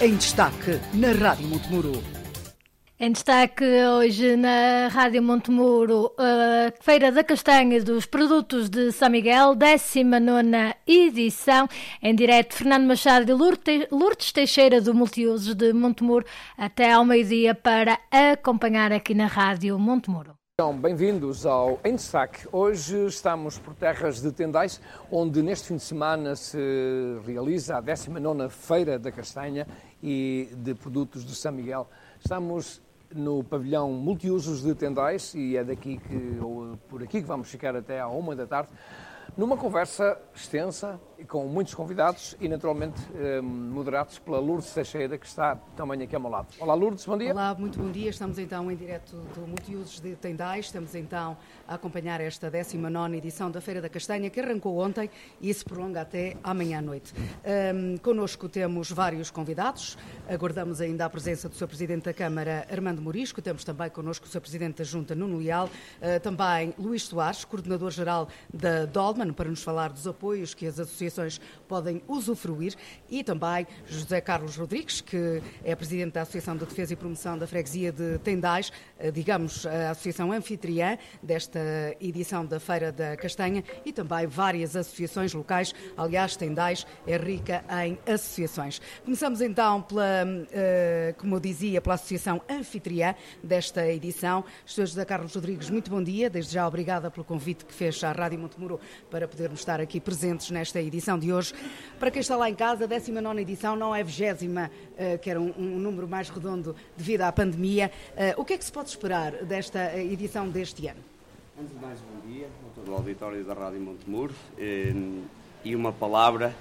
em destaque na Rádio Montemuro. Em destaque hoje na Rádio Montemuro, a Feira da Castanha dos Produtos de São Miguel, 19 edição, em direto Fernando Machado e Lourdes Teixeira do Multiusos de Montemuro, até ao meio-dia para acompanhar aqui na Rádio Montemuro. Então, bem-vindos ao Em Destaque. Hoje estamos por terras de Tendais, onde neste fim de semana se realiza a 19ª Feira da Castanha e de Produtos de São Miguel. Estamos no pavilhão multiusos de Tendais e é daqui que, ou por aqui que vamos ficar até à uma da tarde, numa conversa extensa com muitos convidados e naturalmente eh, moderados pela Lourdes Teixeira, que está também aqui ao meu lado. Olá Lourdes, bom dia. Olá, muito bom dia. Estamos então em direto do Multiusos de Tendais. Estamos então a acompanhar esta 19 edição da Feira da Castanha, que arrancou ontem e se prolonga até amanhã à noite. Um, connosco temos vários convidados. Aguardamos ainda a presença do Sr. Presidente da Câmara, Armando Morisco. Temos também connosco o Sr. Presidente da Junta, Nuno Leal. Uh, também Luís Soares, Coordenador-Geral da Dolman, para nos falar dos apoios que as associações podem usufruir e também José Carlos Rodrigues, que é presidente da Associação de Defesa e Promoção da Freguesia de Tendais, eh, digamos, a associação anfitriã desta edição da Feira da Castanha e também várias associações locais. Aliás, Tendais é rica em associações. Começamos então pela, eh, como eu dizia, pela associação anfitriã desta edição. Sr. José Carlos Rodrigues, muito bom dia. Desde já, obrigada pelo convite que fez à Rádio Montemuro para podermos estar aqui presentes nesta edição de hoje. Para quem está lá em casa, a 19 edição não é a 20, eh, que era um, um, número mais redondo devido à pandemia. Eh, o que é que se pode esperar desta edição deste ano? Antes de mais, bom dia a todo o auditório da Rádio Montemuro eh, e uma palavra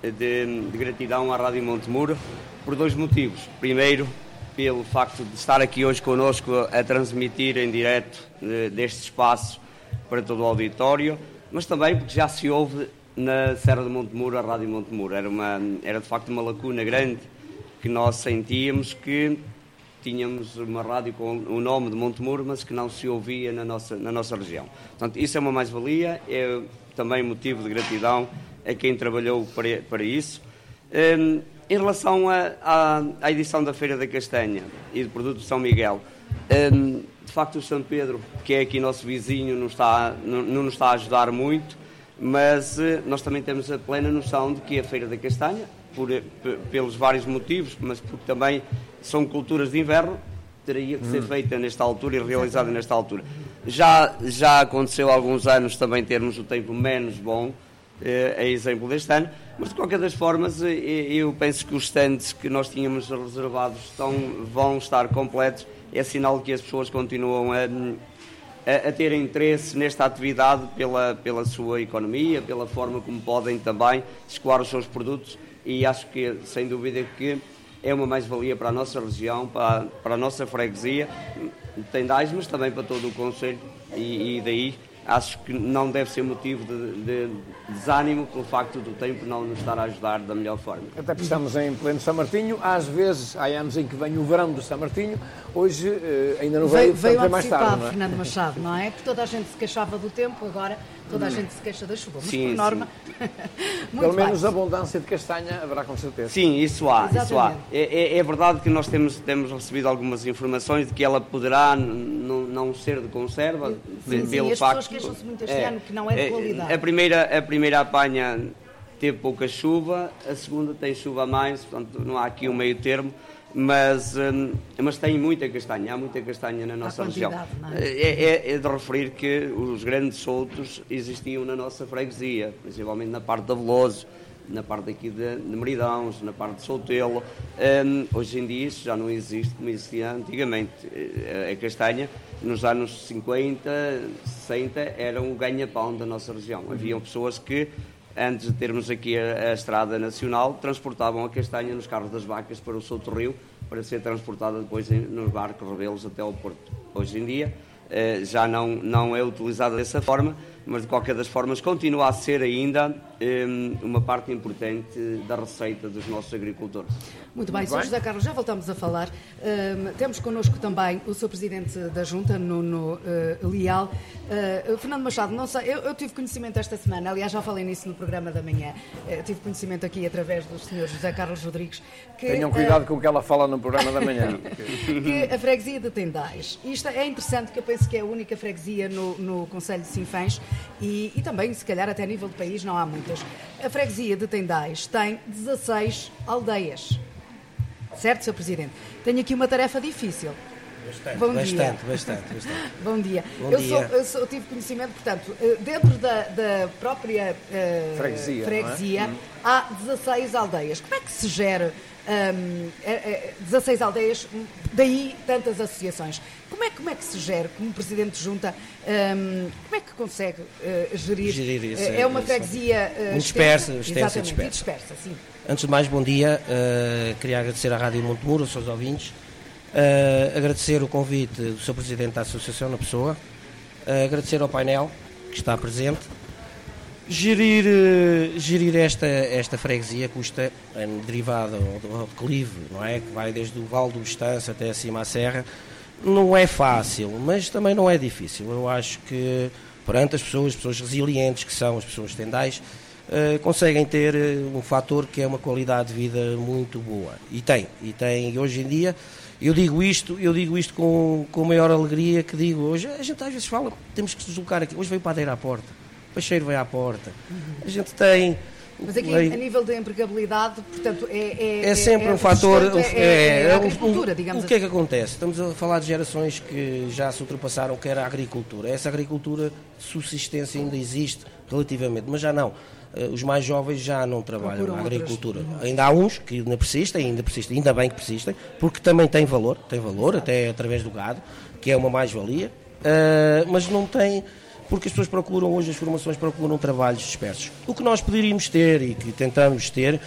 de, de gratidão à Rádio Montemuro por dois motivos. Primeiro, pelo facto de estar aqui hoje connosco a transmitir em direto deste espaço para todo o auditório, mas também porque já se ouve na Serra de Montemuro, a Rádio Montemuro. Era, uma, era de facto uma lacuna grande que nós sentíamos que tínhamos uma rádio com o nome de Montemuro, mas que não se ouvia na nossa, na nossa região. Portanto, isso é uma mais-valia, é também motivo de gratidão a quem trabalhou para, para isso. Um, em relação à edição da Feira da Castanha e do produto de São Miguel, um, de facto o São Pedro, que é aqui nosso vizinho, não, está, não, não nos está a ajudar muito, mas eh, nós também temos a plena noção de que a Feira da Castanha, por, eh, pelos vários motivos, mas porque também são culturas de inverno, teria que ser hum. feita nesta altura e realizada nesta altura. Já, já aconteceu há alguns anos também termos o tempo menos bom, eh, a exemplo deste ano, mas de qualquer das formas eu penso que os stands que nós tínhamos reservados estão, vão estar completos, é sinal que as pessoas continuam a a, a ter interesse nesta atividade pela, pela sua economia, pela forma como podem também escoar os seus produtos e acho que, sem dúvida, que é uma mais-valia para a nossa região, para, para a nossa freguesia, Tendais, mas também para todo o Conselho e, e daí acho que não deve ser motivo de, de, desânimo pelo facto do tempo não nos estar a ajudar da melhor forma. Até porque estamos em pleno São Martinho, às vezes há anos em que vem o verão do São Martinho, hoje uh, ainda não veio, veio, veio mais tarde. Não é? Fernando Machado, não é? Porque toda a gente se queixava do tempo, agora toda a gente se queixa da chuva, mas sim, por norma. Pelo menos abundância de castanha haverá com certeza. Sim, isso há. Isso há. É, é, é, verdade que nós temos, temos recebido algumas informações de que ela poderá não ser de conserva, sim, pelo sim, facto. As pessoas queixam-se muito este é, ano que não é de é, qualidade. A primeira, a primeira apanha teve pouca chuva, a segunda tem chuva a mais, portanto não há aqui um meio termo mas, hum, mas tem muita castanha, há muita castanha na nossa região. É? É, é, é, de referir que os grandes soltos existiam na nossa freguesia, principalmente na parte da Veloso, na parte aqui de, de Meridãos, na parte de Soutelo. Um, hoje em dia isso já não existe como existia antigamente. Eh, a castanha, nos anos 50, 60, era um ganha-pão da nossa região. Havia pessoas que antes de termos aqui a, a, estrada nacional, transportavam a castanha nos carros das vacas para o Souto Rio, para ser transportada depois em, nos barcos rebelos até ao Porto. Hoje em dia eh, já não, não é utilizada dessa forma mas de qualquer das formas continua a ser ainda um, uma parte importante da receita dos nossos agricultores. Muito bem, Sr. José Carlos, já voltamos a falar. Um, temos connosco também o Sr. Presidente da Junta, Nuno uh, Leal. Uh, Fernando Machado, não sei, eu, eu, tive conhecimento esta semana, aliás já falei nisso no programa da manhã, uh, tive conhecimento aqui através do Sr. José Carlos Rodrigues. Que, Tenham cuidado com o que ela fala no programa da manhã. que a freguesia de Tendais, isto é interessante, que eu penso que é a única freguesia no, no Conselho de Sinfãs e, e também, se calhar, até a nível do país não há muitas. A freguesia de Tendais tem 16 aldeias. Certo, Sr. Presidente? Tenho aqui uma tarefa difícil. Bastante, Bom bastante, dia. bastante, bastante. Bom dia. Bom eu, dia. Sou, eu, sou, eu, tive conhecimento, portanto, eh, dentro da, da própria uh, freguesia, freguesia é? há 16 aldeias. Como é que se gera um, é, 16 aldeias, daí tantas associações? Como é, como é que se gera, como Presidente de Junta, um, como é que consegue uh, gerir? gerir isso, é uma freguesia uh, dispersa, extensa, dispersa. dispersa sim. Antes de mais, bom dia. Uh, queria agradecer à Rádio Montemuro, aos seus ouvintes. Uh, agradecer o convite do Sr. Presidente da Associação na pessoa. Agradecer ao painel que está presente. Gerir, gerir esta, esta freguesia custa, é, derivada do declive, não é? Que vai desde o Val do Estância até acima à Serra. Não é fácil, mas também não é difícil. Eu acho que perante as pessoas, as pessoas resilientes que são as pessoas tendais, uh, conseguem ter eh, um fator que é uma qualidade de vida muito boa. E tem, e tem. Hoje em dia, eu digo isto, eu digo isto com, com maior alegria que digo hoje. A gente às vezes fala, temos que se deslocar aqui. Hoje veio padeiro à porta, peixeiro veio à porta. A gente tem. Mas aqui, a nível de empregabilidade, portanto, é... É, é sempre é, um fator... É, é, é a agricultura, digamos O que é que acontece? Estamos a falar de gerações que já se ultrapassaram, que era a agricultura. Essa agricultura de subsistência ainda existe, relativamente, mas já não. Eh, os mais jovens já não trabalham Procuram na agricultura. Outras... Ainda há uns que ainda persistem, ainda persistem, ainda bem que persistem, porque também tem valor, tem valor, até através do gado, que é uma mais-valia, uh, mas não tem, porque as pessoas procuram, hoje as formações procuram trabalhos dispersos. O que nós poderíamos ter e que tentamos ter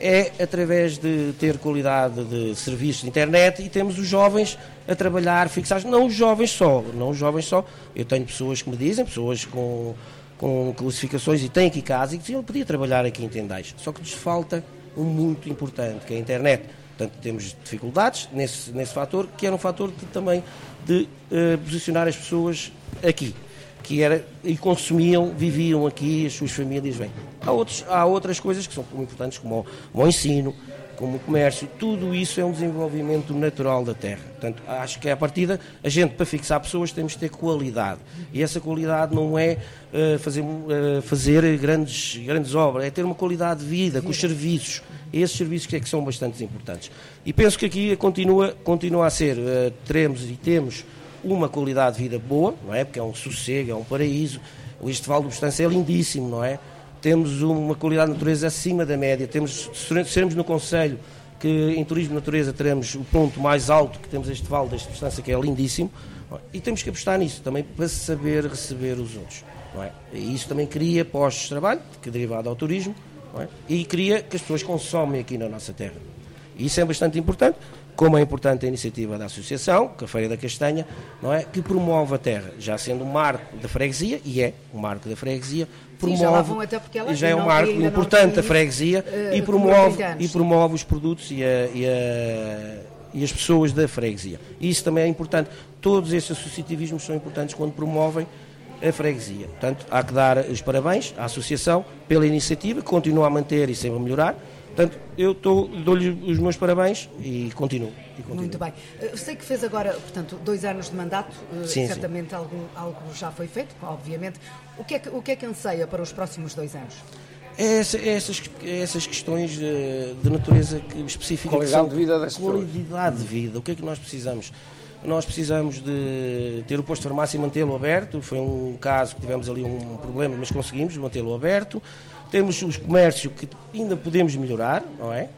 é através de ter qualidade de serviços de internet e temos os jovens a trabalhar fixados, não os jovens só, não os jovens só. Eu tenho pessoas que me dizem, pessoas com com classificações e tem aqui casa e que ele podia trabalhar aqui em Tendais. Só que nos falta um muito importante, que é a internet. Portanto, temos dificuldades nesse, nesse fator, que era um fator de, também de uh, posicionar as pessoas aqui. Que era, e consumiam, viviam aqui, as suas famílias vêm. Há, outros, há outras coisas que são importantes, como o, o ensino, como o comércio, tudo isso é um desenvolvimento natural da terra. Portanto, acho que é a partida, a gente para fixar pessoas temos que ter qualidade. E essa qualidade não é uh, fazer, uh, fazer grandes, grandes obras, é ter uma qualidade de vida com os serviços. Esses serviços que é que são bastante importantes. E penso que aqui continua, continua a ser, uh, teremos e temos uma qualidade de vida boa, não é? Porque é um sossego, é um paraíso. O Val do Bustância é lindíssimo, não é? temos uma qualidade de natureza acima da média. Temos, seremos no Conselho que em turismo de natureza teremos o ponto mais alto que temos este vale desta distância, que é lindíssimo, e temos que apostar nisso também para saber receber os outros. É? E isso também cria postos de trabalho, que é derivado ao turismo, é? e cria que as pessoas consomem aqui na nossa terra. E isso é bastante importante, como é importante a iniciativa da Associação, que é a Feira da Castanha, não é? que promove a terra, já sendo um marco da freguesia, e é um marco da freguesia, promove, Sim, já, já é um marco importante da freguesia uh, e, promove, e promove os produtos e, a, e, a, e, as pessoas da freguesia. Isso também é importante. Todos esses associativismos são importantes quando promovem a freguesia. Portanto, há que dar os parabéns à Associação pela iniciativa, que continua a manter e sempre a melhorar Portanto, eu dou-lhe os meus parabéns e continuo, e continuo. Muito bem. Eu sei que fez agora, portanto, dois anos de mandato, eh, sim, certamente sim. Algo, algo já foi feito, obviamente. O que, é que, o que é que anseia para os próximos dois anos? É essa, é essas, é essas questões de, de natureza que, específica. Qualidade de vida das pessoas. Qualidade de vida. O que é que nós precisamos? Nós precisamos de ter o posto de farmácia e mantê-lo aberto. Foi um caso que tivemos ali um problema, mas conseguimos mantê-lo aberto. Temos os comércios que ainda podemos melhorar, não é?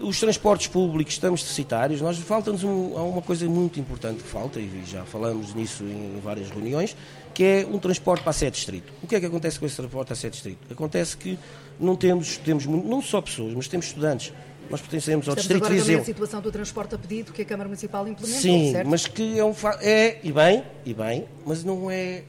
Os transportes públicos estamos deficitários. Nós falta-nos um, uma coisa muito importante que falta, e já falamos nisso em várias reuniões, que é um transporte para a sede distrito. O que é que acontece com esse transporte para a sede distrito? Acontece que não temos, temos não só pessoas, mas temos estudantes. Nós pertencemos ao Estamos Distrito agora Viseu. a situação do transporte a pedido que a Câmara Municipal implementou, Sim, certo? mas que é um é, e bem, e bem, mas não é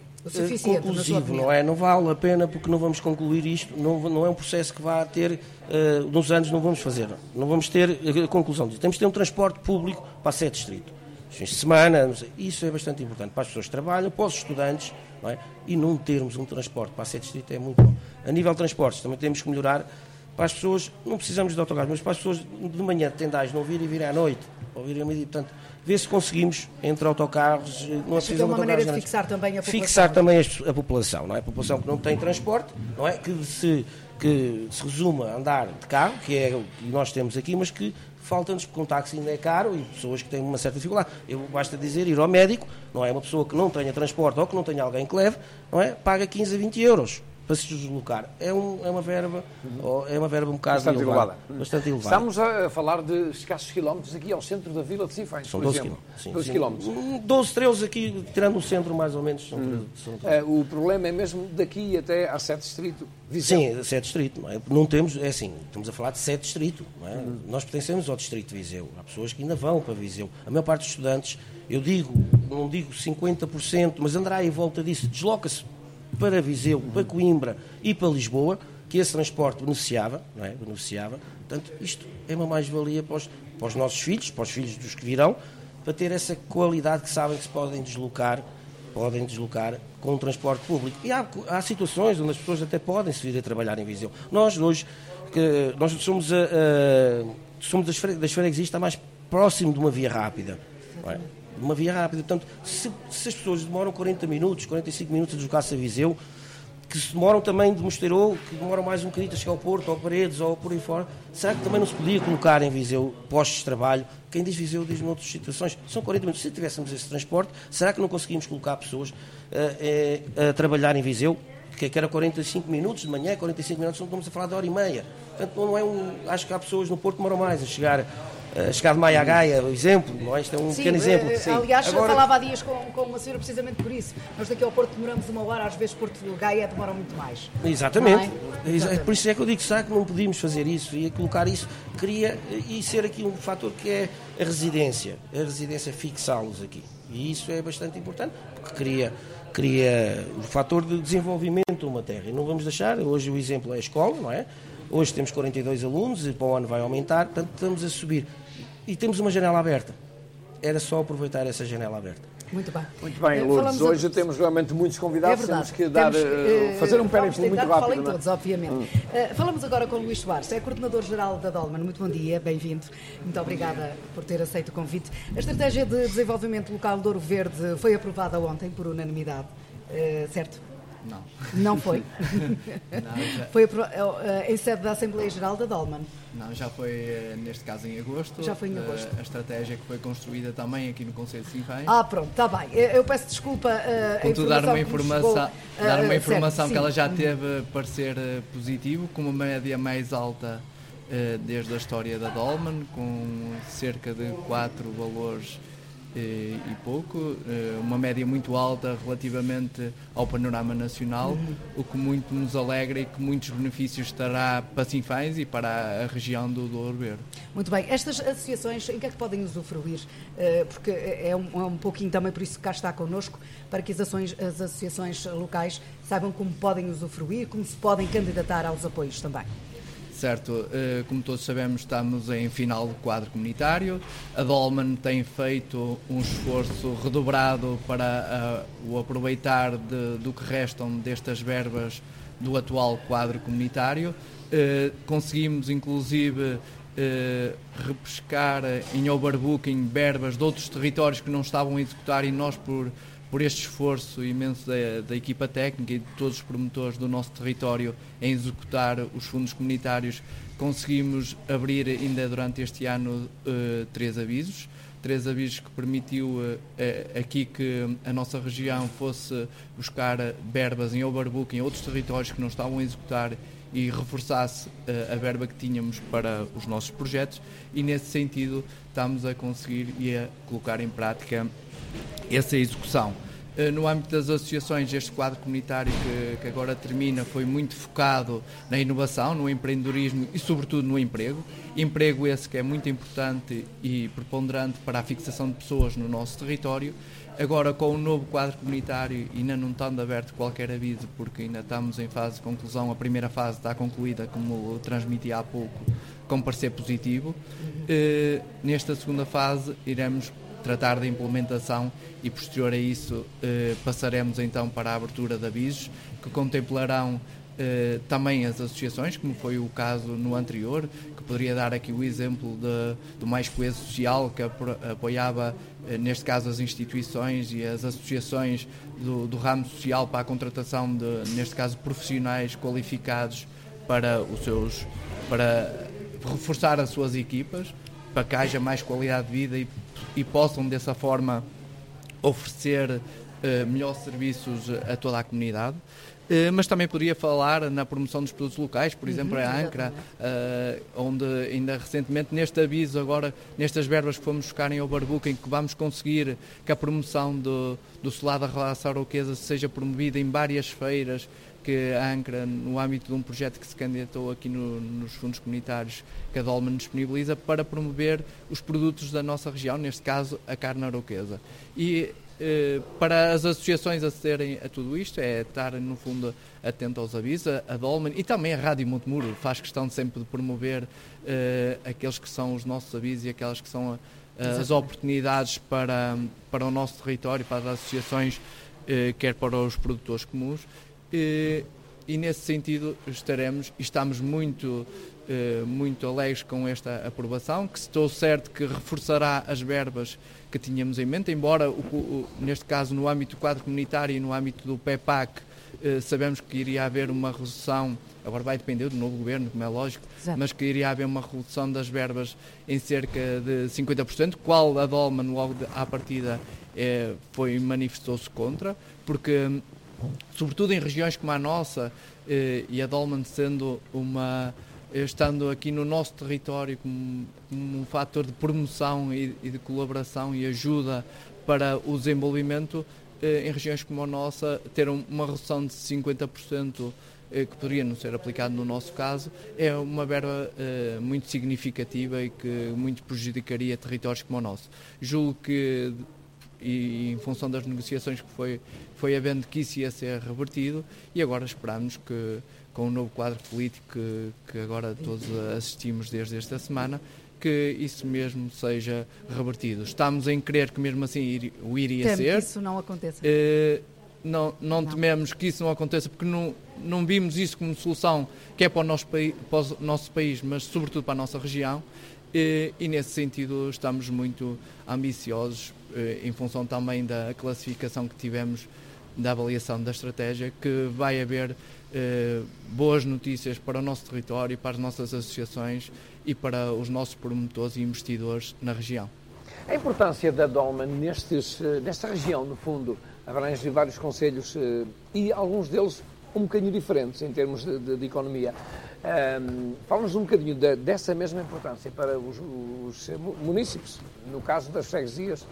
conclusivo, não é? Não vale a pena porque não vamos concluir isto, não, não é um processo que vá ter, uh, nos anos não vamos fazer, não vamos ter a conclusão disso. Temos de ter um transporte público para a sede distrito. Fins de semana, isso é bastante importante para as pessoas que trabalham, para os estudantes, não é? e não termos um transporte para a sede distrito é muito bom. A nível de transportes também temos que melhorar para as pessoas, não precisamos de autocarros, mas para as pessoas de manhã tendais não virem e virem à noite, ou virem a meio portanto, ver se conseguimos, entre autocarros, não é preciso uma maneira de fixar também a população. Fixar também a, a, população, não é? A população que não tem transporte, não é? Que se, que se resume a andar de carro, que é o que nós temos aqui, mas que falta-nos, porque um táxi ainda é caro e pessoas que têm uma certa dificuldade. Eu basta dizer, ir ao médico, não é? Uma pessoa que não tenha transporte ou que não tenha alguém que leve, não é? Paga 15 a 20 euros para se deslocar. É, um, é uma verba, uhum. é uma verba um bocado bastante elevada. Bastante elevada. Estamos a falar de escassos quilómetros aqui ao centro da vila de Sinfães, São 12 quilómetros. Sim, 12 sim. quilómetros. 12, 13 aqui, tirando o centro mais ou menos. São hum. 13, são 13. o problema é mesmo daqui até a sete distrito. Viseu. Sim, sete distrito. Não, é? não temos, é assim, estamos a falar de sete distrito. É? Hum. Nós pertencemos ao distrito de Viseu. Há pessoas que ainda vão para Viseu. A maior parte dos estudantes, eu digo, não digo 50%, mas andará em volta disso, desloca-se para Viseu, para Coimbra e para Lisboa, que esse transporte beneficiava, não é? beneficiava. Portanto, isto é uma mais-valia para, para os, nossos filhos, para os filhos dos que virão, para ter essa qualidade que sabem que se podem deslocar, podem deslocar com o transporte público. E há, há situações onde as pessoas até podem se vir a trabalhar em Viseu. Nós hoje, que, nós somos, a, a, somos das, das freguesias está mais próximo de uma via rápida. Não é? Uma via rápida. Portanto, se, se, as pessoas demoram 40 minutos, 45 minutos a deslocar-se a Viseu, que se demoram também de Mosteiro, que demoram mais um bocadinho a chegar ao Porto, ou Paredes, ou por aí fora, será que também não se podia colocar em Viseu postos de trabalho? Quem diz Viseu diz noutras situações. São 40 minutos. Se tivéssemos esse transporte, será que não conseguimos colocar pessoas a, a, a trabalhar em Viseu? que era 45 minutos de manhã, 45 minutos, não estamos a falar de hora e meia. Portanto, não é um. Acho que há pessoas no Porto que demoram mais a chegar Uh, chegar de Maia à Gaia, exemplo, não é? Isto é um Sim, pequeno exemplo. Uh, Sim. Aliás, Agora... falava há dias com, com uma senhora precisamente por isso. Nós daqui ao Porto demoramos uma hora, às vezes Porto Gaia demora muito mais. Exatamente. É? Exatamente. Por isso é que eu digo, será que não podíamos fazer isso e colocar isso? Queria e ser aqui um fator que é a residência, a residência fixá-los aqui. E isso é bastante importante, porque cria, cria o fator de desenvolvimento de uma terra. E não vamos deixar, hoje o exemplo é a escola, não é? Hoje temos 42 alunos e para o ano vai aumentar, portanto estamos a subir. E temos uma janela aberta. Era só aproveitar essa janela aberta. Muito bem. Muito bem, eh, Lourdes. Hoje a... temos realmente muitos convidados. É temos que dar, temos, uh, fazer um périplo muito rápido. Falem é? todos, obviamente. Hum. Uh, falamos agora com o Luís Soares, é coordenador-geral da Dolman. Muito bom dia, bem-vindo. Muito obrigada por ter aceito o convite. A estratégia de desenvolvimento local de Ouro Verde foi aprovada ontem por unanimidade, uh, certo? Não. Não foi? Não, já... Foi em sede da Assembleia Geral da Dolman. Não, já foi eh, neste caso em agosto. Já foi em agosto. A, estratégia que foi construída também aqui no Conselho de Sinfãs. Ah, pronto, está bem. Eu peço desculpa uh, Contudo, dar uma informação, chegou, dar uma informação certo, que ela já teve parecer positivo, com uma média mais alta desde a história da Dolman, com cerca de quatro valores e, pouco, eh, uma média muito alta relativamente ao panorama nacional, o que muito nos alegra e que muitos benefícios terá para Sinfãs e para a região do Douro Verde. Muito bem, estas associações em que é que podem usufruir? Eh, porque é um, é um pouquinho também por isso que cá está connosco, para que as, ações, as associações locais saibam como podem usufruir, como se podem candidatar aos apoios também. Certo, eh, como todos sabemos, estamos em final do quadro comunitário. A Dolman tem feito um esforço redobrado para uh, o aproveitar de, do que restam destas verbas do atual quadro comunitário. Uh, conseguimos, inclusive, repescar em overbooking verbas de outros territórios que não estavam a executar e nós, por por este esforço imenso da, da, equipa técnica e de todos os promotores do nosso território em executar os fundos comunitários, conseguimos abrir ainda durante este ano uh, três avisos. Três avisos que permitiu uh, aqui que a nossa região fosse buscar verbas em overbook em outros territórios que não estavam a executar e reforçasse uh, a verba que tínhamos para os nossos projetos e nesse sentido estamos a conseguir e a colocar em prática essa execução. Eh, no âmbito das associações, este quadro comunitário que, que, agora termina foi muito focado na inovação, no empreendedorismo e, sobretudo, no emprego. Emprego esse que é muito importante e preponderante para a fixação de pessoas no nosso território. Agora, com o novo quadro comunitário, ainda não estando aberto qualquer aviso, porque ainda estamos em fase de conclusão, a primeira fase está concluída, como transmiti há pouco, com parecer positivo. Eh, nesta segunda fase, iremos tratar da implementação e posterior a isso eh, passaremos então para a abertura de avisos que contemplarão eh, também as associações, como foi o caso no anterior, que poderia dar aqui o exemplo de, do Mais Coeso Social, que apoiava, eh, neste caso, as instituições e as associações do, do, ramo social para a contratação de, neste caso, profissionais qualificados para os seus, para reforçar as suas equipas, para que haja mais qualidade de vida e e possam dessa forma oferecer uh, melhores serviços a toda a comunidade. Uh, mas também poderia falar na promoção dos produtos locais, por exemplo, uhum, a Ancra, uh, onde ainda recentemente, neste aviso, agora, nestas verbas que fomos buscar em Obarbuca, em que vamos conseguir que a promoção do, do solado da raça aroquesa seja promovida em várias feiras que a ANCRA, no âmbito de um projeto que se candidatou aqui no, nos fundos comunitários que a Dolman disponibiliza, para promover os produtos da nossa região, neste caso a carne aroquesa. E eh, para as associações acederem a tudo isto, é estar, no fundo, atento aos avisos, a, Dolman e também a Rádio Montemuro faz questão sempre de promover eh, aqueles que são os nossos avisos e aquelas que são a, as oportunidades para, para o nosso território, para as associações, eh, quer para os produtores comuns. E, e nesse sentido estaremos e estamos muito eh, muito alegres com esta aprovação, que estou certo que reforçará as verbas que tínhamos em mente, embora o, o, neste caso no âmbito do quadro comunitário e no âmbito do PEPAC eh, sabemos que iria haver uma redução, agora vai depender do novo governo, como é lógico, Exato. mas que iria haver uma redução das verbas em cerca de 50%, qual a Dolman logo de, à partida eh, foi manifestou-se contra, porque sobretudo em regiões como a nossa, eh, e a Dolman sendo uma estando aqui no nosso território como, um fator de promoção e, de colaboração e ajuda para o desenvolvimento eh, em regiões como a nossa, ter uma redução de 50% eh, que poderia não ser aplicado no nosso caso, é uma verba eh, muito significativa e que muito prejudicaria territórios como o nosso. Julgo que e em função das negociações que foi, foi havendo que isso ia ser revertido e agora esperamos que com o novo quadro político que, que agora todos assistimos desde esta semana, que isso mesmo seja revertido. Estamos em crer que mesmo assim ir, o iria Temo ser. que isso não aconteça. Uh, não, não, não, tememos que isso não aconteça porque não, não vimos isso como solução que é para o nosso, país, para o nosso país, mas sobretudo para a nossa região. E, e nesse sentido estamos muito ambiciosos eh, em função também da classificação que tivemos da avaliação da estratégia, que vai haver eh, boas notícias para o nosso território, para as nossas associações e para os nossos promotores e investidores na região. A importância da Dolman nestes, eh, nesta região, no fundo, abrange vários conselhos eh, e alguns deles um bocadinho diferentes em termos de, de, de economia. Um, Fala-nos um bocadinho de, dessa mesma importância para os, os municípios, no caso das freguesias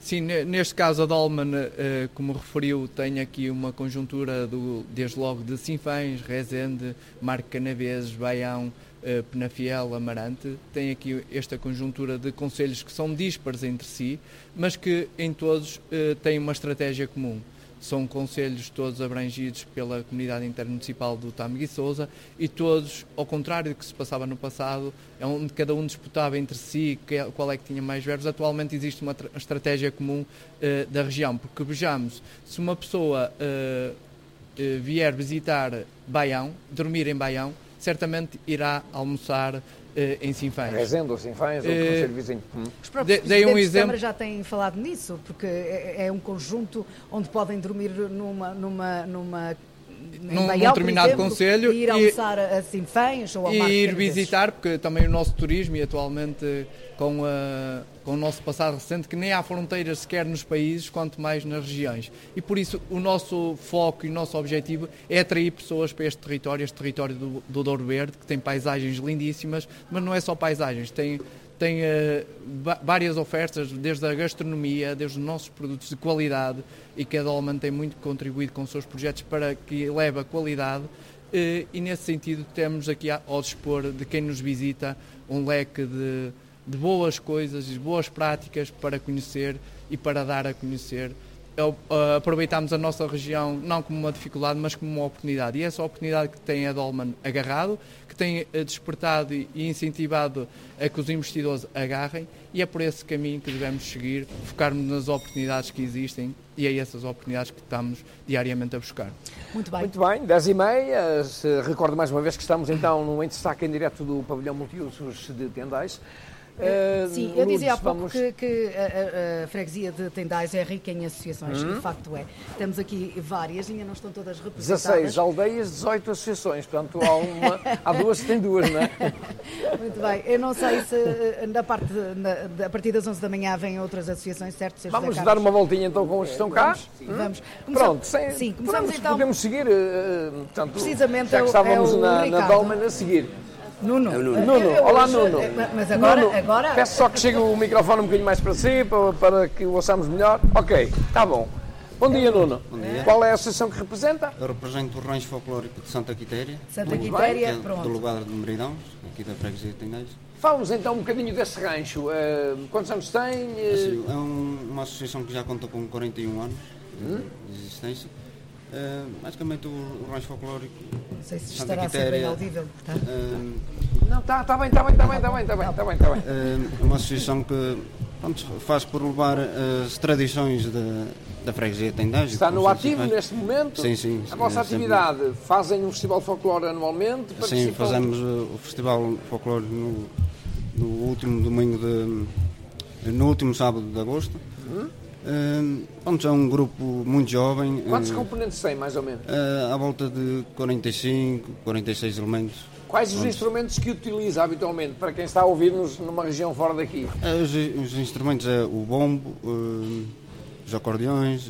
Sim, neste caso a Dolman, eh, como referiu, tem aqui uma conjuntura do, desde logo de Sinfãs, Rezende, Marco Canaveses, Baião, eh, Penafiel, Amarante. Tem aqui esta conjuntura de conselhos que são dispares entre si, mas que em todos eh, têm uma estratégia comum são conselhos todos abrangidos pela comunidade intermunicipal do Tâmega e e todos, ao contrário do que se passava no passado, é onde cada um disputava entre si qual é que tinha mais verbos. Atualmente existe uma estratégia comum uh, da região, porque vejamos, se uma pessoa uh, uh, vier visitar Baião, dormir em Baião, certamente irá almoçar eh, em Sinfãs. Rezendo Sinfãs ou uh, Conselho Vizinho. Hum. Os próprios de, um exemplo... já têm falado nisso, porque é, é, um conjunto onde podem dormir numa, numa, numa num, num determinado exemplo, conselho e ir almoçar e, a Sinfãs ou ao E ir visitar, porque também o nosso turismo e atualmente com, a, com o nosso passado recente, que nem há fronteiras sequer nos países, quanto mais nas regiões. E por isso o nosso foco e o nosso objetivo é atrair pessoas para este território, este território do, do Douro Verde, que tem paisagens lindíssimas, mas não é só paisagens, tem tem uh, várias ofertas, desde a gastronomia, desde os nossos produtos de qualidade, e que a Dolman tem muito contribuído com os seus projetos para que leve a qualidade. Uh, e nesse sentido temos aqui ao dispor de quem nos visita um leque de, de boas coisas e boas práticas para conhecer e para dar a conhecer aproveitámos a nossa região não como uma dificuldade, mas como uma oportunidade. E essa oportunidade que tem a Dolman agarrado, que tem uh, despertado e incentivado a que os investidores agarrem, e é por esse caminho que devemos seguir, focarmos nas oportunidades que existem e é essas oportunidades que estamos diariamente a buscar. Muito bem. Muito bem, 10 e meia. Recordo mais uma vez que estamos então no em destaque em direto do pavilhão multiusos de Tendais. Uh, Sim, eu dizia há pouco vamos... que, que a, a, freguesia de Tendais é rica em associações, uhum. de facto é. Temos aqui várias, ainda não estão todas representadas. 16 aldeias, 18 associações, portanto há, uma, há duas que têm duas, não é? Muito bem, eu não sei se eh, na parte, na, a partir das 11 da manhã vêm outras associações, certo? Seja vamos dar uma voltinha então com os que estão cá? Vamos. Hum? vamos. Pronto, sem, sim, começamos podemos, então. Podemos seguir, uh, portanto, Precisamente já que estávamos é na, na Dolman a seguir. Nuno. É Nuno. Nuno. Olá, Nuno. Mas agora, Nuno, agora... Peço só que chegue o microfone um bocadinho mais para si, para, para que o ouçamos melhor. Ok, está bom. Bom dia, Nuno. Bom dia. Qual é a associação que representa? Eu represento o Rancho Folclórico de Santa Quitéria. Santa Quitéria, é pronto. Do lugar de Meridão, aqui da freguesia de Tendais. Fala-nos então um bocadinho desse rancho. Uh, quantos anos tem? Uh... É um, uma associação que já conta com 41 anos hum? de existência. Uh, basicamente o, o rancho folclórico. Não sei se estará a ser bem audível. Tá? Uh, não, está tá bem, está bem, está bem, está bem, está bem, está bem, tá bem. Uh, uma associação que pronto, faz por levar as tradições de, da freguesia Tendagem. Está no ativo neste momento? Sim, sim. A vossa atividade, sempre... fazem um festival folclore anualmente? Sim, fazemos o festival folclore no, no último domingo de, no último sábado de agosto. Uhum. Uh, é um grupo muito jovem. Quantos uh, componentes tem, mais ou menos? Uh, à volta de 45, 46 elementos. Quais os instrumentos que utiliza habitualmente, para quem está a ouvir-nos numa região fora daqui? Os, os, instrumentos é o bombo, os acordeões,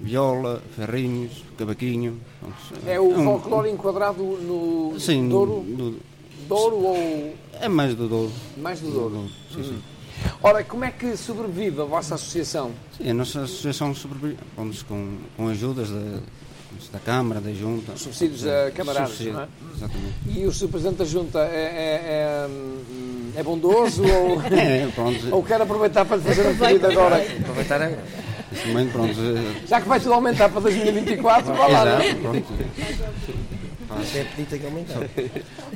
viola, ferrinhos, cavaquinho. É o é um, folclore enquadrado no sim, Douro? No, Douro ou... É mais do Douro. Mais do Douro. Do Douro. Sim, hum. sim. Ora, como é que sobrevive a vossa associação? Sim, a nossa associação sobrevive com, com ajudas da, da Câmara, da Junta. Subsídios da camaradas, não é? Exatamente. E o Sr. Presidente da Junta é, é, é, é bondoso ou, é, ou quer aproveitar para lhe fazer um pedido agora? Aproveitar é... Momento, pronto. Já que vai tudo aumentar para 2024, vá lá. Exato, é? pronto. Até tem que aumentar.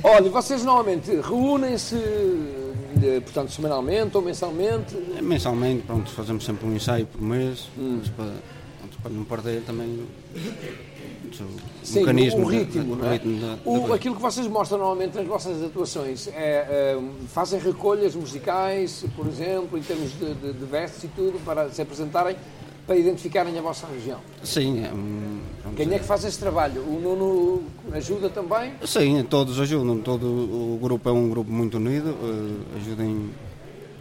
Olha, vocês normalmente reúnem-se portanto, semanalmente ou mensalmente? É, mensalmente, pronto, fazemos sempre um ensaio por mês, hum. para, para não perder também o Sim, mecanismo, o, ritmo, da, é? ritmo da, o, da aquilo que vocês mostram normalmente nas vossas atuações é, é, fazem recolhas musicais, por exemplo, em termos de, de, de vestes e tudo, para se apresentarem para identificarem a vossa região? Sim. É, Quem é que faz esse trabalho? O Nuno ajuda também? Sim, todos ajudam. Todo o grupo é um grupo muito unido. Uh, ajudem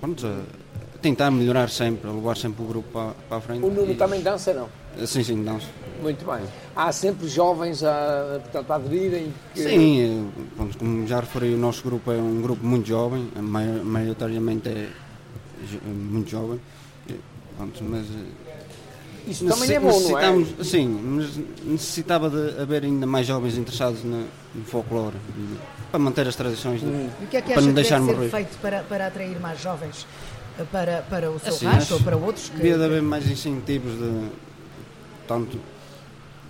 pronto, a tentar melhorar sempre, a levar sempre o grupo para, para a frente. O Nuno e... também dança, não? Eh, sim, sim, dança. Muito bem. Há sempre jovens a, portanto, a aderirem? Que... Sim, eh, pronto, como já referi, o nosso grupo é um grupo muito jovem, maioritariamente é muito jovem. Mas isso também é bom, não é? Sim, mas necessitava de haver ainda mais jovens interessados no, no folclore, para manter as tradições, hum. e o que é que para não deixar que deve morrer. ser feito para, para atrair mais jovens eh, para, para o seu assim, rancho ou para outros? Que... Devia de haver mais incentivos de tanto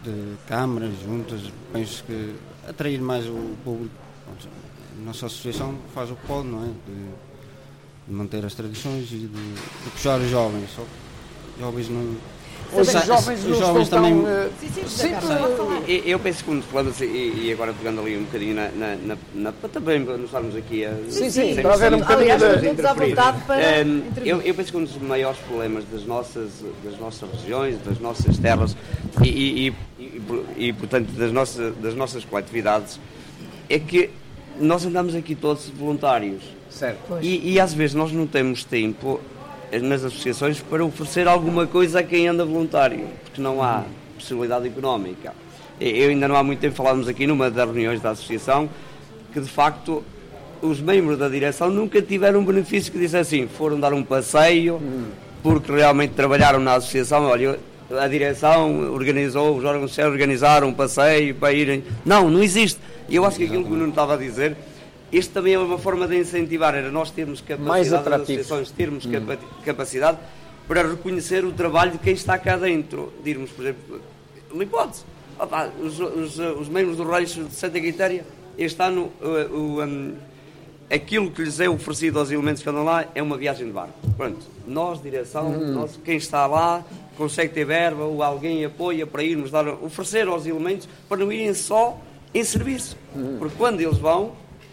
de câmaras, juntas, penso que atrair mais o público. A nossa associação faz o que pode, não é? De, de manter as tradições e de, de puxar os jovens. Só jovens não Hoje os jovens os jovens também. Tão, uh, sim, sim, eu, eu penso que falamos, e, e agora pegando ali um bocadinho na, na, na, na para também para nos estarmos aqui a. Sim, sim, para haver um bocadinho de. à vontade para. Um, eu, eu penso que um dos maiores problemas das nossas, das nossas regiões, das nossas terras e, e, e, e portanto, das nossas, das nossas coletividades é que nós andamos aqui todos voluntários. Certo. E, e às vezes nós não temos tempo nas associações para oferecer alguma coisa a quem anda voluntário, porque não há possibilidade económica. Eu ainda não há muito tempo falávamos aqui numa das reuniões da associação que de facto os membros da direção nunca tiveram um benefício que disse assim, foram dar um passeio, porque realmente trabalharam na associação, olha, a direção organizou, os órgãos sociais organizaram um passeio para irem. Não, não existe. E eu acho que aquilo que o Nuno estava a dizer, isto também é uma forma de incentivar, era nós termos capacidade, as associações termos hum. capacidade para reconhecer o trabalho de quem está cá dentro. Dirmos, por exemplo, opa, os, os, os membros do rancho de Santa Quitéria, este ano o um, aquilo que lhes é oferecido aos elementos que andam lá é uma viagem de barco. Pronto, nós, direção, hum. nós, quem está lá, consegue ter verba ou alguém apoia para irmos dar, oferecer aos elementos para não irem só em serviço. Hum. Porque quando eles vão,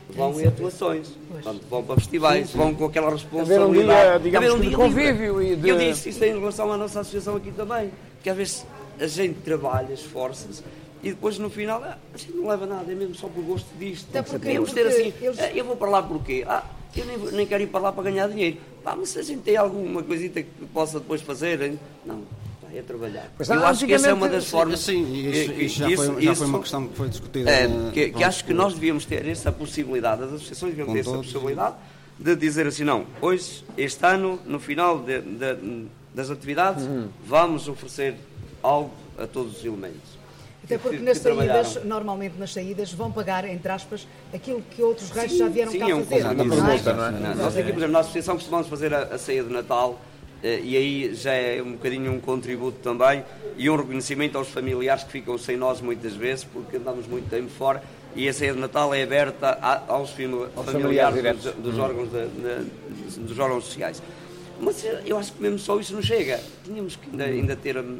vão em atuações, portanto, vão para festivais, sim, sim. vão com aquela responsabilidade. Haver um dia, digamos, um dia de convívio e de... Eu disse isso em relação à nossa associação aqui também, que às vezes a gente trabalha, esforça-se, e depois no final ah, a gente não leva nada, é mesmo só por gosto disto. Até porque, Podemos ter assim, eles... ah, eu vou para lá porquê? Ah, eu nem, nem quero ir para lá para ganhar dinheiro. Mas se a gente tem alguma coisita que possa depois fazer, não, é trabalhar. Pois, eu acho que essa é uma das formas. Sim, isso, isso, já, isso, foi, já foi uma questão que foi discutida. É, que, que, acho que nós devíamos ter essa possibilidade, as associações deviam ter essa possibilidade de dizer assim: não, hoje, este ano, no final de, de, das atividades, uhum. vamos oferecer algo a todos os elementos. Até porque nas saídas, normalmente nas saídas, vão pagar, entre aspas, aquilo que outros reis já vieram sim, cá é um fazer. Sim, é não é? Não, é? Nós aqui, por exemplo, na associação costumamos fazer a, a ceia de Natal eh, e aí já é um bocadinho um contributo também e um reconhecimento aos familiares que ficam sem nós muitas vezes porque andamos muito tempo fora e a ceia de Natal é aberta aos, familiares, dos, dos, hum. órgãos de, de, dos órgãos sociais. Mas eh, eu acho que mesmo só isso não chega. Tínhamos que ainda, ainda ter um,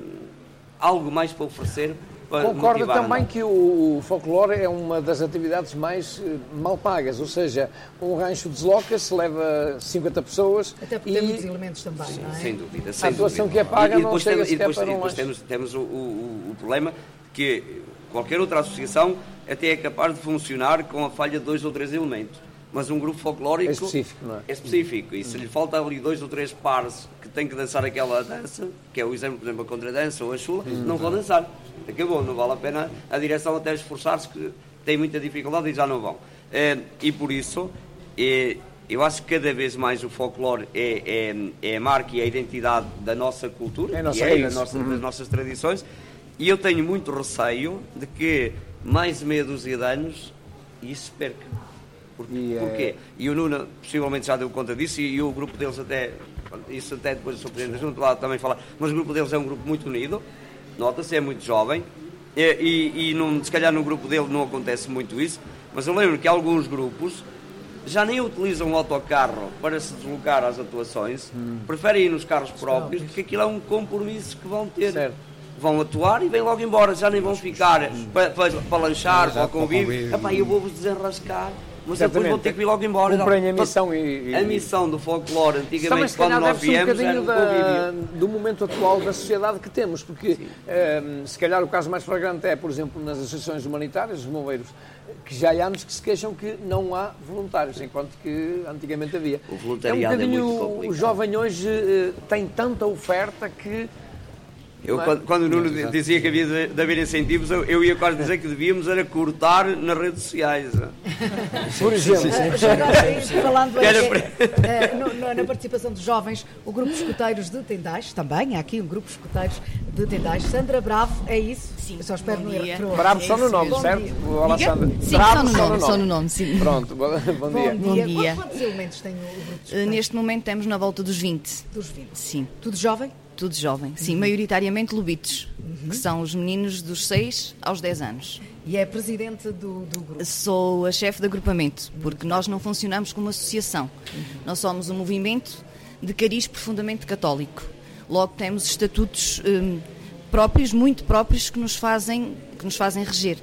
algo mais para oferecer Concorda também que o folclore é uma das atividades mais eh, mal pagas, ou seja, um rancho desloca-se, leva 50 pessoas. Até porque e... tem muitos elementos também, Sim, não é? Sem dúvida. Sem a atuação que é paga e, e não chega temos, sequer para um depois temos, temos o, o, o problema que qualquer outra associação até é capaz de funcionar com a falha de dois ou três elementos mas um grupo folclórico é específico, não é? É específico. E se lhe falta ali dois ou três pares que têm que dançar aquela dança, que é o exemplo, por exemplo, a contradança ou a chula, hum, não vão dançar. Acabou, não vale a pena a direção até esforçar-se, que tem muita dificuldade e já não vão. É, e por isso, é, eu acho que cada vez mais o folclore é, é, é a marca e a identidade da nossa cultura, é, nossa é da nossa, uhum. das nossas tradições, e eu tenho muito receio de que mais meia dúzia de anos isso perca. Porque, e, porquê? É... E o Nuno possivelmente já deu conta disso e, e o grupo deles até, isso até depois o Sr. Presidente junto lá também falar, mas o grupo deles é um grupo muito unido, nota-se, é muito jovem, e, e, e não, se calhar no grupo dele não acontece muito isso, mas eu lembro que alguns grupos já nem utilizam o autocarro para se deslocar às atuações, hum. preferem ir nos carros próprios, porque aquilo é um compromisso que vão ter. Certo. Vão atuar e vêm logo embora, já nem vão ficar para, para, para lanchar, para convívio. Epá, eu vou-vos desenrascar mas depois vão ter que ir logo embora. Cumprem a missão e, e, A missão do folclore, antigamente, quando nós viemos, um era um da, do momento atual da sociedade que temos, porque um, ehm, se calhar o caso mais flagrante é, por exemplo, nas associações humanitárias, os bombeiros, que já há anos que se queixam que não há voluntários, enquanto que antigamente havia. O voluntariado é, um bocadinho, é muito complicado. O jovem hoje uh, tem tanta oferta que eu, quando, quando o Nuno dizia que havia de, de haver incentivos, eu, eu, ia quase dizer que devíamos era cortar nas redes sociais. Por exemplo. falando aí, na participação dos jovens, o grupo de escuteiros de Tendais, também há aqui um grupo de escuteiros de Tendais. Sandra Bravo, é isso? Sim. Eu só espero no erro. Bravo só no nome, certo? Olá, Sandra. Sim, Bravo, só no nome. Só no nome, sim. Pronto, bom, bom dia. Bom dia. Quantos elementos tem o grupo de uh, Neste momento temos na volta dos 20. Dos 20? Sim. Tudo jovem? Tudo jovem, sim, uhum. maioritariamente lobitos, uhum. que são os meninos dos 6 aos 10 anos. E é presidente do, do grupo? Sou a chefe de agrupamento, porque nós não funcionamos como associação. Uhum. Nós somos um movimento de cariz profundamente católico. Logo temos estatutos um, próprios, muito próprios, que nos fazem, que nos fazem reger.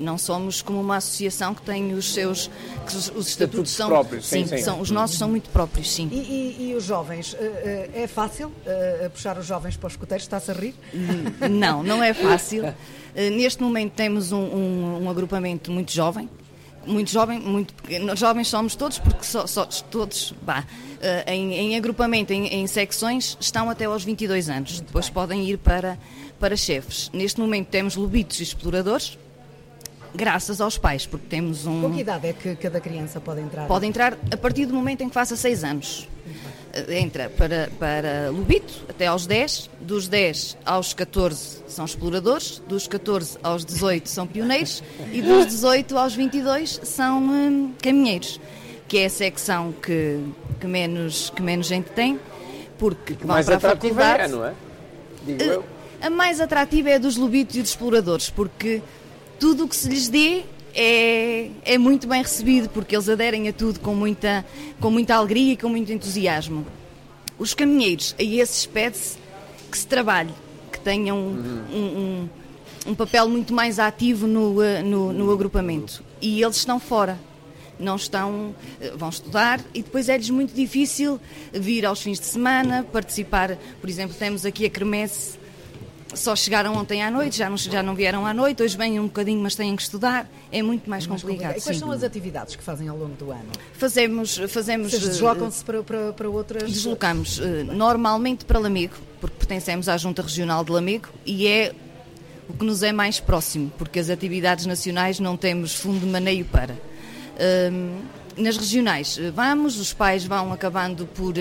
Não somos como uma associação que tem os seus. Que os, os estatutos são. próprios, sim, sim, sim. São, os nossos são muito próprios, sim. E, e, e os jovens? Eh, eh, é fácil uh, puxar os jovens para os escuteiros? Está-se a rir? Não, não é fácil. Neste momento temos um, um, um, agrupamento muito jovem. Muito jovem, muito Nós jovens somos todos, porque só, só todos, bah, uh, em, em, agrupamento, em, em, secções, estão até aos 22 anos. Muito Depois bem. podem ir para, para chefes. Neste momento temos lobitos e exploradores, graças aos pais, porque temos um. Com que idade é que cada criança pode entrar? Pode entrar a partir do momento em que faça 6 anos. Eh, entra para, para Lubito até aos 10, dos 10 aos 14 são exploradores, dos 14 aos 18 são pioneiros e dos 18 aos 22 são hum, caminheiros, que é a secção que, que, menos, que menos gente tem, porque que mais para a faculdade. É, não é? Digo eu. A mais atrativa é a dos Lubitos e dos exploradores, porque tudo o que se lhes dê é, é muito bem recebido, porque eles aderem a tudo com muita, com muita alegria e com muito entusiasmo. Os caminheiros, a esses pede-se que se trabalhe, que tenham uhum. um, um, um, papel muito mais ativo no, eh, no, no agrupamento. E eles estão fora não estão, eh, vão estudar e depois é-lhes muito difícil vir aos fins de semana, participar, por exemplo, temos aqui a Cremesse só chegaram ontem à noite, já não, já não vieram à noite, hoje vêm um bocadinho, mas têm que estudar, é muito mais, mais complicado. complicado. E quais sim. são as atividades que fazem ao longo do ano? Fazemos. fazemos Vocês deslocam-se para, para, para outras. Deslocamos uh, normalmente para Lamego, porque pertencemos à Junta Regional de Lamego e é o que nos é mais próximo, porque as atividades nacionais não temos fundo de maneio para. Uh, nas regionais eh, vamos, os pais vão acabando por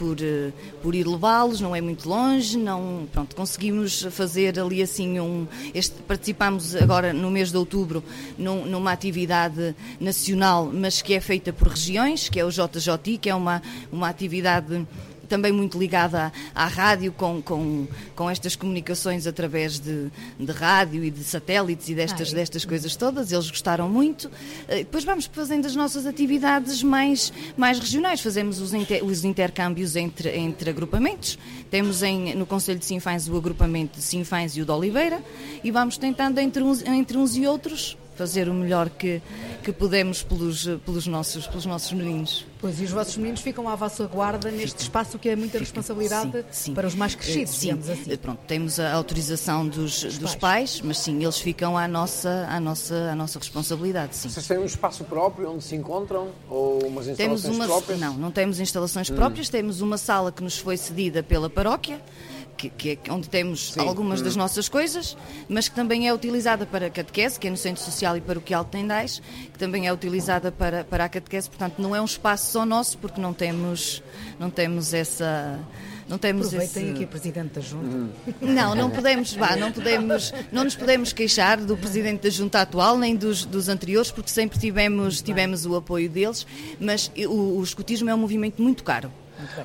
por, eh, por ir levá-los, não é muito longe, não, pronto, conseguimos fazer ali assim um, este, participamos agora no mês de outubro num, numa atividade nacional, mas que é feita por regiões, que é o JJI, que é uma, uma atividade também muito ligada à, à rádio, com, com, com estas comunicações através de, de rádio e de satélites e destas, destas coisas todas. Eles gostaram muito. Eh, depois vamos fazendo as nossas atividades mais, mais regionais. Fazemos os, inter, os intercâmbios entre, entre agrupamentos. Temos em, no Conselho de Sinfães o agrupamento de Sinfães e o de Oliveira e vamos tentando entre uns, entre uns e outros fazer o melhor que, que podemos pelos, pelos, nossos, pelos nossos meninos. Pois, e os vossos meninos ficam à vossa guarda neste espaço que é muita responsabilidade sim, sim. para os mais crescidos, sim. digamos assim. Pronto, temos a autorização dos, dos, dos pais. pais. mas sim, eles ficam à nossa, à nossa, à nossa responsabilidade, sim. Vocês têm um espaço próprio onde se encontram? Ou umas instalações temos uma, próprias? Não, não temos instalações hum. próprias, temos uma sala que nos foi cedida pela paróquia, que, que é onde temos Sim. algumas das hum. nossas coisas, mas que também é utilizada para catequese, que é no Centro Social e Paroquial de Tendais, que também é utilizada para, para a catequese, portanto não é um espaço só nosso, porque não temos, não temos essa não temos Aproveitem esse... aqui a Presidente da Junta. Hum. Não, não podemos, vá, não podemos, não nos podemos queixar do Presidente da Junta atual, nem dos, dos anteriores, porque sempre tivemos, tivemos o apoio deles, mas o, o escutismo é um movimento muito caro.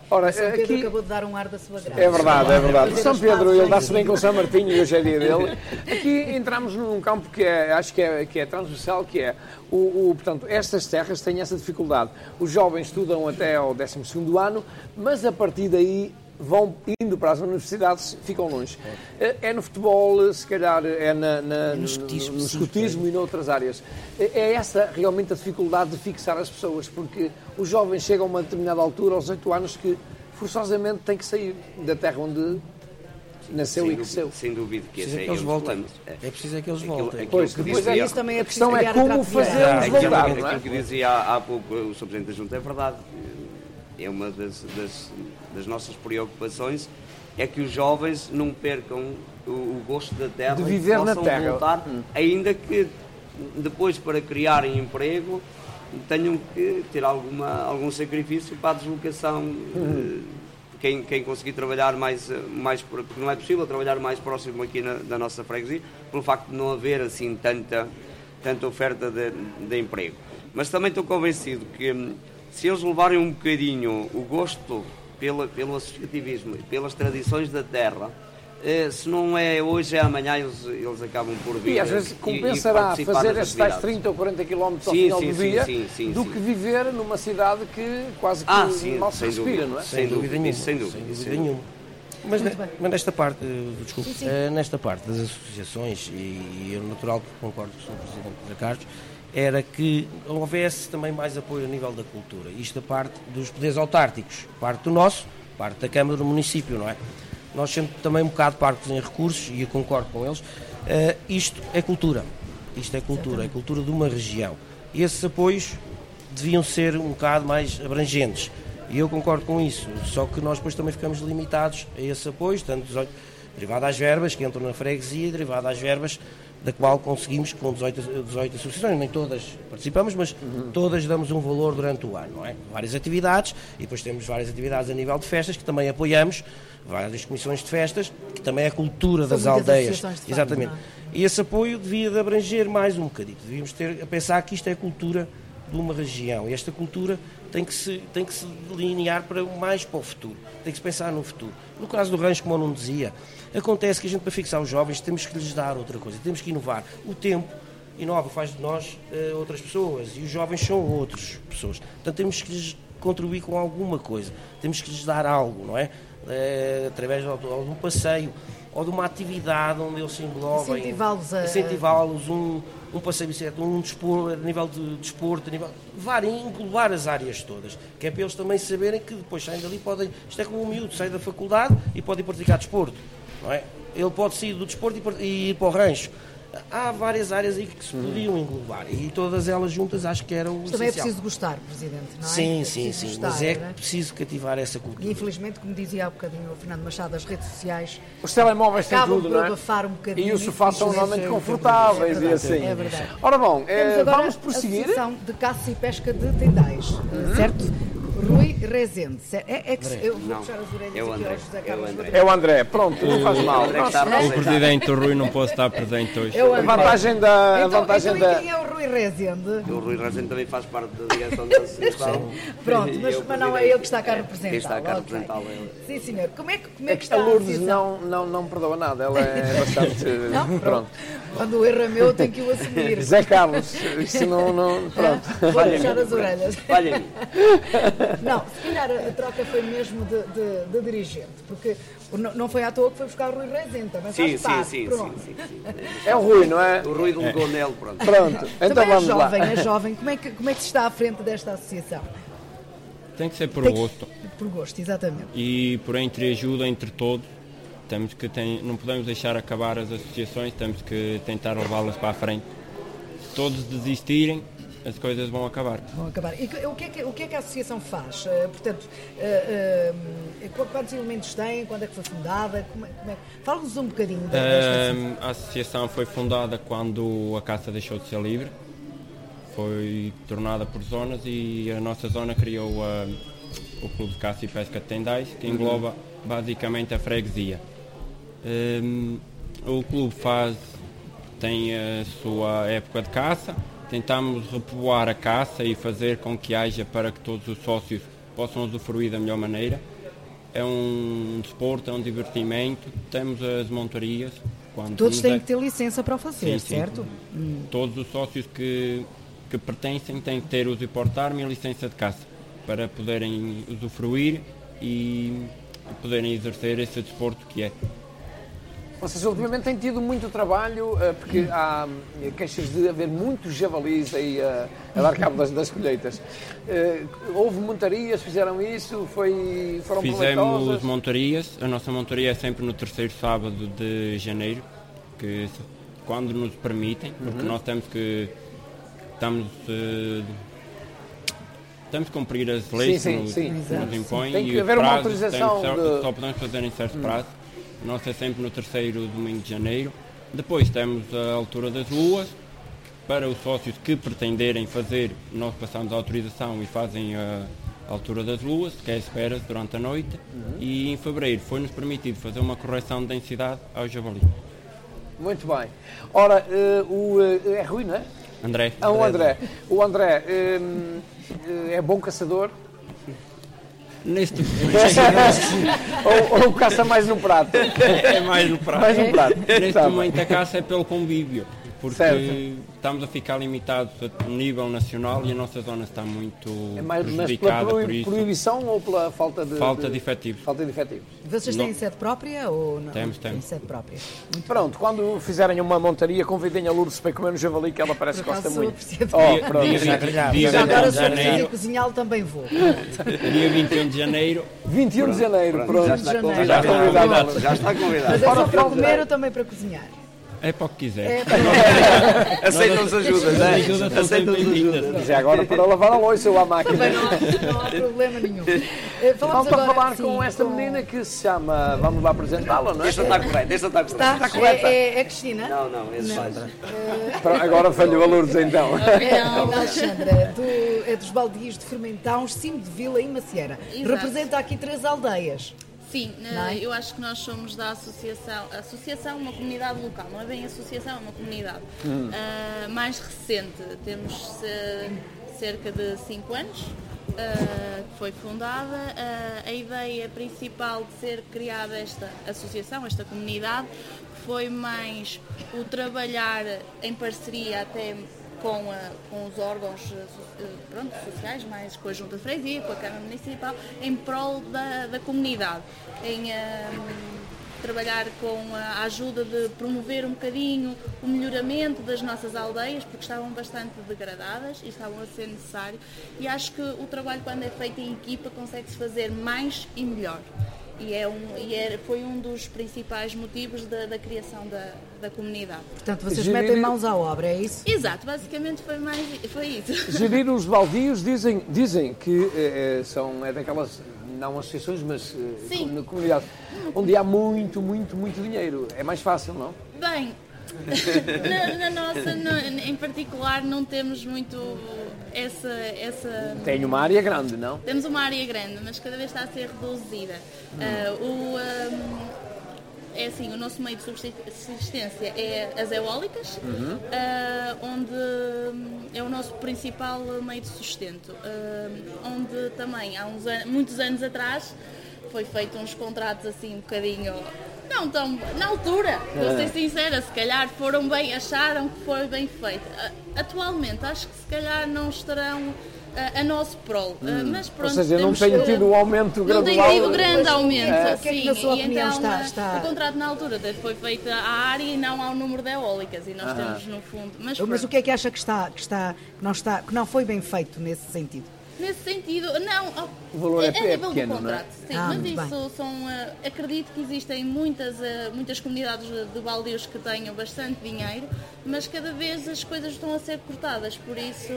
Ora, São Pedro aqui... acabou de dar um ar da sua graça. É verdade, é verdade. São Pedro, ele dá-se bem com São Martinho e hoje é dia dele. Aqui entramos num campo que é, acho que é, que é transversal, que é, o, o, portanto, estas terras têm essa dificuldade. Os jovens estudam até ao 12º ano, mas a partir daí vão indo para as universidades, ficam longe. É, é no futebol, se calhar é na, na, no escutismo, no, escutismo e noutras áreas. É, é essa realmente a dificuldade de fixar as pessoas, porque os jovens chegam a uma determinada altura, aos 8 anos, que forçosamente têm que sair da terra onde nasceu sem e cresceu. Sem dúvida que esse é, é eles voltem. É. é preciso é que eles voltem. pois, depois é isso também a questão é como fazê-los voltar. Aquilo que dizia há, há pouco o Sr. Presidente da Junta é verdade é uma das, das, das, nossas preocupações, é que os jovens não percam o, o gosto da terra de viver na terra. voltar, ainda que depois para criarem emprego tenham que ter alguma, algum sacrifício para a deslocação. Quem, quem conseguir trabalhar mais, mais, porque não é possível trabalhar mais próximo aqui na, da nossa freguesia, pelo facto de não haver assim tanta, tanta oferta de, de emprego. Mas também estou convencido que se eles levarem um bocadinho o gosto pela, pelo associativismo, pelas tradições da terra, eh, se não é hoje, é amanhã, eles, eles acabam por vir. E às vezes compensará e, e fazer estes tais 30 ou 40 km ao sim, final sim, do dia sim, sim, do que viver numa cidade que quase que ah, sim, mal se respira, dúvida, não é? Sem, dúvida, nenhuma. Sem dúvida, sem dúvida nenhuma. Mas, mas, nesta parte, desculpe, eh, nesta parte das associações, e, e é natural que concordo com o Sr. Presidente José Carlos, era que houvesse também mais apoio a nível da cultura. Isto a parte dos poderes autárticos, parte do nosso, parte da Câmara do município, não é? Nós sempre também um bocado parcos em recursos, e eu concordo com eles, uh, isto é cultura. Isto é cultura, é cultura de uma região. E esses apoios deviam ser um bocado mais abrangentes. E eu concordo com isso. Só que nós depois também ficamos limitados a esse apoio, tanto derivado às verbas que entram na freguesia, derivado às verbas da qual conseguimos com 18, 18 associações, nem todas participamos, mas uhum. todas damos um valor durante o ano, não é? Várias atividades, e depois temos várias atividades a nível de festas que também apoiamos, várias comissões de festas, que também é a cultura das aldeias. Exatamente. Facto, é? e esse apoio devia de abranger mais um bocadinho. Devíamos ter a pensar que isto é a cultura de uma região. E esta cultura tem que se, tem que se delinear para, mais para o futuro. Tem que se pensar no futuro. No caso do rancho, como eu não dizia, acontece que a gente, para fixar os jovens, temos que lhes dar outra coisa. Temos que inovar. O tempo inova, faz de nós uh, outras pessoas. E os jovens são outras pessoas. Portanto, temos que lhes contribuir com alguma coisa. Temos que lhes dar algo, não é? Uh, através de, de um passeio ou de uma atividade onde eles se englobem. Incentivá-los a. Incentivá-los, um, um passeio bicicleta, um desporto, a nível de desporto, a nível. Levar, englobar as áreas todas. Que é para eles também saberem que depois saem dali, podem. Isto é como um miúdo, sai da faculdade e pode ir praticar desporto. Não é? Ele pode sair do desporto e ir para o rancho há várias áreas aí que se podiam englobar e todas elas juntas acho que era o Também é preciso gostar, Presidente, não é? Sim, é sim, sim, gostar, mas é, é preciso cativar essa cultura. E infelizmente, como dizia há bocadinho o Fernando Machado, as redes sociais os telemóveis têm tudo, não é? um bocadinho. E os sofás são normalmente confortáveis é e assim. É verdade. Ora bom, é, vamos prosseguir. a de Caça e Pesca de Tendais, uhum. certo? Rui Rezende. É, é que se, eu vou puxar as orelhas é o André, aqui é o André. É o André, pronto, não faz mal. O presidente, o Rui, não pode estar presente hoje. É a vantagem da. Então, vantagem então, da... quem é o Rui Rezende? O Rui Rezende também faz parte da direção da associação. Pronto, mas, mas não é ele que está cá a representar. Quem está cá a representar okay. Sim, senhor. Como é que, como é que está a Lourdes não, não, não perdoa nada, ela é bastante. Não, pronto. Quando o erro é meu, tenho que o assumir. Zé Carlos, isso não. não pronto. Vou puxar as orelhas. Olha Não, se calhar a troca foi mesmo de, de, de dirigente, porque não foi à toa que foi buscar o Rui Rezende, também sim, faz sim, sim, sim, sim, É o Rui, não é? O Rui do Gondel, pronto. Pronto, então também vamos é jovem, lá. é jovem. Como é, que, como é que se está à frente desta associação? Tem que ser por Tem gosto. Que, por gosto, exatamente. E por entre ajuda entre todos. Temos que tem, não podemos deixar acabar as associações, temos que tentar levá-las para a frente. Se todos desistirem, as coisas vão acabar. Vão acabar. E o que é que, o que, é que a associação faz? Uh, portanto, uh, uh, quantos elementos tem? Quando é que foi fundada? Como é, como é... Fala-nos um bocadinho desta A associação foi fundada quando a caça deixou de ser livre. Foi tornada por zonas e a nossa zona criou o Clube de Caça e Pesca de Tendais, que engloba uhum. basicamente a freguesia. Um, o clube faz, tem a sua época de caça, tentamos repovoar a caça e fazer com que haja para que todos os sócios possam usufruir da melhor maneira. É um desporto, é um divertimento, temos as montarias. Todos têm que ter licença para o fazer, sim, certo? Sim. Hum. Todos os sócios que, que pertencem têm que ter uso e portar-me a licença de caça para poderem usufruir e poderem exercer esse desporto que é. Vocês ultimamente têm tido muito trabalho, eh, porque há eh, queixas de haver muitos javalis aí a, a dar cabo das, das colheitas. Eh, houve montarias, fizeram isso? Foi, foram Fizemos proveitosas? montarias, a nossa montaria é sempre no terceiro sábado de janeiro, que quando nos permitem, porque uhum. nós temos que estamos temos que cumprir as leis sim, que sim, nos, nos impõem Tem que e haver uma autorização tem, de... só podemos fazer em certo hum. prazo. Nós é sempre no terceiro domingo de janeiro. Depois temos a altura das luas. Para os sócios que pretenderem fazer, nós passamos a autorização e fazem a altura das luas, que é espera durante a noite. Uhum. E em fevereiro foi-nos permitido fazer uma correção de densidade ao javali. Muito bem. Ora, uh, o, uh, é Rui, não é? André. Ah, o André. O André um, é bom caçador? Neste ou, ou caça mais no prato? É mais no prato. Mais no prato. Neste tá momento a caça é pelo convívio porque certo. estamos a ficar limitados a nível nacional e a nossa zona está muito é mais, prejudicada mas por isso. proibição ou pela falta de... Falta de, de efetivos. Falta de efetivos. Vocês têm não. sede própria ou não? Temos, temos. Tem sede própria. Muito pronto, quando fizerem uma montaria, convidem a Lourdes para comer no javali, que ela parece que gosta muito. Oh, pronto. Dia, dia, dia, dia, dia agora se eu cozinhá-lo também vou. Dia 21 de janeiro. 21 de janeiro, pronto. Já está convidado. Já está convidado. Mas é só para comer ou também para cozinhar? É para o que quiser. É, Aceitam as ajudas, é? Aceitam as ajudas. Já agora para lavar a louça ou a máquina. Não, não há problema nenhum. Vamos agora, falar sim, com esta com... menina que se chama. Vamos lá apresentá-la, não é? Esta está correta, esta está correta. Está, está correta. É, é, Cristina? Não, não, é Sandra. Agora falhou a Lourdes então. Não, Alexandra, do, é dos baldios de Fermentão, Cimo de Vila e Macieira. Representa aqui três aldeias. Sim, é? eu acho que nós somos da associação. A associação é uma comunidade local, não é bem associação, é uma comunidade. Hum. Uh, mais recente, temos uh, cerca de 5 anos uh, que foi fundada. a ideia principal de ser criada esta associação, esta comunidade, foi mais o trabalhar em parceria até com, a, com os órgãos eh, eh, pronto, sociais, mais com a Junta de Freguesia, com a Câmara Municipal, em prol da, da comunidade, em um, ehm, trabalhar com a ajuda de promover um bocadinho o melhoramento das nossas aldeias, porque estavam bastante degradadas e estavam a ser necessário. E acho que o trabalho, quando é feito em equipa, consegue-se fazer mais e melhor e, é um, e é, foi um dos principais motivos da, da criação da, da, comunidade. Portanto, vocês Gerir... metem mãos à obra, é isso? Exato, basicamente foi, mais, foi isso. Gerir os baldios dizem, dizem que é, são é daquelas, não associações, mas Sim. na comunidade, onde há muito, muito, muito dinheiro. É mais fácil, não? Bem, na, na, nossa, no, em particular, não temos muito essa, essa. Tem uma área grande, não? Temos uma área grande, mas cada vez está a ser reduzida. Hum. Uh, o, um, é assim, o nosso meio de subsistência é as eólicas, uhum. uh, onde é o nosso principal meio de sustento. Onde também, há uns anos, muitos anos atrás, foi feito uns contratos assim um bocadinho não tão. Na altura, vou ser é. sincera, se calhar foram bem, acharam que foi bem feito. Atualmente, acho que se calhar não estarão a, a nosso prol. Hum. Mas pronto, Ou seja, não tem tido um aumento gradual. Não tem tido grande aumento, é. sim. Que é que, e então está, está... o contrato na altura foi feito à área e não ao número de eólicas e nós ah. temos no fundo. Mas, mas o que é que acha que está, que está, que não está, que não foi bem feito nesse sentido? Nesse sentido, não. O valor é, é, é pequeno, não é? Sim, ah, mas isso são. Uh, acredito que existem muitas, uh, muitas comunidades de baldios que tenham bastante dinheiro, mas cada vez as coisas estão a ser cortadas. Por isso,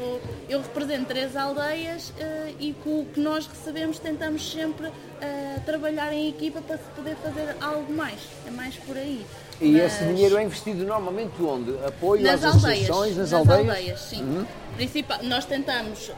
eu represento três aldeias uh, e com o que nós recebemos tentamos sempre trabalhar em equipa para se poder fazer algo mais. É mais por aí. E mas... esse dinheiro é investido normalmente onde? Apoio nas às aldeias, associações, nas, nas aldeias? aldeias sim. Uhum. Principal, nós tentamos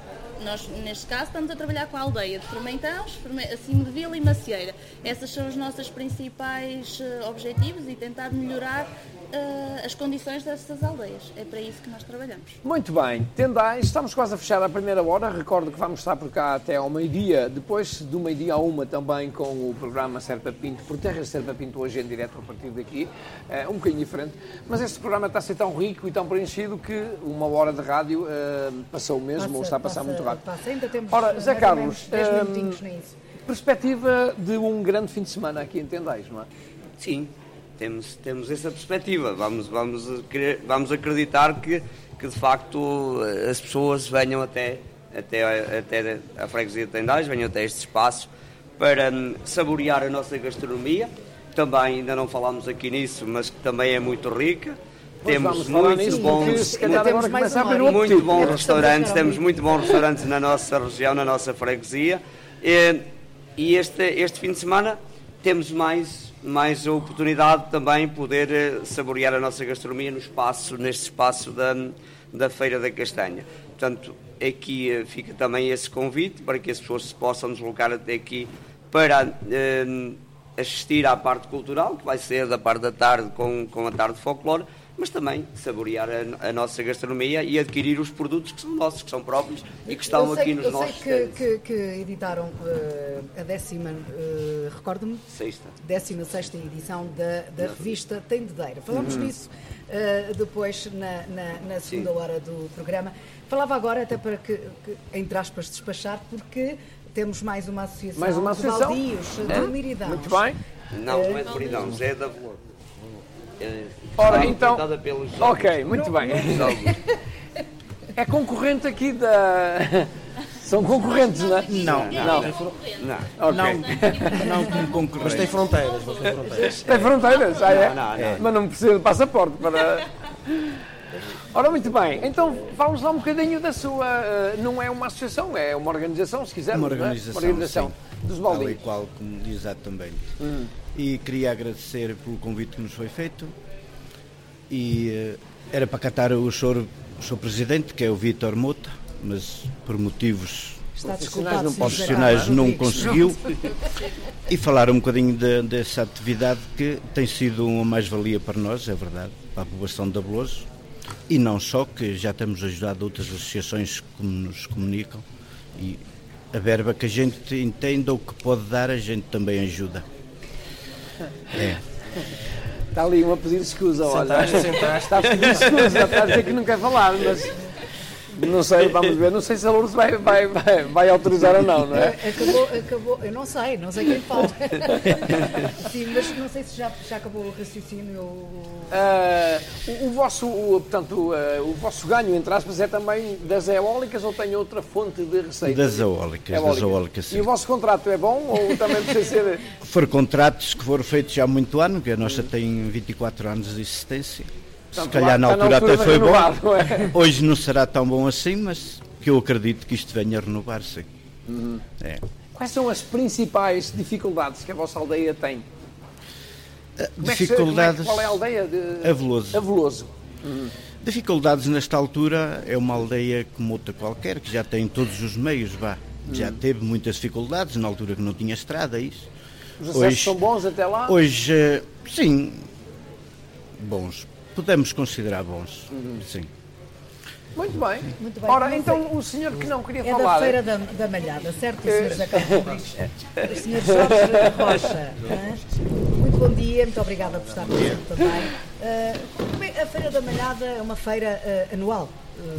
nós, neste caso, estamos a trabalhar com a aldeia de Fermentãos, acima de Vila e Macieira. Esses são os nossos principais uh, objetivos e tentar melhorar uh, as condições dessas aldeias. É para isso que nós trabalhamos. Muito bem. Tendais, estamos quase a fechar a primeira hora. Recordo que vamos estar por cá até ao meio-dia. Depois do meio-dia a uma também com o programa Serpa Pinto, por Terra Serpa Pinto, hoje em direto a partir daqui. É um bocadinho diferente. Mas este programa está a ser tão rico e tão preenchido que uma hora de rádio uh, passou mesmo, passa, ou está a passar passa, muito rápido. Passa. Ainda temos Ora, Zé Carlos, um, perspectiva de um grande fim de semana aqui em Tendais, não é? Sim, temos, temos essa perspectiva. Vamos, vamos, vamos acreditar que, que de facto as pessoas venham até, até, até a freguesia de Tendais, venham até este espaço para hum, saborear a nossa gastronomia. Também ainda não falámos aqui nisso, mas que também é muito rica. Temos muito bons, muito, muito bons restaurantes, temos muito bons restaurantes na nossa região, na nossa freguesia. E, e este, este fim de semana temos mais mais a oportunidade também poder eh, saborear a nossa gastronomia no espaço, neste espaço da, da Feira da Castanha. Portanto, aqui eh, fica também esse convite para que as pessoas se possam deslocar até aqui para eh, assistir à parte cultural, que vai ser da parte da tarde com, com a tarde de folclore, mas também saborear a, a, nossa gastronomia e adquirir os produtos que são nossos, que são próprios e que estão sei, aqui nos nossos Eu sei que, que, que, editaram uh, a décima, uh, recordo-me, sexta. décima sexta edição da, da revista Tendedeira. Falamos uhum. nisso uh, depois na, na, na segunda Sim. hora do programa. Falava agora até para que, que, entre aspas, despachar, porque temos mais uma associação, mais uma associação? de Baldios, é? de Miridão. Muito bem. Não, não é de Miridão, é da Flor. Ora, então. Ok, muito bem. É concorrente aqui da. São concorrentes, não é? Não, não. Não, okay. não, não como concorrentes. Mas tem fronteiras, mas tem fronteiras. Tem fronteiras, ah, é? Não, não, não. Mas não precisa de passaporte para. Ora, muito bem, então vamos lá um bocadinho da sua. eh, Não é uma associação, é uma organização, se quiser. Uma não é? organização, Uma organização sim. dos Tal e qual como diz exatamente. Hum. E queria agradecer pelo convite que nos foi feito. E eh, era para catar o senhor, o senhor presidente, que é o Vítor Mota, mas por motivos Está Profissionais não profissionais não conseguiu. E falar um bocadinho de- dessa atividade que tem sido uma mais-valia para nós, é verdade, para a população de Abeloso. E não só, que já temos ajudado outras associações que nos comunicam. E a verba que a gente entende ou que pode dar, a gente também ajuda. É. Está ali um a pedir escusa, olha. Sentaste, sentaste. Está a pedir escusa, está a dizer que não quer falar, mas. Não sei, vamos ver. Não sei se a Lourdes vai, vai, vai, vai autorizar ou não, não é? Acabou, acabou, eu não sei, não sei quem fala. Sim, mas não sei se já, já acabou o raciocínio. ou- Ah, o, o vosso, o, portanto, ah, o vosso ganho, entre aspas, é também das eólicas ou tem outra fonte de receita? Das eólicas, das eólicas, sim. E o vosso contrato é bom ou também precisa ser... Foram contratos que foram feitos já há muito ano, que a nossa tem 24 anos de existência. Se calhar na altura altura até foi bom. renovar, não é? Hoje não será tão bom assim, mas que eu acredito que isto venha a renovar-se. Uhum. É. Quais são as principais dificuldades que a vossa aldeia tem? Como é que se- Dificuldades. como é que- qual é a aldeia de... Aveloso. Aveloso. Dificuldades nesta altura é uma aldeia como outra qualquer, que já tem todos os meios, vá. Já Hum. teve muitas dificuldades, na altura que não tinha estrada, é isso. Os acessos são bons até lá? Hoje, eh, sim, bons. Podemos considerar bons, Uhum. sim. Muito bem. Muito bem. Ora, Não então sei. o senhor que não queria É falar... da Feira da, da Malhada, certo, É. Sr. José Carlos Rodrigues? O Sr. Jorge Rocha. não é? Muito bom dia, muito obrigada por estar presente também. É- a Feira da Malhada é uma feira ah, anual,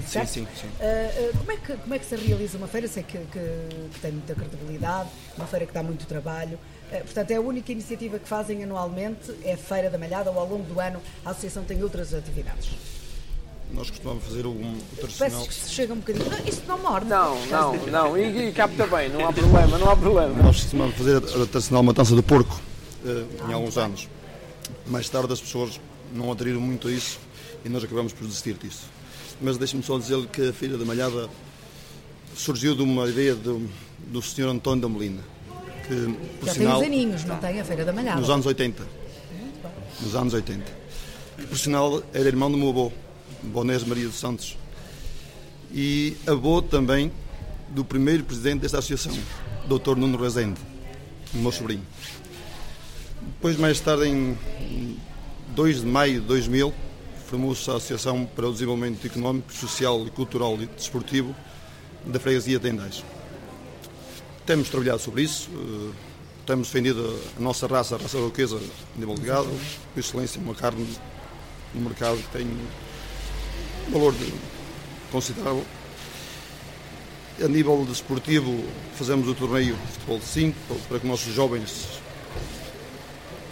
certo? sim, sim. Ah, ah, como, é que, como é que se realiza uma feira? Sei que, que- que tem muita credibilidade, uma feira que dá muito trabalho. Ah, portanto, é a única iniciativa que fazem anualmente, é a Feira da Malhada, ou ao longo do ano a Associação tem outras atividades. Nós costumamos fazer um, o Peço tradicional. que se chega um bocadinho. Não, Isto não morde. Não, não, não. E, e capta bem, não há problema, não há problema. Nós costumamos fazer a, a tradicional matança do porco eh, em alguns anos. Mais tarde as pessoas não aderiram muito a isso e nós acabamos por desistir disso. Mas deixe-me só dizer que a Feira da Malhada surgiu de uma ideia do, do Sr. António da Molina, que por Já sinal, tem uns aninhos, não tem? A Feira da Malhada. nos anos 80. Nos anos 80. Que, por sinal era irmão do meu avô, Bonés Maria dos Santos. E avô também do primeiro presidente desta associação, Dr. Nuno Rezende, meu sobrinho. Depois, mais tarde, em 2 de maio de 2000, formou-se a Associação para o Desenvolvimento Económico, Social, e Cultural e Desportivo da Freguesia de Tendais. Temos trabalhado sobre isso, eh, temos defendido a nossa raça, a raça roquesa, a nível de gado, com excelência, uma carne no mercado que tem um valor de- considerável. A nível desportivo, fazemos o torneio de futebol de 5 para que os nossos jovens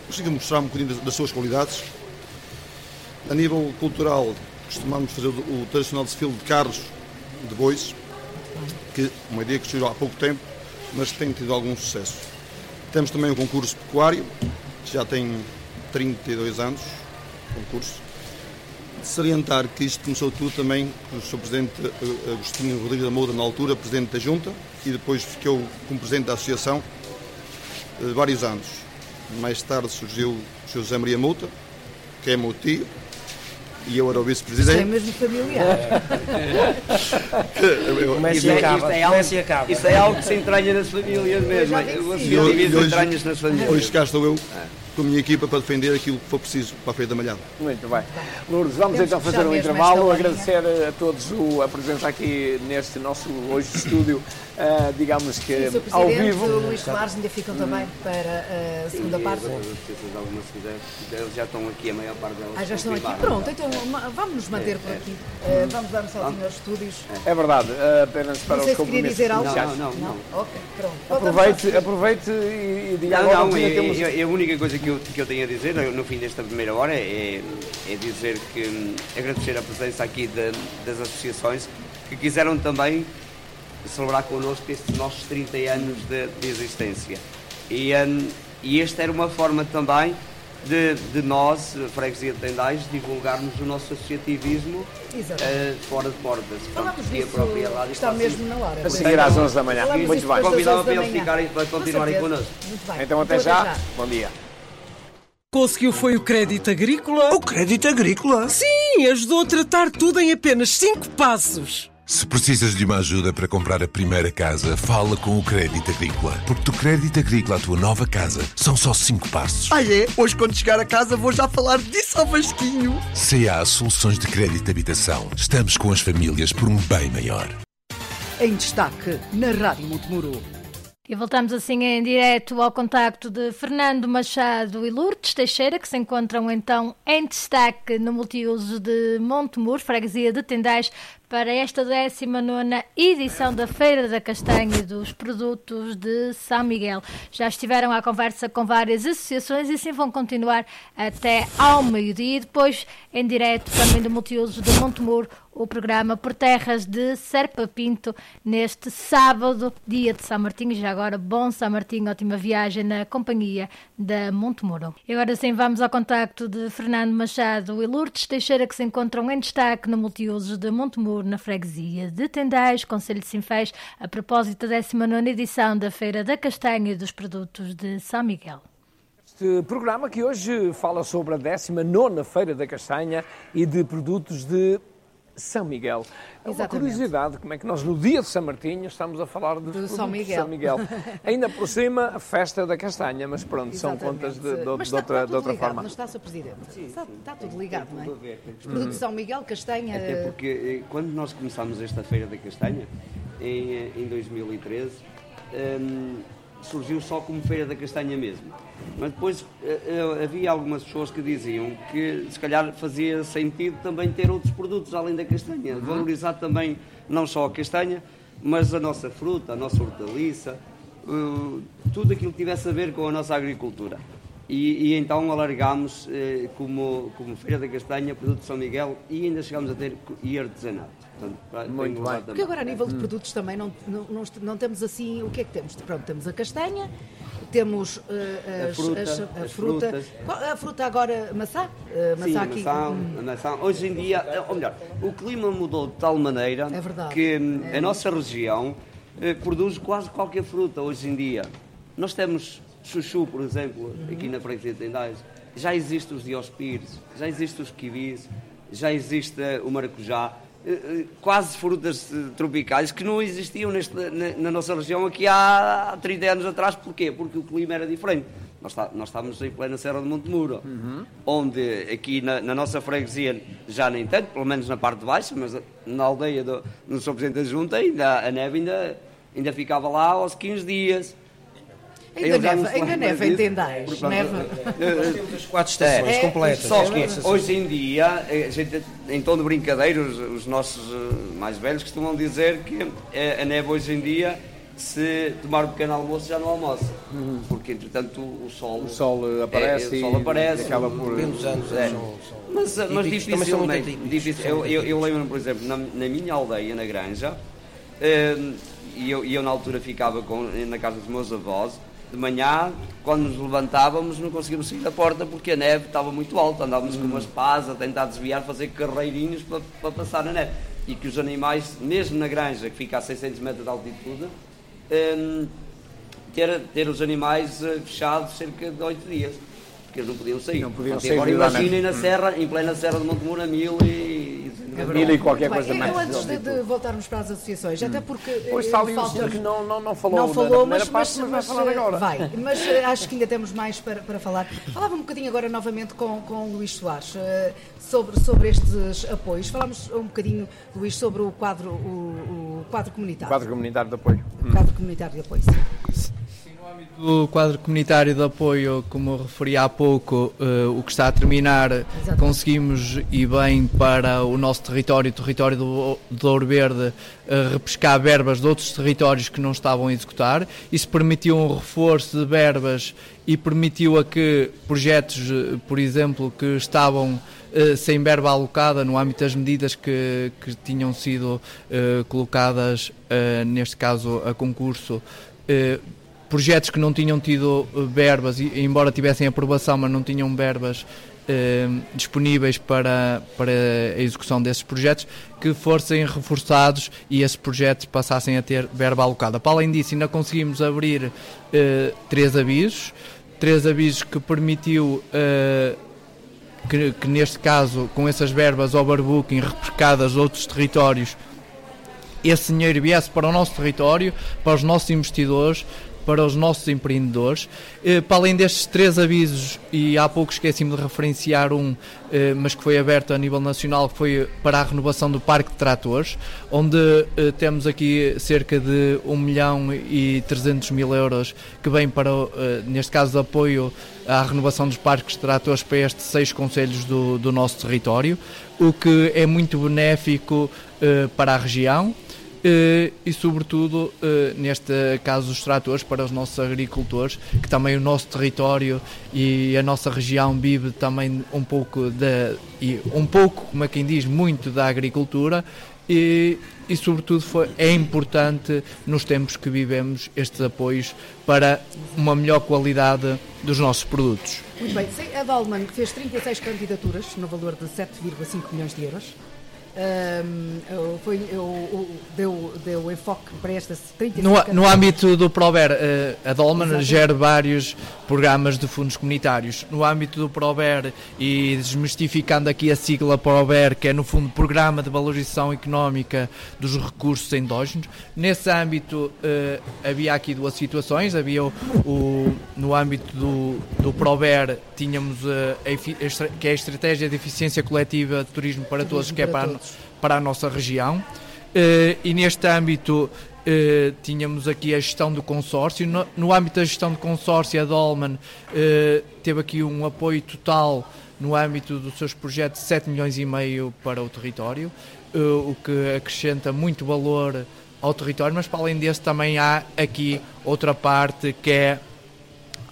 consigam mostrar um bocadinho das suas qualidades. A nível cultural, costumamos fazer o, tradicional desfile de carros de bois, que uma ideia que surgiu há pouco tempo, mas tem tido algum sucesso. Temos também o concurso pecuário, que já tem 32 anos, concurso. Salientar que isto começou tudo também com o Sr. Presidente eh, Agostinho Rodrigues da Moura, na altura, Presidente da Junta, e depois ficou como Presidente da Associação eh, vários anos. Mais tarde surgiu o Sr. José Maria Mouta, que é meu tio, e eu era o Isto é Vice-Presidente. mesmo familiar. Começa Isto e é- acaba. é. Isso é algo que se entranha nas famílias mesmo. já vi que O sim. E senhor hoje- divide e hoje- entranhas nas famílias. Hoje cá estou eu com a minha equipa para defender aquilo que for preciso para a Feira da Malhada. Muito bem. Lourdes, vamos Temos então fazer um intervalo, agradecer a todos o- a presença aqui neste nosso hoje estúdio, ah, digamos que E o Sr. ao Presidente, vivo. o Luís Soares ainda ficam também para a segunda Sim, parte. as algumas. Eles já estão aqui, a maior parte delas. Ah, já estão aqui. Pronto, então vamos nos manter por aqui. Eh, vamos dar um saltinho aos estúdios. É verdade, ah, apenas para Não sei os se queria dizer algo. comerciais. Não, não, não. Ok, pronto. Aproveite, aproveite e, e diga Não, não, é, ainda temos... é- é a única coisa que eu, que eu tenho a dizer no fim desta primeira hora é, é dizer que hum, agradecer a presença aqui da- das associações que quiseram também celebrar connosco estes nossos 30 anos de, de existência. E, um, e esta era uma forma também de, de nós, Freguesia de Tendais, divulgarmos o nosso associativismo uh, fora de portas. Falamos disso, a própria rádio está mesmo na hora. A seguir às 11 da manhã. Muito bem. Convidava para eles ficarem, para continuarem connosco. Então até já. Bom dia. Conseguiu foi o crédito agrícola. O crédito agrícola? Sim, ajudou a tratar tudo em apenas 5 passos. Se precisas de uma ajuda para comprar a primeira casa, fala com o Crédito Agrícola. Porque do Crédito Agrícola à tua nova casa são só 5 passos. Ah é? Hoje quando chegar a casa vou já falar disso ao Vasquinho. CA Soluções de Crédito de Habitação. Estamos com as famílias por um bem maior. Em destaque na Rádio Montemuro. E voltamos assim em direto ao contacto de Fernando Machado e Lourdes Teixeira, que se encontram então em destaque no multiuso de Montemur, freguesia de Tendais, para esta 19 edição da Feira da Castanha e dos Produtos de São Miguel. Já estiveram à conversa com várias associações e assim vão continuar até ao meio-dia. E depois, em direto também do multiuso de Montemuro, o programa Por Terras de Serpa Pinto, neste sábado, dia de São Martinho. Já agora, bom São Martinho, ótima viagem na companhia da Montemuro. E agora sim, vamos ao contacto de Fernando Machado e Lourdes Teixeira, que se encontram em destaque no multiuso de Montemuro, na freguesia de Tendais, Conselho de Sinfãs, a propósito da 19 edição da Feira da Castanha e dos Produtos de São Miguel. Este programa que hoje fala sobre a 19 Feira da Castanha e de produtos de são Miguel. É uma curiosidade, como é que nós no dia de São Martinho estamos a falar de São Miguel. São Miguel. Ainda por cima, a festa da castanha, mas pronto, Exatamente. são contas de, de, de outra, está, de outra ligado, forma. Mas está, Sr. Presidente, está, está, tudo ligado, não é? Os produtos de São Miguel, castanha... Até porque eh, quando nós começámos esta Feira da Castanha, em, eh, em 2013, um, surgiu só como Feira da Castanha mesmo. Mas depois uh, havia algumas pessoas que diziam que se calhar fazia sentido também ter outros produtos além da castanha, uhum. valorizar também não só a castanha, mas a nossa fruta, a nossa hortaliça, uh, tudo aquilo que tivesse a ver com a nossa agricultura. E, e então alargámos uh, como, como Feira da Castanha, produto de São Miguel e ainda chegámos a ter e artesanato. Portanto, Muito bem. Porque agora a nível de hum. produtos também não, não, não, não, temos assim, o que é que temos? Pronto, temos a castanha, temos uh, as, a fruta, as, a, as fruta. a fruta agora, maçã? Uh, maçã Sim, aqui. Maçã, hum. a maçã. Hoje em dia, eh, ou melhor, o clima mudou de tal maneira é que hum, é. a nossa região uh, produz quase qualquer fruta hoje em dia. Nós temos chuchu, por exemplo, aqui na freguesia de Tendais. Já existem os diospires, já existem os kiwis, já existe o maracujá quase frutas tropicais que não existiam neste, na, na, nossa região aqui há 30 anos atrás. Porquê? Porque o clima era diferente. Nós, está, nós estávamos em plena Serra de Montemuro, uhum. onde aqui na, na, nossa freguesia já nem tanto, pelo menos na parte de baixo, mas na aldeia do, do Sr. Presidente da Junta ainda, a neve ainda, ainda ficava lá aos 15 dias. Ainda neve, ainda neve em Tendais. Nós temos as quatro estações é, completas. Só que hoje em dia, a gente, em tom de brincadeira, os, os, nossos eh, mais velhos costumam dizer que a neve hoje em dia se tomar um pequeno almoço já não almoça. Uhum. Porque entretanto o sol, o sol aparece, é, o sol aparece e acaba por. Anos, é. Mas, mas dificilmente. Difícil, eu, eu, eu lembro, por exemplo, na, na, minha aldeia, na Granja, e eu, eu na altura ficava com, na casa dos meus avós, de manhã, quando nos levantávamos, não conseguíamos sair da porta porque a neve estava muito alta. Andávamos hum. com umas pás a tentar desviar, fazer carreirinhos para, para passar na neve. E que os animais, mesmo na granja, que fica a 600 metros de altitude, um, ter, ter os animais eh, fechados cerca de 8 dias. Porque eles não podiam sair. Não podiam sair. Agora imaginem na serra, em plena serra de Montemuro, a mil e Mil e qualquer coisa mais. Eu, antes de, de, voltarmos para as associações, hum. até porque. Pois está ali falta... o que não, não, não falou, não falou mas, parte, mas, mas, vai falar agora. Vai, mas eh, acho que ainda temos mais para, para falar. Falava um bocadinho agora novamente com, com o Luís Soares sobre, sobre estes apoios. Falámos um bocadinho, Luís, sobre o quadro, o, o quadro comunitário. O quadro comunitário de apoio. O quadro comunitário de apoio, sim. Do quadro comunitário de apoio, como referi há pouco, uh, o que está a terminar, Exatamente. conseguimos e bem para o nosso território, o território do, do Ouro Verde, uh, repescar verbas de outros territórios que não estavam a executar. Isso permitiu um reforço de verbas e permitiu a que projetos, eh, por exemplo, que estavam sem verba alocada no âmbito das medidas que, que tinham sido colocadas, neste caso a concurso, projetos que não tinham tido eh, verbas, embora tivessem aprovação, mas não tinham verbas eh, disponíveis para, para a execução desses projetos, que fossem reforçados e esses projetos passassem a ter verba alocada. Para além disso, ainda conseguimos abrir eh, três avisos, três avisos que permitiu. Eh, que, que, neste caso, com essas verbas overbooking replicadas de outros territórios, esse dinheiro viesse para o nosso território, para os nossos investidores, para os nossos empreendedores. Eh, para além destes três avisos, e há pouco esqueci-me de referenciar um, eh, mas que foi aberto a nível nacional, que foi para a renovação do Parque de Tratores, onde eh, temos aqui cerca de 1 milhão e 300 mil euros que vem para, neste caso, de apoio à renovação dos parques de tratores para estes seis conselhos do, do nosso território, o que é muito benéfico para a região. Uh, e sobretudo uh, neste caso os tratores para os nossos agricultores que também o nosso território e a nossa região vive também um pouco da e um pouco como é quem diz muito da agricultura. E, e sobretudo foi, é importante nos tempos que vivemos estes apoios para uma melhor qualidade dos nossos produtos. Muito bem, a Dalman fez 36 candidaturas no valor de 7,5 milhões de euros um, foi, eu, deu, deu enfoque para estas 35 no, no âmbito do Prover, uh, a Dolman gera vários programas de fundos comunitários. No âmbito do Prover, e desmistificando aqui a sigla Prover, que é no fundo Programa de Valorização Económica dos Recursos Endógenos, nesse âmbito uh, havia aqui duas situações. Havia o, o no âmbito do, do Prover, tínhamos uh, a, que é a Estratégia de Eficiência Coletiva de Turismo para Turismo Todos, que é para para a nossa região. Uh, e neste âmbito uh, tínhamos aqui a gestão do consórcio. No, no âmbito da gestão do consórcio, a Dolman uh, teve aqui um apoio total no âmbito dos seus projetos de 7 milhões e meio para o território, o que acrescenta muito valor ao território, mas para além desse também há aqui outra parte que é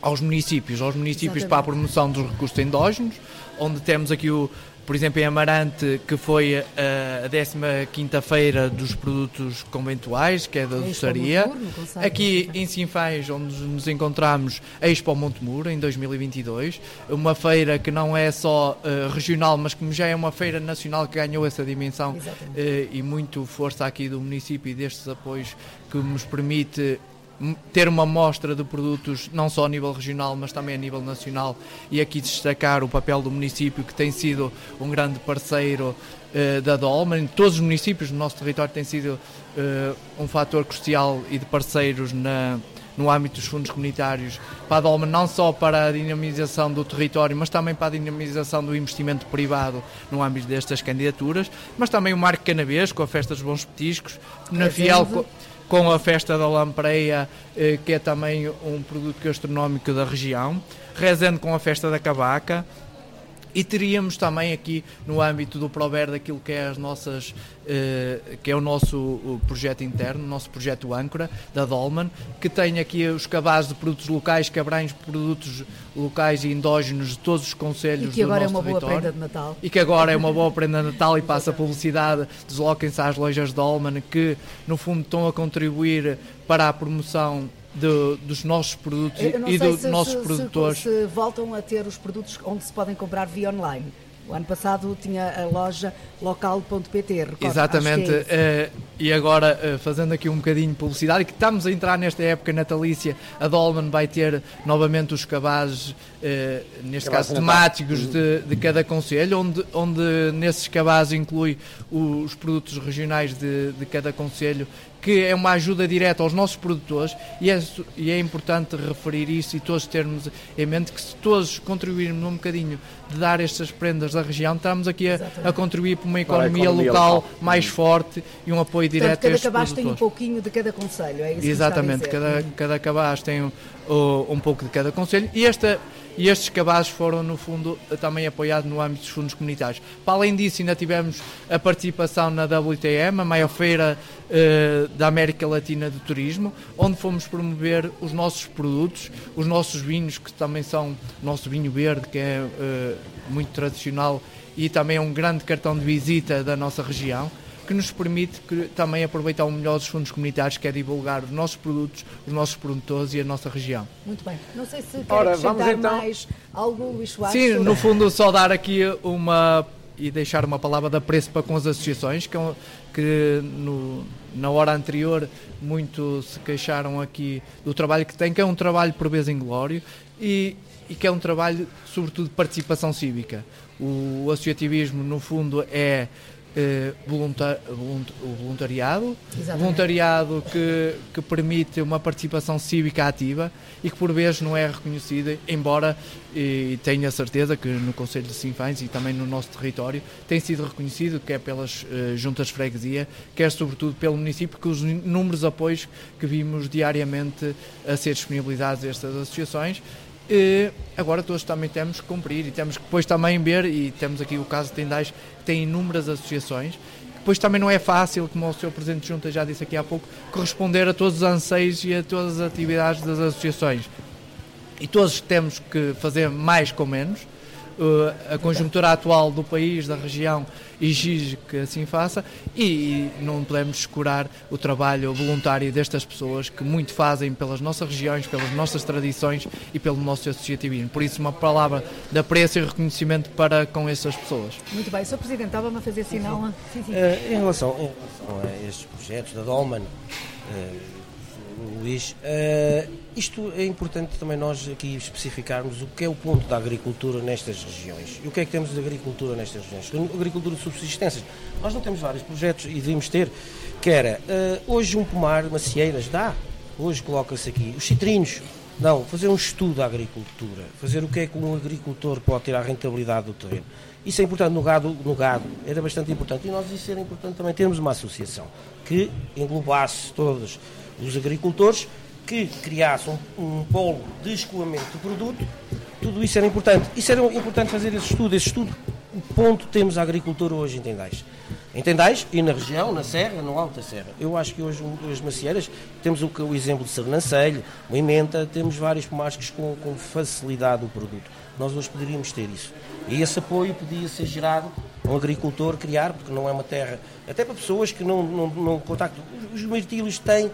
aos municípios, aos municípios Exatamente. para a promoção dos recursos endógenos, onde temos aqui o, por exemplo, em Amarante, que foi a, a 15 feira dos produtos conventuais, que é da doçaria. Aqui em Sinfãs, onde nos encontramos, a Expo Montemuro, em 2022. Uma feira que não é só uh, regional, mas como já é uma feira nacional que ganhou essa dimensão uh, e muito força aqui do município e destes apoios que nos permite ter uma mostra de produtos não só a nível regional, mas também a nível nacional e aqui destacar o papel do município que tem sido um grande parceiro uh, da Dolman. Todos os municípios do nosso território têm sido uh, um fator crucial e de parceiros na, no âmbito dos fundos comunitários para a Dolman, não só para a dinamização do território, mas também para a dinamização do investimento privado no âmbito destas candidaturas, mas também o Marco Canabês, com a Festa dos Bons Petiscos, na Fiel com a Festa da Lampreia, eh, que é também um produto gastronómico da região, Rezende com a Festa da Cavaca, e teríamos também aqui no âmbito do Prover daquilo que é as nossas eh, que é o nosso projeto interno, o nosso projeto âncora da Dolman, que tem aqui os cabazes de produtos locais que abrange produtos locais e endógenos de todos os conselhos e que agora é uma território. boa prenda de Natal e que agora é uma boa prenda de Natal e passa a publicidade desloquem-se às lojas Dolman que no fundo estão a contribuir para a promoção de, dos nossos produtos e dos nossos se, produtores. Se, se voltam a ter os produtos onde se podem comprar via online. O ano passado tinha a loja local.pt. Exatamente. É uh, e agora, uh, fazendo aqui um bocadinho de publicidade, que estamos a entrar nesta época natalícia, a Dolman vai ter novamente os cabazes, uh, neste caso temáticos, de, de, cada conselho, onde, onde nesses cabazes inclui os produtos regionais de, de cada conselho que é uma ajuda direta aos nossos produtores e é, e é importante referir isso e todos termos em mente que se todos contribuirmos um bocadinho de dar estas prendas da região, estamos aqui a, a contribuir para uma economia, economia local, local, mais uhum. forte e um apoio Portanto, direto cada a estes cabaz tem um pouquinho de cada conselho, é isso Exatamente, cada, cada cabaz tem um, um pouco de cada conselho. E esta e estes cabazes foram, no fundo, também apoiados no âmbito dos fundos comunitários. Para além disso, ainda tivemos a participação na WTM, a maior feira eh, da América Latina de Turismo, onde fomos promover os nossos produtos, os nossos vinhos, que também são o nosso vinho verde, que é eh, muito tradicional e também é um grande cartão de visita da nossa região que nos permite que, também aproveitar o melhor dos fundos comunitários, que é divulgar os nossos produtos, os nossos produtores e a nossa região. Muito bem. Não sei se quer Ora, acrescentar então... mais algo, Luís Soares. Sim, no fundo só dar aqui uma e deixar uma palavra de apreço para com as associações que, que no, na hora anterior muito se queixaram aqui do trabalho que tem, que é um trabalho por vezes inglório e, e que é um trabalho sobretudo de participação cívica. O associativismo no fundo é eh, voluntar, o voluntariado, Exatamente. voluntariado que, que permite uma participação cívica ativa e que por vezes não é reconhecida, embora e tenha certeza que no Conselho de Sinfãs e também no nosso território tem sido reconhecido, quer pelas uh, juntas de freguesia, quer sobretudo pelo município, que os inúmeros apoios que vimos diariamente a ser disponibilizados a estas associações e agora todos também temos que cumprir e temos que depois também ver, e temos aqui o caso de Tendais, que tem inúmeras associações, depois também não é fácil, como o Sr. Presidente de Junta já disse aqui há pouco, corresponder a todos os anseios e a todas as atividades das associações. E todos temos que fazer mais com menos, a conjuntura atual do país, da região, exige que assim faça e não podemos descurar o trabalho voluntário destas pessoas que muito fazem pelas nossas regiões, pelas nossas tradições e pelo nosso associativismo. Por isso, uma palavra de apreço e reconhecimento para com essas pessoas. Muito bem. Sr. Presidente, estava-me a fazer sinal. Sim, sim. Uh, em, relação, em relação a estes projetos da Dolman, uh, Luís. Uh, isto é importante também nós aqui especificarmos o que é o ponto da agricultura nestas regiões. E o que é que temos de agricultura nestas regiões? Agricultura de subsistências. Nós não temos vários projetos e devíamos ter, que era, uh, hoje um pomar, macieiras, dá. Hoje coloca-se aqui. Os citrinos, não. Fazer um estudo da agricultura. Fazer o que é que um agricultor pode ter a rentabilidade do terreno. Isso é importante no gado, no gado, era bastante importante. E nós isso era importante também termos uma associação que englobasse todos os agricultores, que criassem um, polo de escoamento de produto, tudo isso era importante. Isso era importante fazer esse estudo, esse estudo, o ponto temos a agricultura hoje em Tendais. Em Tendais e na região, na Serra, no Alto da Serra. Eu acho que hoje as macieiras, temos o, o exemplo de Sernancelho, Moimenta, temos vários pomares com, com facilidade o produto. Nós hoje poderíamos ter isso. E esse apoio podia ser gerado um agricultor criar, porque não é uma terra, até para pessoas que não, não, não contactam. Os mirtilos têm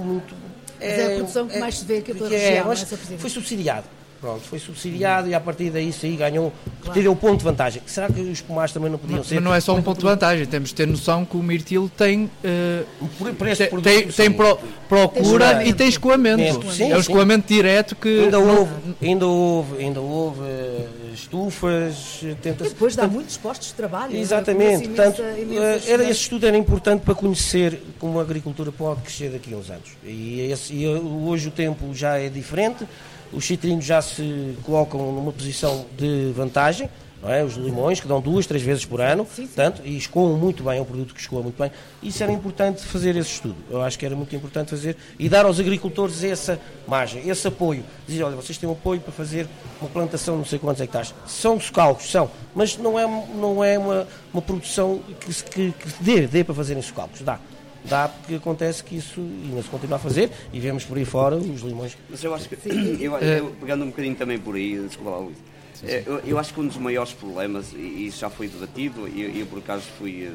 muito. É, Mas é a produção que é, mais se vê pela é, região, mas foi subsidiado. Pronto, foi subsidiado e a partir daí sim ganhou, claro. tirou um ponto de vantagem. Será que os pomares também não podiam ser? Mas não é só um ponto de vantagem, temos de ter noção que o mirtilo tem, uh, por, por tem, tem, tem pro, procura tem e tem escoamento. Sim, é o escoamento sim. direto que. Ainda houve, ainda houve, ainda houve uh, estufas. Tenta depois dá muitos postos de trabalho. Exatamente. Portanto, imensa, era, esse estudo era importante para conhecer como a agricultura pode crescer daqui a uns anos. E, esse, e hoje o tempo já é diferente os citrinos já se colocam numa posição de vantagem, é? os limões, que dão duas, três vezes por ano, sim, sim. Tanto, e escoam muito bem, é um produto que escoa muito bem. Isso era importante fazer esse estudo. Eu acho que era muito importante fazer e dar aos agricultores essa margem, esse apoio. Dizer, olha, vocês têm um apoio para fazer uma plantação não sei quantos hectares. São dos cálculos, são, mas não é, não é uma, uma produção que, que, que dê, dê para fazerem cálculos. Dá dá porque acontece que isso ainda se continua a fazer e vemos por aí fora os limões. Mas eu acho que, eu, eu, pegando um bocadinho também por aí, desculpa lá, Luís, eh, eu, eu, acho que um dos maiores problemas, e isso já foi debatido, e eu, eu, por acaso fui, eh,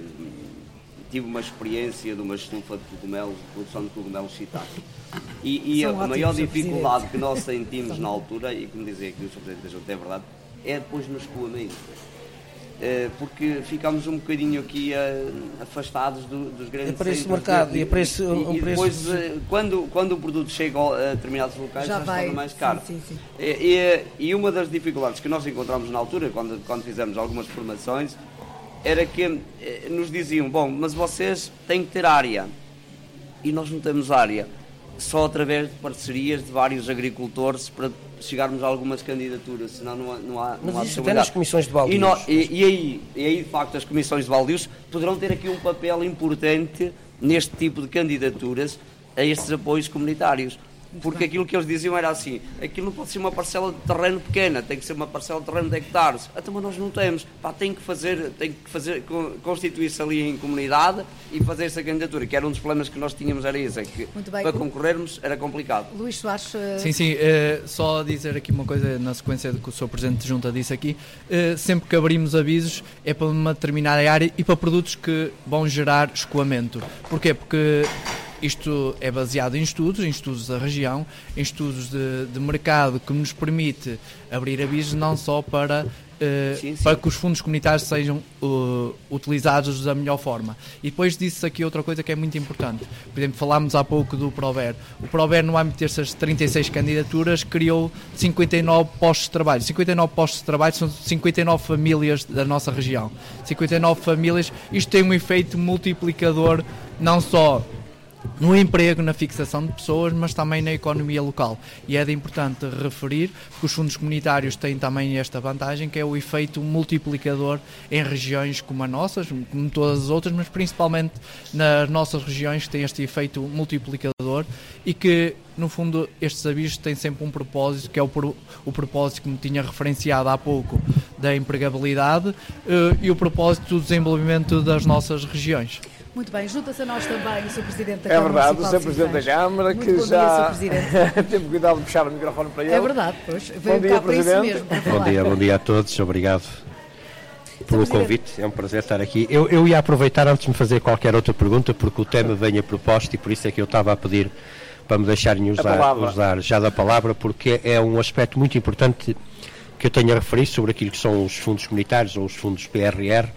tive uma experiência de uma estufa de cogumelo, de produção de cogumelos shiitake. E, e a maior dificuldade que nós sentimos na altura, e como dizia aqui o Sr. Presidente da Junta, é verdade, é depois no escoamento. Eh, porque ficamos um bocadinho aqui uh, afastados do, dos grandes é para esse mercado e, é esse, um e depois uh, quando, quando o produto chega a determinados locais já, já vai, se torna mais caro. Sim, sim, sim. E, e, uma das dificuldades que nós encontramos na altura quando, quando fizemos algumas formações era que nos diziam, bom, mas vocês têm que ter área. E nós não temos área só através de parcerias de vários agricultores para chegarmos a algumas candidaturas, senão não há, não há, Mas não há isso até nas comissões de baldios. E, nós, e, e, aí, e aí, de facto, as comissões de baldios poderão ter aqui um papel importante neste tipo de candidaturas a estes apoios comunitários porque aquilo que eles diziam era assim: aquilo não pode ser uma parcela de terreno pequena, tem que ser uma parcela de terreno de hectares. Até mas nós não temos. Pá, tem que fazer, tem que fazer, constituir-se ali em comunidade e fazer essa candidatura, que era um dos problemas que nós tínhamos, era isso, é que para concorrermos era complicado. Luís Soares. Uh... Sim, sim, uh, só dizer aqui uma coisa na sequência do que o Sr. Presidente de Junta disse aqui: uh, sempre que abrimos avisos é para uma determinada área e para produtos que vão gerar escoamento. Porquê? Porque isto é baseado em estudos, em estudos da região, em estudos de, de mercado que nos permite abrir avisos não só para Uh, sim, sim. para que os fundos comunitários sejam uh, utilizados da melhor forma. E depois disse aqui outra coisa que é muito importante. Por exemplo, falámos há pouco do Prover. O Prover, no âmbito dessas 36 candidaturas, criou 59 postos de trabalho. 59 postos de trabalho são 59 famílias da nossa região. 59 famílias. Isto tem um efeito multiplicador não só no emprego, na fixação de pessoas, mas também na economia local. E é de importante referir que os fundos comunitários têm também esta vantagem, que é o efeito multiplicador em regiões como a nossas, como todas as outras, mas principalmente nas nossas regiões que têm este efeito multiplicador e que no fundo, estes avisos têm sempre um propósito, que é o, o propósito que me tinha referenciado há pouco da empregabilidade uh, e o propósito do desenvolvimento das nossas regiões. Muito bem, junta-se a nós também o Sr. Presidente da é Câmara É verdade, o Sr. Presidente da Câmara, Muito que já teve cuidado de puxar o microfone para ele. É verdade, pois. Veio bom dia, Presidente. Mesmo, bom dia, bom dia a todos, obrigado pelo convite, é um prazer estar aqui. Eu, eu ia aproveitar antes de me fazer qualquer outra pergunta, porque o tema vem a proposta e por isso é que eu estava a pedir para me deixarem usar, usar já da palavra, porque é um aspecto muito importante que eu tenho a referir sobre aquilo que são os fundos comunitários ou os fundos PRR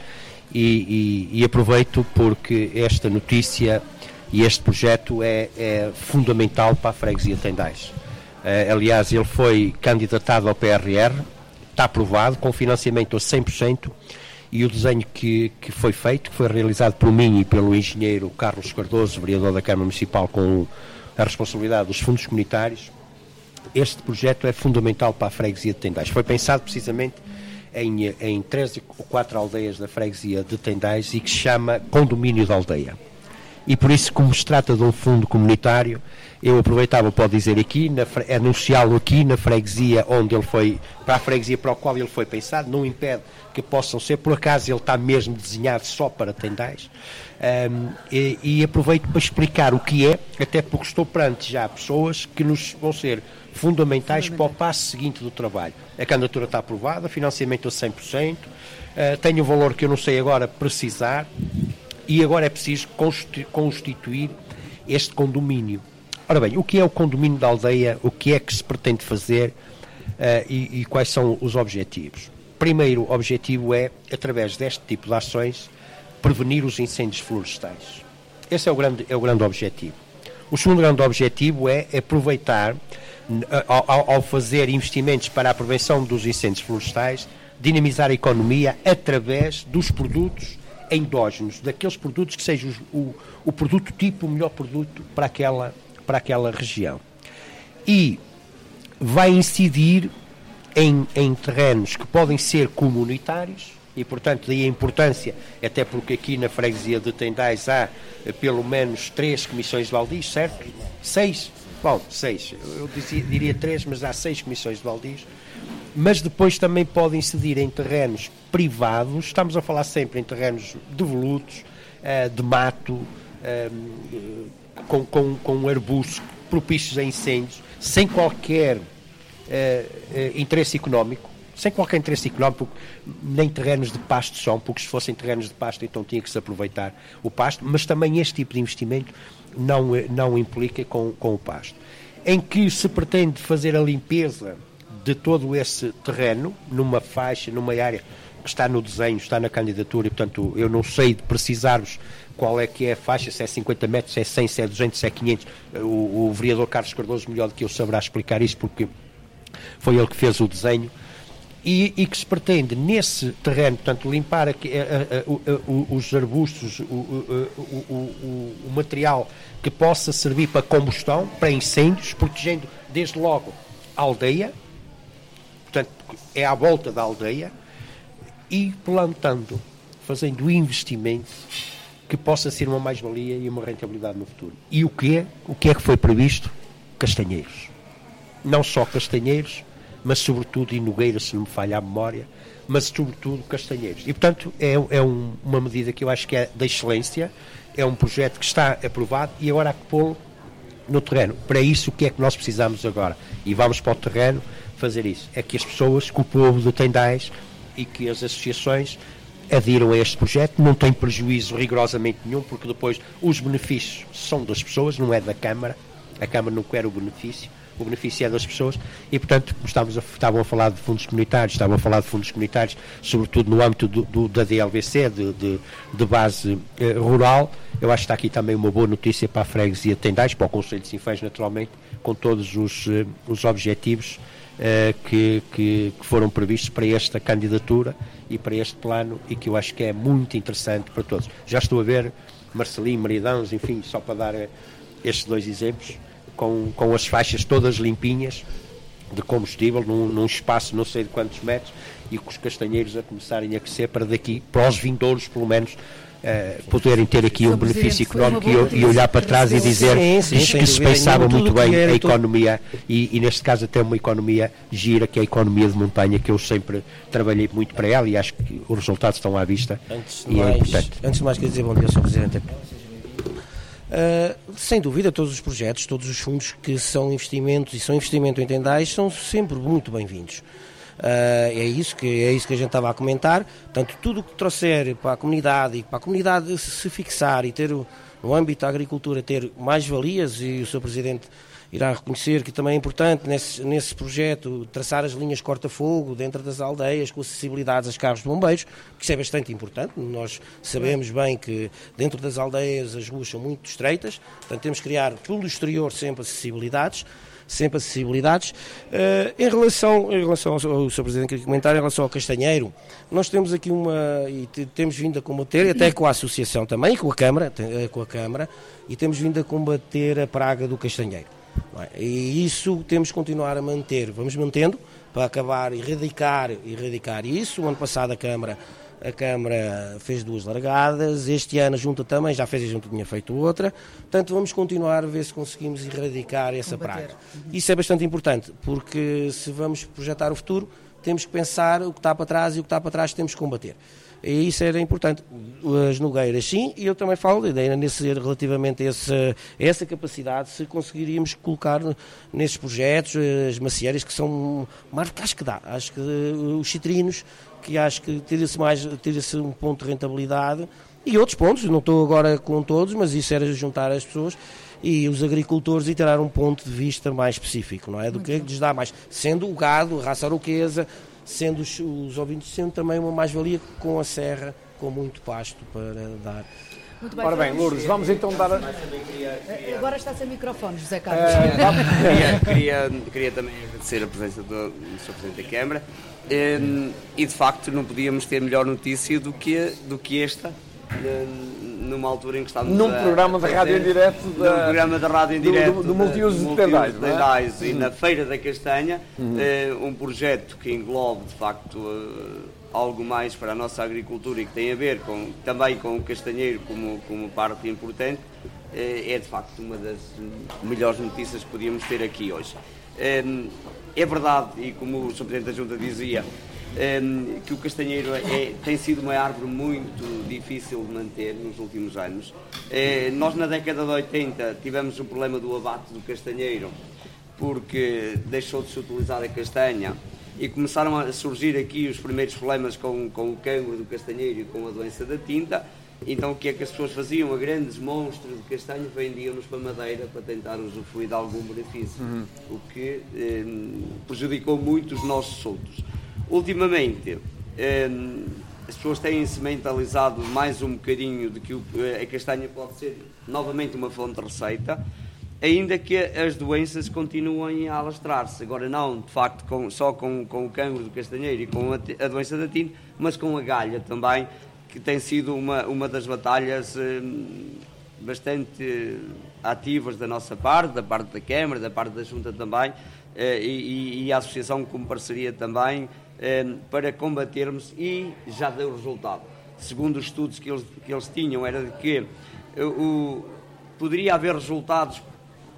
e, e, e aproveito porque esta notícia e este projeto é, é fundamental para a freguesia Tendais. Uh, aliás, ele foi candidatado ao PRR, está aprovado, com financiamento a 100%, e o desenho que, que foi feito, que foi realizado por mim e pelo engenheiro Carlos Cardoso, vereador da Câmara Municipal, com a responsabilidade dos fundos comunitários, este projeto é fundamental para a freguesia de Tendais. Foi pensado precisamente em, em três ou quatro aldeias da freguesia de Tendais e que se chama Condomínio da Aldeia. E por isso, como se trata de um fundo comunitário, eu aproveitava para dizer aqui, anunciá-lo aqui na freguesia onde ele foi, para a freguesia para a qual ele foi pensado, não impede que possam ser, por acaso ele está mesmo desenhado só para Tendais, um, e, e aproveito para explicar o que é, até porque estou perante já pessoas que nos vão ser fundamentais para o passo seguinte do trabalho. A candidatura está aprovada, financiamento a 100%, uh, tem um valor que eu não sei agora precisar e agora é preciso constituir este condomínio. Ora bem, o que é o condomínio da aldeia, o que é que se pretende fazer uh, e, e quais são os objetivos? Primeiro objetivo é, através deste tipo de ações, prevenir os incêndios florestais. Esse é o grande, é o grande objetivo. O segundo grande objetivo é aproveitar ao, ao, fazer investimentos para a prevenção dos incêndios florestais, dinamizar a economia através dos produtos endógenos, daqueles produtos que sejam o, o produto tipo, o melhor produto para aquela, para aquela região. E vai incidir em, em terrenos que podem ser comunitários, e portanto daí a importância, até porque aqui na freguesia de Tendais há eh, pelo menos três comissões de Valdiz, certo? Seis? Bom, seis. Eu dizia, diria três, mas há seis comissões de baldios. Mas depois também podem incidir em terrenos privados, estamos a falar sempre em terrenos devolutos, uh, de mato, uh, com, com, com arbustos propícios a incêndios, sem qualquer uh, interesse económico, sem qualquer interesse económico, nem terrenos de pasto são, porque se fossem terrenos de pasto então tinha que se aproveitar o pasto, mas também este tipo de investimento não, não implica com, com o pasto. Em que se pretende fazer a limpeza de todo esse terreno, numa faixa, numa área que está no desenho, está na candidatura, e portanto eu não sei de precisar-vos qual é que é a faixa, se é 50 metros, se é 100, se é 200, se é 500. O, o vereador Carlos Cardoso, melhor do que eu, saberá explicar isso, porque foi ele que fez o desenho. e, e, que se pretende nesse terreno, portanto, limpar aqui, os arbustos, o, o, o, material que possa servir para combustão, para incêndios, protegendo desde logo a aldeia, portanto, é à volta da aldeia, e plantando, fazendo investimento que possa ser uma mais-valia e uma rentabilidade no futuro. E o que é? O que é que foi previsto? Castanheiros. Não só castanheiros, mas sobretudo, e Nogueira, se não me falha a memória, mas sobretudo Castanheiros. E, portanto, é, é um, uma medida que eu acho que é da excelência, é um projeto que está aprovado e agora há que pô-lo no terreno. Para isso, o que é que nós precisamos agora? E vamos para o terreno fazer isso. É que as pessoas, que o povo de Tendais e que as associações adiram a este projeto, não tem prejuízo rigorosamente nenhum, porque depois os benefícios são das pessoas, não é da Câmara, a Câmara não quer o benefício, o benefício é das pessoas e, portanto, estávamos a, estavam a falar de fundos comunitários, estavam a falar de fundos comunitários, sobretudo no âmbito do, do, da DLVC, de, de, de base eh, rural. Eu acho que está aqui também uma boa notícia para a freguesia de Tendais, para o Conselho de Sinfãs, naturalmente, com todos os, eh, os objetivos que, que, que foram previstos para esta candidatura e para este plano e que eu acho que é muito interessante para todos. Já estou a ver Marcelinho, Maridãos, enfim, só para dar eh, estes dois exemplos com, com as faixas todas limpinhas de combustível num, num, espaço não sei de quantos metros e com os castanheiros a começarem a crescer para daqui, para os vindouros pelo menos uh, poderem ter aqui um benefício económico e, e, olhar para trás e dizer sim, sim, que se pensava muito bem a economia e, e, neste caso até uma economia gira que é a economia de montanha que eu sempre trabalhei muito para ela e acho que os resultados estão à vista antes e é mais, é importante. Antes de mais queria dizer bom dia, Sr. Presidente. Uh, sem dúvida, todos os projetos, todos os fundos que são investimentos e são investimento em tendais são sempre muito bem-vindos. Uh, é, isso que, é isso que a gente estava a comentar. Portanto, tudo o que trouxer para a comunidade e para a comunidade se fixar e ter, no âmbito da agricultura, ter mais valias, e o Sr. Presidente irá reconhecer que também é importante nesse, nesse projeto traçar as linhas corta-fogo dentro das aldeias com acessibilidades aos carros de bombeiros, que isso é bastante importante. Nós sabemos bem que dentro das aldeias as ruas são muito estreitas, portanto temos que criar pelo exterior sempre acessibilidades sempre acessibilidades. Uh, em, relação, em relação ao, Sr. Presidente queria comentar, em relação ao Castanheiro, nós temos aqui uma, e temos vindo a combater, até com a Associação também, com a Câmara, eh, com a Câmara, e temos vindo a combater a praga do Castanheiro. É? E isso temos que continuar a manter, vamos mantendo para acabar, erradicar, erradicar isso. O ano passado a Câmara, a Câmara fez duas largadas, este ano a Junta também já fez, a Junta tinha feito outra. Portanto, vamos continuar a ver se conseguimos erradicar essa Combater. praga. Uhum. Isso é bastante importante, porque se vamos projetar o futuro, temos que pensar o que está para trás e o que está para trás temos que combater. E isso era importante. As nogueiras, sim, e eu também falo ainda nesse, relativamente a essa, a essa capacidade, se conseguiríamos colocar nesses projetos as macieiras que são mais acho que dá. Acho que os citrinos, que acho que tira-se mais, tira-se um ponto de rentabilidade e outros pontos, não estou agora com todos, mas isso era juntar as pessoas e os agricultores e tirar um ponto de vista mais específico, não é? Do que lhes dá mais, sendo o gado, a raça aroquesa, sendo os, os ouvintes sendo também uma mais-valia com a serra, com muito pasto para dar. Muito bem, Ora bem, Lourdes, vamos então dar. Agora está sem microfone, José Carlos. queria, queria, queria, também agradecer a presença do, do Sr. Presidente da Câmara e, de facto não podíamos ter melhor notícia do que, do que esta numa altura em que estávamos num a, programa de rádio em direto da, num programa de rádio em direto do, do, do multiuso de Tendais, é? e na Feira da Castanha uhum. eh, um projeto que englobe de facto eh, algo mais para a nossa agricultura e que tem a ver com, também com o castanheiro como, como parte importante eh, é de facto uma das melhores notícias que podíamos ter aqui hoje é verdade e como o Sr. Presidente da Junta dizia um, que o castanheiro é, tem sido uma árvore muito difícil de manter nos últimos anos. Uh, nós, na década de 80, tivemos o problema do abate do castanheiro, porque deixou de se utilizar a castanha e começaram a surgir aqui os primeiros problemas com, com o cancro do castanheiro e com a doença da tinta. Então o que é que as pessoas faziam? A grandes monstros de castanho vendiam-nos para madeira para tentar usufruir de algum benefício, uhum. o que eh, prejudicou muito os nossos soltos. Ultimamente, hum, as pessoas têm-se mentalizado mais um bocadinho de que a castanha pode ser novamente uma fonte de receita ainda que as doenças continuem a alastrar-se. Agora não, de facto, com, só com, com o cancro do castanheiro e com a, a, doença da tinta, mas com a galha também, que tem sido uma, uma das batalhas hum, bastante ativas da nossa parte, da parte da Câmara, da parte da Junta também, eh, e, e, a Associação como parceria também, eh, para combatermos e já deu resultado. Segundo os estudos que eles, que eles tinham, era de que o, poderia haver resultados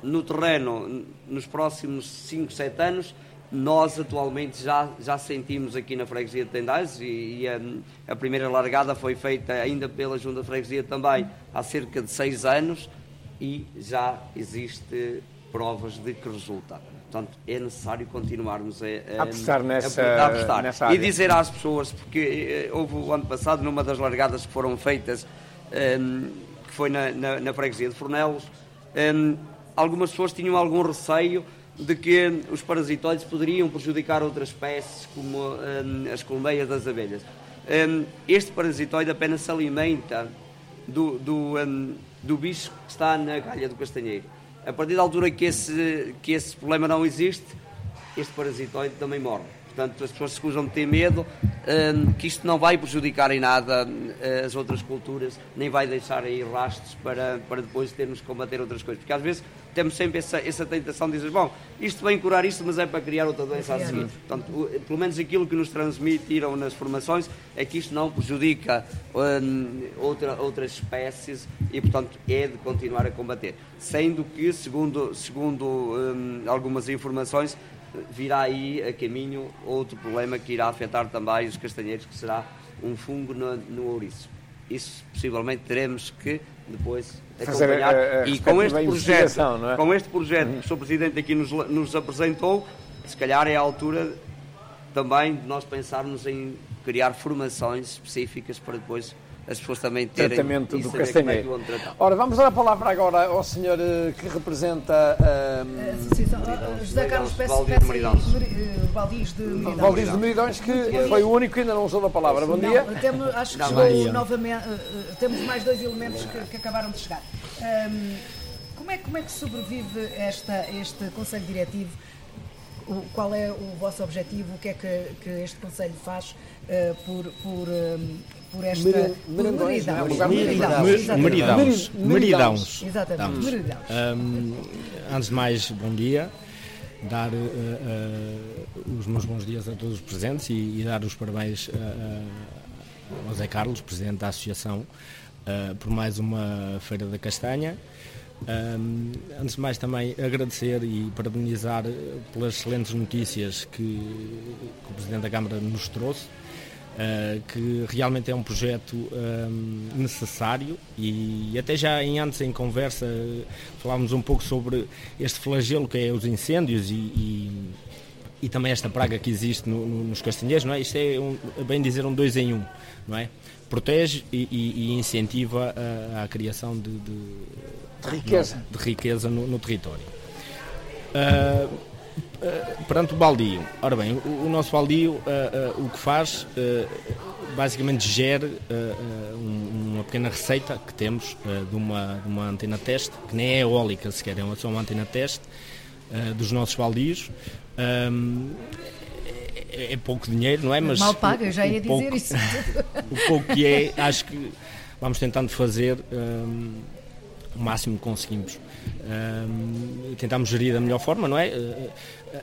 no terreno nos próximos 5, 7 anos, nós atualmente já, já sentimos aqui na freguesia de Tendais e, e a, a, primeira largada foi feita ainda pela Junta de Freguesia também há cerca de 6 anos e já existe provas de que resulta. Portanto, é necessário continuarmos a, a, a apostar, nessa, a, apostar. nessa área. E dizer às pessoas, porque eh, houve o ano passado, numa das largadas que foram feitas, um, ehm, que foi na, na, na freguesia de Fornelos, um, ehm, algumas pessoas tinham algum receio de que os parasitoides poderiam prejudicar outras espécies, como um, as colmeias das abelhas. Um, este parasitoide apenas se alimenta do, do, um, do bicho que está na galha do castanheiro. A partir da altura que esse, que esse problema não existe, este parasitoide também morre. Portanto, as pessoas se escusam de ter medo um, que isto não vai prejudicar em nada uh, as outras culturas, nem vai deixar aí rastros para, para depois termos que combater outras coisas. Porque às vezes temos sempre essa, essa tentação de dizer, bom, isto vem curar isto, mas é para criar outra doença a seguir. Portanto, o, pelo menos aquilo que nos transmitiram nas formações é que isto não prejudica um, outra, outras espécies e, portanto, é de continuar a combater. Sendo que, segundo, segundo um, algumas informações, virá aí a caminho outro problema que irá afetar também os castanheiros, que será um fungo no, no ouriço. Isso possivelmente teremos que depois acompanhar. A, a, a e com este, projeto, é? com este projeto que o Sr. Presidente aqui nos, nos apresentou, se calhar é a altura também de nós pensarmos em criar formações específicas para depois as pessoas também terem tratamento do castanheiro. É Ora, vamos dar a palavra agora ao senhor eh, que representa um, José Carlos Valdir de Meridões. Valdir de Meridões. De Meridões, que foi o único que ainda não usou a palavra. Bom dia. Não, temos, acho que chegou novamente, eh, eh, temos mais dois elementos que, que acabaram de chegar. Um, como, é, como é que sobrevive esta, este Conselho Diretivo? O, qual é o vosso objetivo? O que é que, que este Conselho faz uh, por, por um, por esta Meridãos. Meridãos. Exatamente, Meridãos. Um, antes de mais, bom dia. Dar uh, uh, os meus bons dias a todos os presentes e, e dar os parabéns uh, ao Zé Carlos, presidente da Associação, por mais uma Feira da Castanha. Um, antes de mais também agradecer e parabenizar pelas excelentes notícias que, que o Presidente da Câmara nos trouxe Uh, que realmente é um projeto um, ehm, necessário e até já em antes em conversa falávamos um pouco sobre este flagelo que é os incêndios e, e, e também esta praga que existe no, no, nos castanheiros, não é? Isto é, um, bem dizer, um dois em um, não é? Protege e, e incentiva a, a criação de, de, de riqueza, de riqueza no, no território. Uh, perante o baldio. Ora bem, o, o nosso baldio uh, uh, o que faz basicamente gera um, uma pequena receita que temos de, uma, de uma antena teste, que nem é eólica sequer, é só uma antena teste dos nossos baldios. Um, é, é pouco dinheiro, não é? Mas Mal paga, já ia dizer pouco, isso. o pouco que é, acho que vamos tentando fazer um, o máximo que conseguimos. Tentamos gerir da melhor forma, não é? Uh,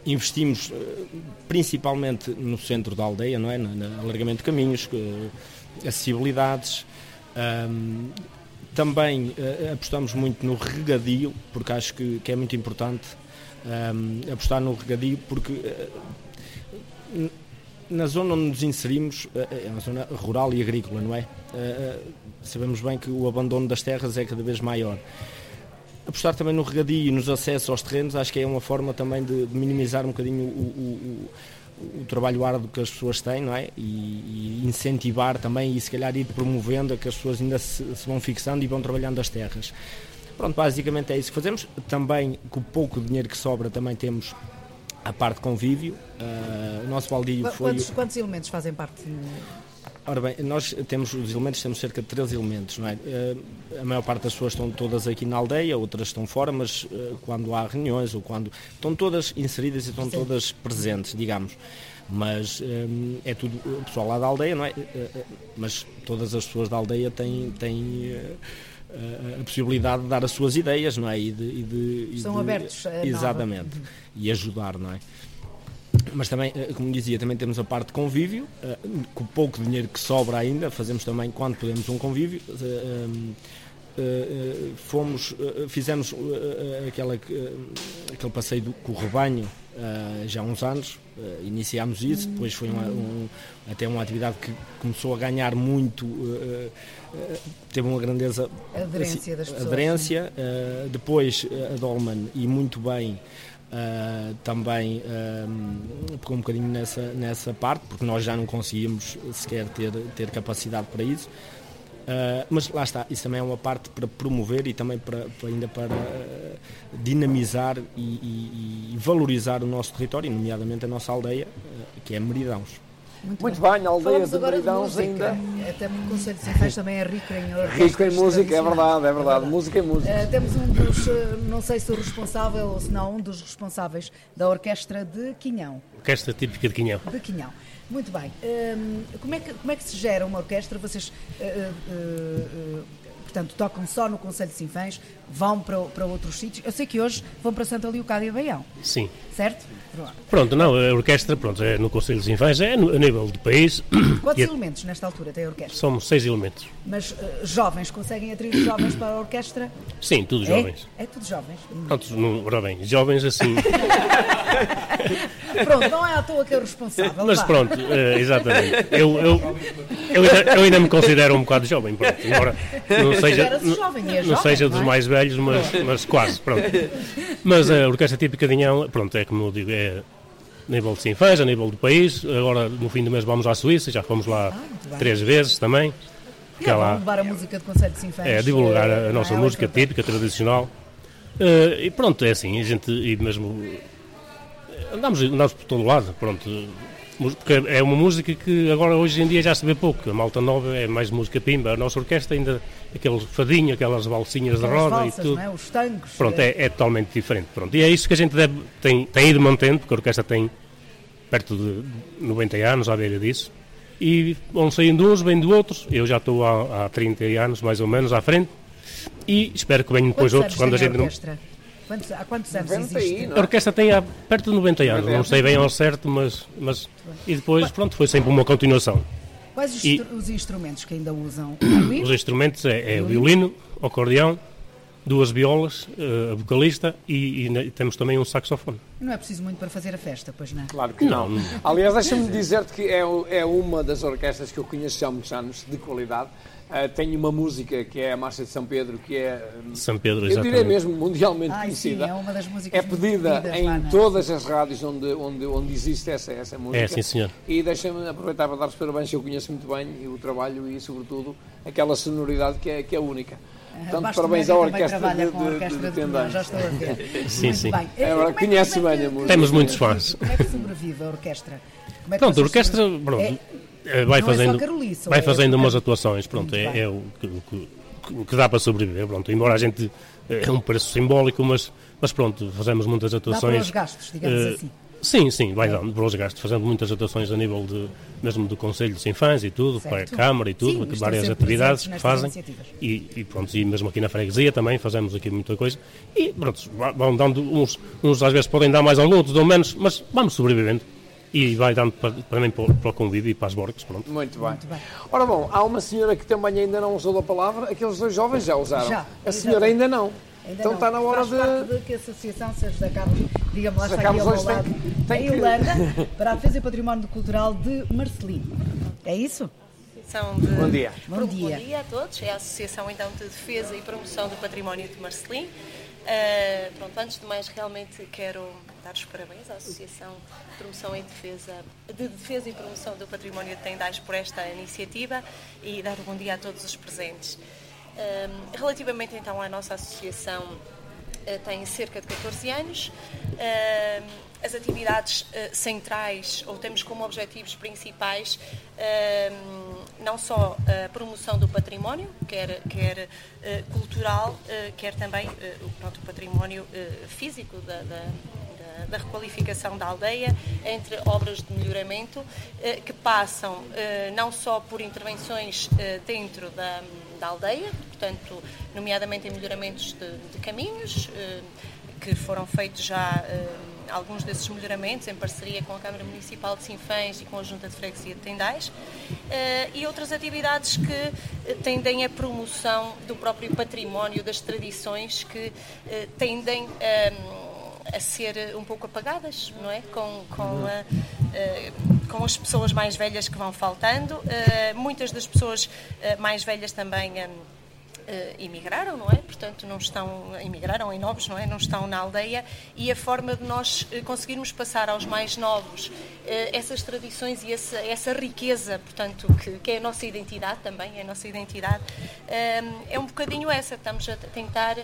investimos uh, principalmente no centro da aldeia, não é? No, alargamento de caminhos, acessibilidades. Também apostamos muito no regadio, porque acho que, é muito importante apostar no regadio, porque na zona onde nos inserimos é uma zona rural e agrícola, não é? Sabemos bem que o abandono das terras é cada vez maior apostar também no regadio e nos acessos aos terrenos, acho que é uma forma também de, de minimizar um bocadinho o, o, o, o, trabalho árduo que as pessoas têm, não é? E, e, incentivar também e se calhar ir promovendo a que as pessoas ainda se, se, vão fixando e vão trabalhando as terras. Pronto, basicamente é isso que fazemos. Também, com o pouco dinheiro que sobra, também temos a parte convívio. Uh, o nosso baldio quantos, foi... Quantos elementos fazem parte? Ora bem, nós temos os elementos, temos cerca de três elementos, não é? A maior parte das pessoas estão todas aqui na aldeia, outras estão fora, mas quando há reuniões ou quando. estão todas inseridas e estão Sim. todas presentes, digamos mas hum, é tudo o pessoal lá da aldeia, não é? Mas todas as pessoas da aldeia têm, têm a possibilidade de dar as suas ideias, não é? E de, e de, Estão de, abertos Exatamente. Nova. E ajudar, não é? Mas também, eh, como dizia, também temos a parte de convívio, eh, com o pouco dinheiro que sobra ainda, fazemos também, quando podemos, um convívio. Eh, fomos, fizemos aquela, aquele passeio com o rebanho já há uns anos, iniciámos isso, depois foi uma, um, até uma atividade que começou a ganhar muito, teve uma grandeza aderência das pessoas. Aderência, depois a Dolman, e muito bem, Uh, também uh, pegou um bocadinho nessa, nessa parte, porque nós já não conseguíamos sequer ter, ter capacidade para isso. Uh, mas lá está, isso também é uma parte para promover e também para, para ainda para dinamizar e, e, e, valorizar o nosso território, nomeadamente a nossa aldeia, que é Meridãos. Muito, Muito bem. bem, a aldeia de Meridãos ainda. Até porque o Conselho de Sinfãs também é rico em Rico em música, é verdade, é verdade. Música e música. Uh, temos um dos, uh, não sei se o responsável ou se não, um dos responsáveis da Orquestra de Quinhão. Orquestra típica de Quinhão. De Quinhão. Muito bem. Um, como, é que, como é que se gera uma orquestra? Vocês. Uh, portanto, tocam só no Conselho de Sinfãs, vão para, para outros sítios. Eu sei que hoje vão para Santa Leocádia e Baião. Sim. Certo? Pronto, não, a orquestra pronto, é no Conselho de Sinfãs, é no, a nível do país. Quantos elementos nesta altura tem a orquestra? Somos seis elementos. Mas uh, jovens, conseguem atrair jovens para a orquestra? Sim, tudo é? jovens. É tudo jovens? Pronto, não, ora bem, jovens assim. pronto, não é à toa que é o responsável. Mas pronto, uh, exatamente. Eu, eu, eu, ainda, eu ainda me considero um bocado jovem, pronto, embora não seja, não, jovem, é não jovem, seja dos é? mais velhos, mas, mas quase, pronto. Mas a orquestra típica de Inhão, pronto, é como eu digo, é a nível de Sinfãs, a nível do país. Agora, no fim do mês, vamos à Suíça, já fomos lá ah, três vezes também. É lá, levar a música do Conselho de Sinfãs. É, divulgar a, a eh, nossa música típica, tradicional. Uh, e pronto, é assim, a gente, e mesmo, andamos, andamos por todo lado, pronto, porque é uma música que agora hoje em dia já se vê pouco. A malta nova é mais música pimba. A nossa orquestra ainda aquele fadinho, aquelas valsinhas de roda valsas, e tudo. É? Os tangos. Pronto, é, é, totalmente diferente. Pronto. E é isso que a gente deve, tem, tem ido mantendo, porque a orquestra tem perto de 90 anos à beira disso. E vão saindo uns, vêm de outros. Eu já estou há, há 30 anos, mais ou menos, à frente. E espero que venham depois outros quando a gente não. Quantos, há quantos anos existe? A orquestra tem há perto de 90 anos, não sei bem ao certo, mas, mas. E depois, pronto, foi sempre uma continuação. Quais os, e, os instrumentos que ainda usam? Os instrumentos é, é o violino, o acordeão, duas violas, uh, a vocalista e, e, temos também um saxofone. Não é preciso muito para fazer a festa, pois não? Claro que não. não. Aliás, deixa-me dizer-te que é, é uma das orquestras que eu conheço há muitos anos, de qualidade. Uh, tenho uma música que é a Marcha de São Pedro, que é, São Pedro, eu diria mesmo mundialmente Ai, conhecida. Sim, é uma das músicas É pedida em lá, todas as rádios onde, onde, onde existe essa, essa música. É, sim, senhor. E deixa-me aproveitar para dar os parabéns, eu conheço muito bem o trabalho e, sobretudo, aquela sonoridade que é, que é única. Portanto, parabéns à orquestra de, de, de, de. Já estou a ver. sim, muito sim. Bem. É, agora, conhece bem a música. Temos muitos fãs. Como é que sobrevive a orquestra? É pronto, a orquestra, é, eh, vai fazendo, Carolice, vai fazendo umas atuações, pronto, é, é, o que, que, dá para sobreviver, pronto, embora a gente eh, é um preço simbólico, mas, mas pronto, fazemos muitas atuações. Dá para os gastos, digamos uh, assim. Sim, sim, vai dando para os gastos, fazendo muitas atuações a nível de, mesmo do Conselho de Infância e tudo, certo. para a Câmara e tudo, sim, várias atividades que fazem. E, e, pronto, e mesmo aqui na freguesia também fazemos aqui muita coisa. E pronto, vão dando uns, uns às vezes podem dar mais alguns, outros dão menos, mas vamos sobrevivendo e vai dando para, também para, para o convívio e para as borques, pronto. Muito bem. Muito bem. Ora bom, há uma senhora que também ainda não usou a palavra, aqueles dois jovens já usaram. Já, a senhora ainda não. Ainda então não. está na hora Faz de... de que a Associação Sérgio da Carlos, digamos lá, está aqui ao meu lado, tem, em Irlanda, para a Defesa e Património Cultural de Marcelim. É isso? De... Bom dia. Bom dia. Bom dia a todos. É a Associação então de Defesa e Promoção do Património de Marcelim. Uh, pronto, antes de mais, realmente quero dar os parabéns à Associação de Promoção e Defesa, de Defesa e Promoção do Património de Tendais por esta iniciativa e dar um bom dia a todos os presentes. Relativamente então à nossa associação, uh, tem cerca de 14 anos. as atividades uh, centrais, ou temos como objetivos principais, não só a promoção do património, quer, quer cultural, quer também pronto, o património físico da, da da requalificação da aldeia, entre obras de melhoramento que passam não só por intervenções dentro da, da aldeia, portanto, nomeadamente em melhoramentos de, de caminhos, que foram feitos já alguns desses melhoramentos em parceria com a Câmara Municipal de Sinfãs e com a Junta de Freguesia de Tendais e outras atividades que tendem à promoção do próprio património, das tradições que tendem a ser um pouco apagadas, não é? Com, com, a, com as pessoas mais velhas que vão faltando. muitas das pessoas mais velhas também emigraram, não é? Portanto, não estão, emigraram em novos, não é? Não estão na aldeia e a forma de nós uh, conseguirmos passar aos mais novos uh, essas tradições e essa, essa riqueza, portanto, que, que, é a nossa identidade também, é a nossa identidade, é um bocadinho essa. Estamos a tentar,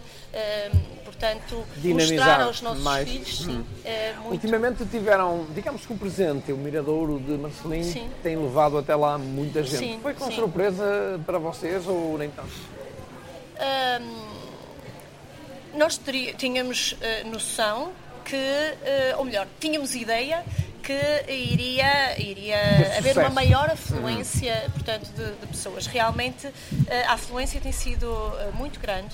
portanto, Dinamizar mostrar aos nossos mais. filhos. Sim, hum. Ultimamente tiveram, digamos que o presente, o Miradouro de Marcelinho, tem levado até lá muita gente. Sim, Foi com sim. surpresa para vocês ou nem tanto? Nós teria, tínhamos uh, noção que, uh, ou melhor, tínhamos ideia que iria, iria haver uma maior afluência uhum. portanto, de, de, pessoas. Realmente a afluência tem sido muito grande,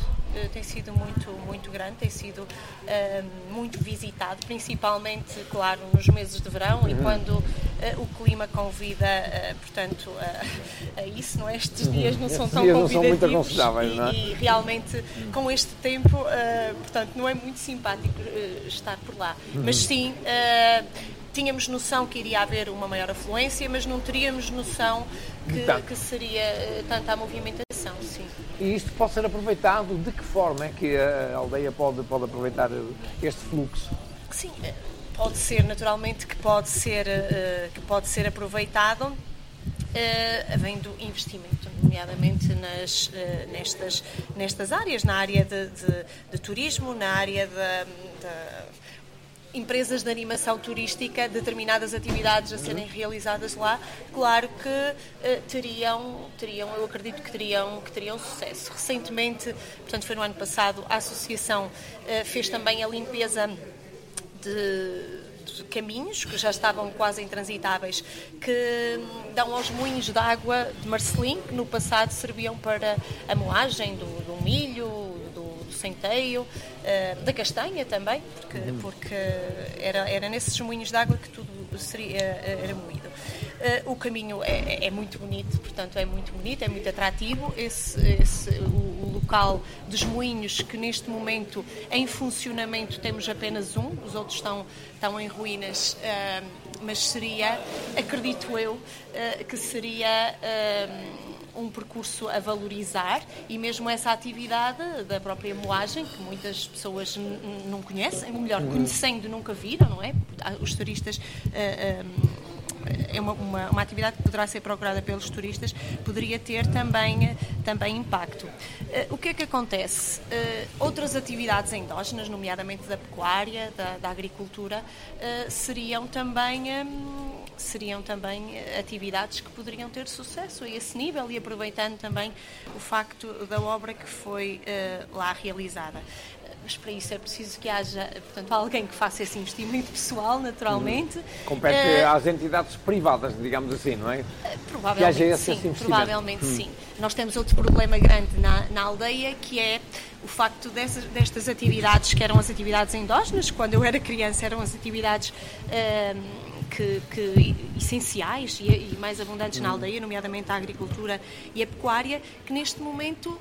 tem sido muito, muito grande, tem sido muito visitado, principalmente, claro, nos meses de verão uhum. e quando o clima convida, portanto, a, a, isso, não é? Estes dias não são tão convidativos não são e, não é? e realmente com este tempo, portanto, não é muito simpático estar por lá. Uhum. Mas sim, tínhamos noção que iria haver uma maior afluência, mas não teríamos noção que, que seria eh, tanta a movimentação, sim. E isto pode ser aproveitado? De que forma é que a aldeia pode, pode aproveitar este fluxo? Sim, eh, pode ser naturalmente que pode ser, eh, que pode ser aproveitado Uh, havendo investimento, nomeadamente nas, uh, nestas, nestas áreas, na área de, de, de turismo, na área de empresas de animação turística, determinadas atividades a serem realizadas lá, claro que uh, teriam, teriam, eu acredito que teriam, que teriam sucesso. Recentemente, portanto foi no ano passado, a associação uh, fez também a limpeza de, caminhos que já estavam quase intransitáveis, que dão aos moinhos de água de Marcelim, que no passado serviam para a moagem do, do milho, do, do centeio, da castanha também, porque, porque era, era nesses moinhos de água que tudo seria, era moído. Uh, o caminho é, é, muito bonito, portanto é muito bonito, é muito atrativo. Esse, esse o, o, local dos moinhos que neste momento em funcionamento temos apenas um, os outros estão, estão em ruínas, uh, mas seria, acredito eu, uh, que seria um percurso a valorizar e mesmo essa atividade da própria moagem, que muitas pessoas não conhecem, ou melhor, conhecendo nunca viram, não é? Os turistas. Uh, é uma, uma, uma, atividade que poderá ser procurada pelos turistas, poderia ter também, também impacto. Uh, o que é que acontece? Uh, outras atividades endógenas, nomeadamente da pecuária, da, da agricultura, seriam também. Um, seriam também atividades que poderiam ter sucesso a esse nível e aproveitando também o facto da obra que foi lá realizada mas para isso é preciso que haja, portanto, alguém que faça esse investimento pessoal, naturalmente. Hum. Compete uh, às entidades privadas, digamos assim, não é? Provavelmente que haja esse, sim, esse provavelmente hum. sim. Nós temos outro problema grande na, na aldeia, que é o facto dessas, destas atividades, que eram as atividades endógenas, quando eu era criança eram as atividades... Uh, que, que, essenciais e, e, mais abundantes na aldeia, nomeadamente a agricultura e a pecuária, que neste momento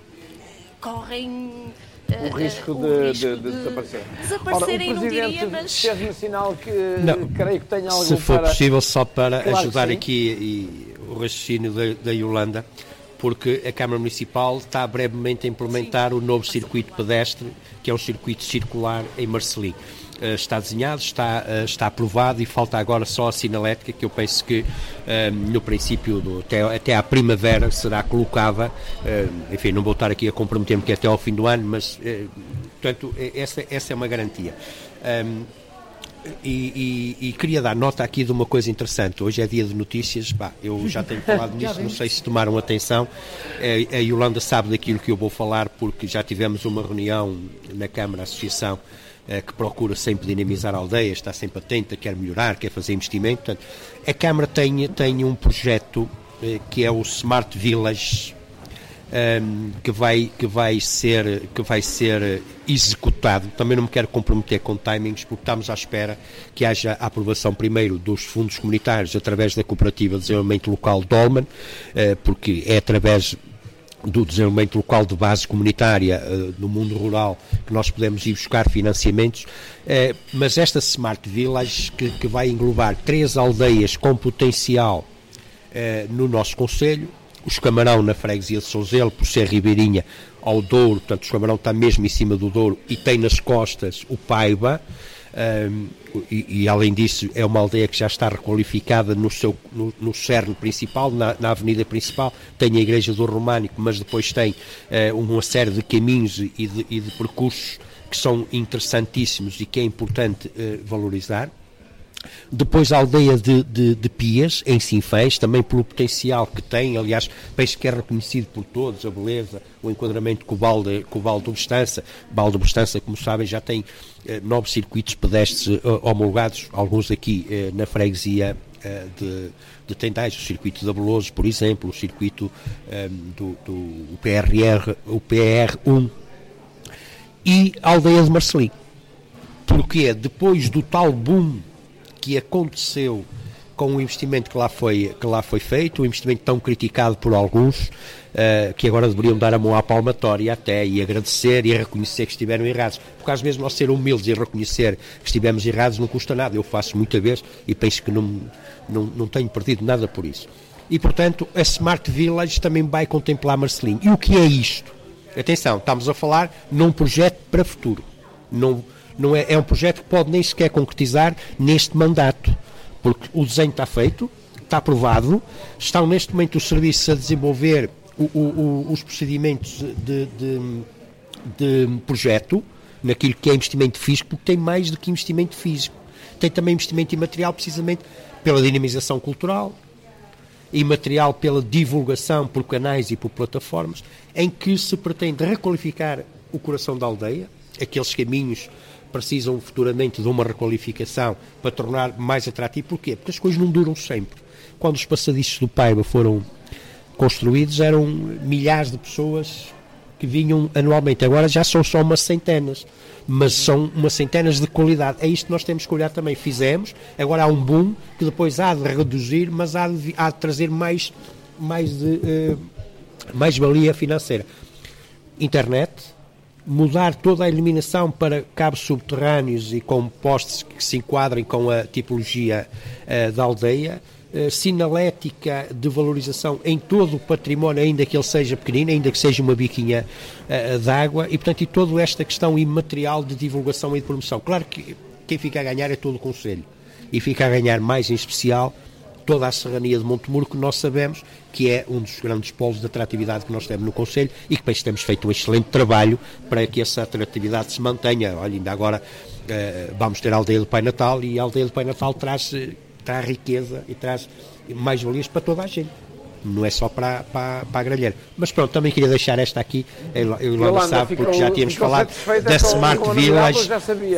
correm o risco, de, o risco de, de, de, desaparecer. Desaparecerem, Ora, o não diria, Presidente mas. fez-me sinal que Não. creio que tem algo Se for para... possível, só para Claro ajudar sim. aqui e, o raciocínio da, da Yolanda, porque a Câmara Municipal está brevemente a implementar o novo circuito pedestre, que é um circuito circular em Marcelim. Eh, está desenhado, está, eh, está aprovado e falta agora só a sinalética que eu penso que eh, no princípio, do, até, até à primavera, será colocada. enfim, não vou estar aqui a comprometer-me que é até ao fim do ano, mas, portanto, essa, essa é uma garantia. E, e, e, queria dar nota aqui de uma coisa interessante. Hoje é dia de notícias, pá, eu já tenho falado nisso, não sei se tomaram atenção. A, a Yolanda sabe daquilo que eu vou falar, porque já tivemos uma reunião na Câmara Associação que procura sempre dinamizar a aldeia, está sempre atenta, quer melhorar, quer fazer investimento. Portanto, a Câmara tem, tem um projeto eh, que é o Smart Village ehm, que, vai, que, vai ser, que vai ser executado. Também não me quero comprometer com timings, porque estamos à espera que haja a aprovação primeiro dos fundos comunitários através da Cooperativa de Desenvolvimento Local Dolman, uh, porque é através do desenvolvimento local de base comunitária uh, no mundo rural que nós podemos ir buscar financiamentos, uh, mas esta Smart Village que, vai englobar três aldeias com potencial uh, no nosso Conselho, os Camarão na freguesia de Souzelo, por ser ribeirinha ao Douro, portanto, os Camarão está mesmo em cima do Douro e tem nas costas o Paiva, um, e, e, além disso é uma aldeia que já está requalificada no seu no, no cerne principal, na, na, avenida principal, tem a igreja do Românico, mas depois tem uh, uma série de caminhos e de, e de, percursos que são interessantíssimos e que é importante uh, valorizar. Depois a aldeia de, de, de Pias, em Sinfãs, também pelo potencial que tem, aliás, peixe que é reconhecido por todos, a beleza, o enquadramento com o Balde, com o Balde de Bestança. Balde de Bestança, como sabem, já tem eh, nove circuitos pedestres eh, homologados, alguns aqui eh, na freguesia eh, de, de Tendais, o circuito da Beloso, por exemplo, o circuito eh, do, do PRR, o PR1 e a aldeia de Marcelim. Porque depois do tal boom que aconteceu com o investimento que lá foi, que lá foi feito, um investimento tão criticado por alguns, uh, que agora deveriam dar a mão à palmatória até e agradecer e reconhecer que estiveram errados. Por causa mesmo nós ser humildes e reconhecer que estivemos errados não custa nada. Eu faço muita vez e penso que não, não, não tenho perdido nada por isso. E, portanto, a Smart Village também vai contemplar Marcelinho. E o que é isto? Atenção, estamos a falar num projeto para futuro. Não, não é, é um projeto que pode nem sequer concretizar neste mandato, porque o desenho está feito, está aprovado, estão neste momento os serviços a desenvolver o, o, o, os procedimentos de, de, de, projeto, naquilo que é investimento físico, porque tem mais do que investimento físico. Tem também investimento imaterial, precisamente pela dinamização cultural, imaterial pela divulgação por canais e por plataformas, em que se pretende requalificar o coração da aldeia, aqueles caminhos precisam futuramente de uma requalificação para tornar mais atrativo. Porquê? Porque as coisas não duram sempre. Quando os passadiços do Paiva foram construídos, eram milhares de pessoas que vinham anualmente. Agora já são só umas centenas, mas são umas centenas de qualidade. É isto que nós temos que olhar também. Fizemos, agora há um boom que depois há de reduzir, mas há de, há de trazer mais, mais, de, uh, mais valia financeira. Internet, mudar toda a iluminação para cabos subterrâneos e com postes que se enquadrem com a tipologia uh, da aldeia, uh, sinalética de valorização em todo o património, ainda que ele seja pequenino, ainda que seja uma biquinha uh, d'água, e portanto, e toda esta questão imaterial de divulgação e de promoção. Claro que quem fica a ganhar é todo o Conselho, e fica a ganhar mais em especial toda a serrania de Montemuro, que nós sabemos que é um dos grandes polos de atratividade que nós temos no Conselho e que penso temos feito um excelente trabalho para que essa atratividade se mantenha. Olha, ainda agora uh, vamos ter a aldeia do Pai Natal e a aldeia do Pai Natal traz, eh, traz riqueza e traz mais valias para toda a gente. Não é só para, para, para a gralheira. Mas pronto, também queria deixar esta aqui, eu não sabe, porque já tínhamos falado da Smart Village,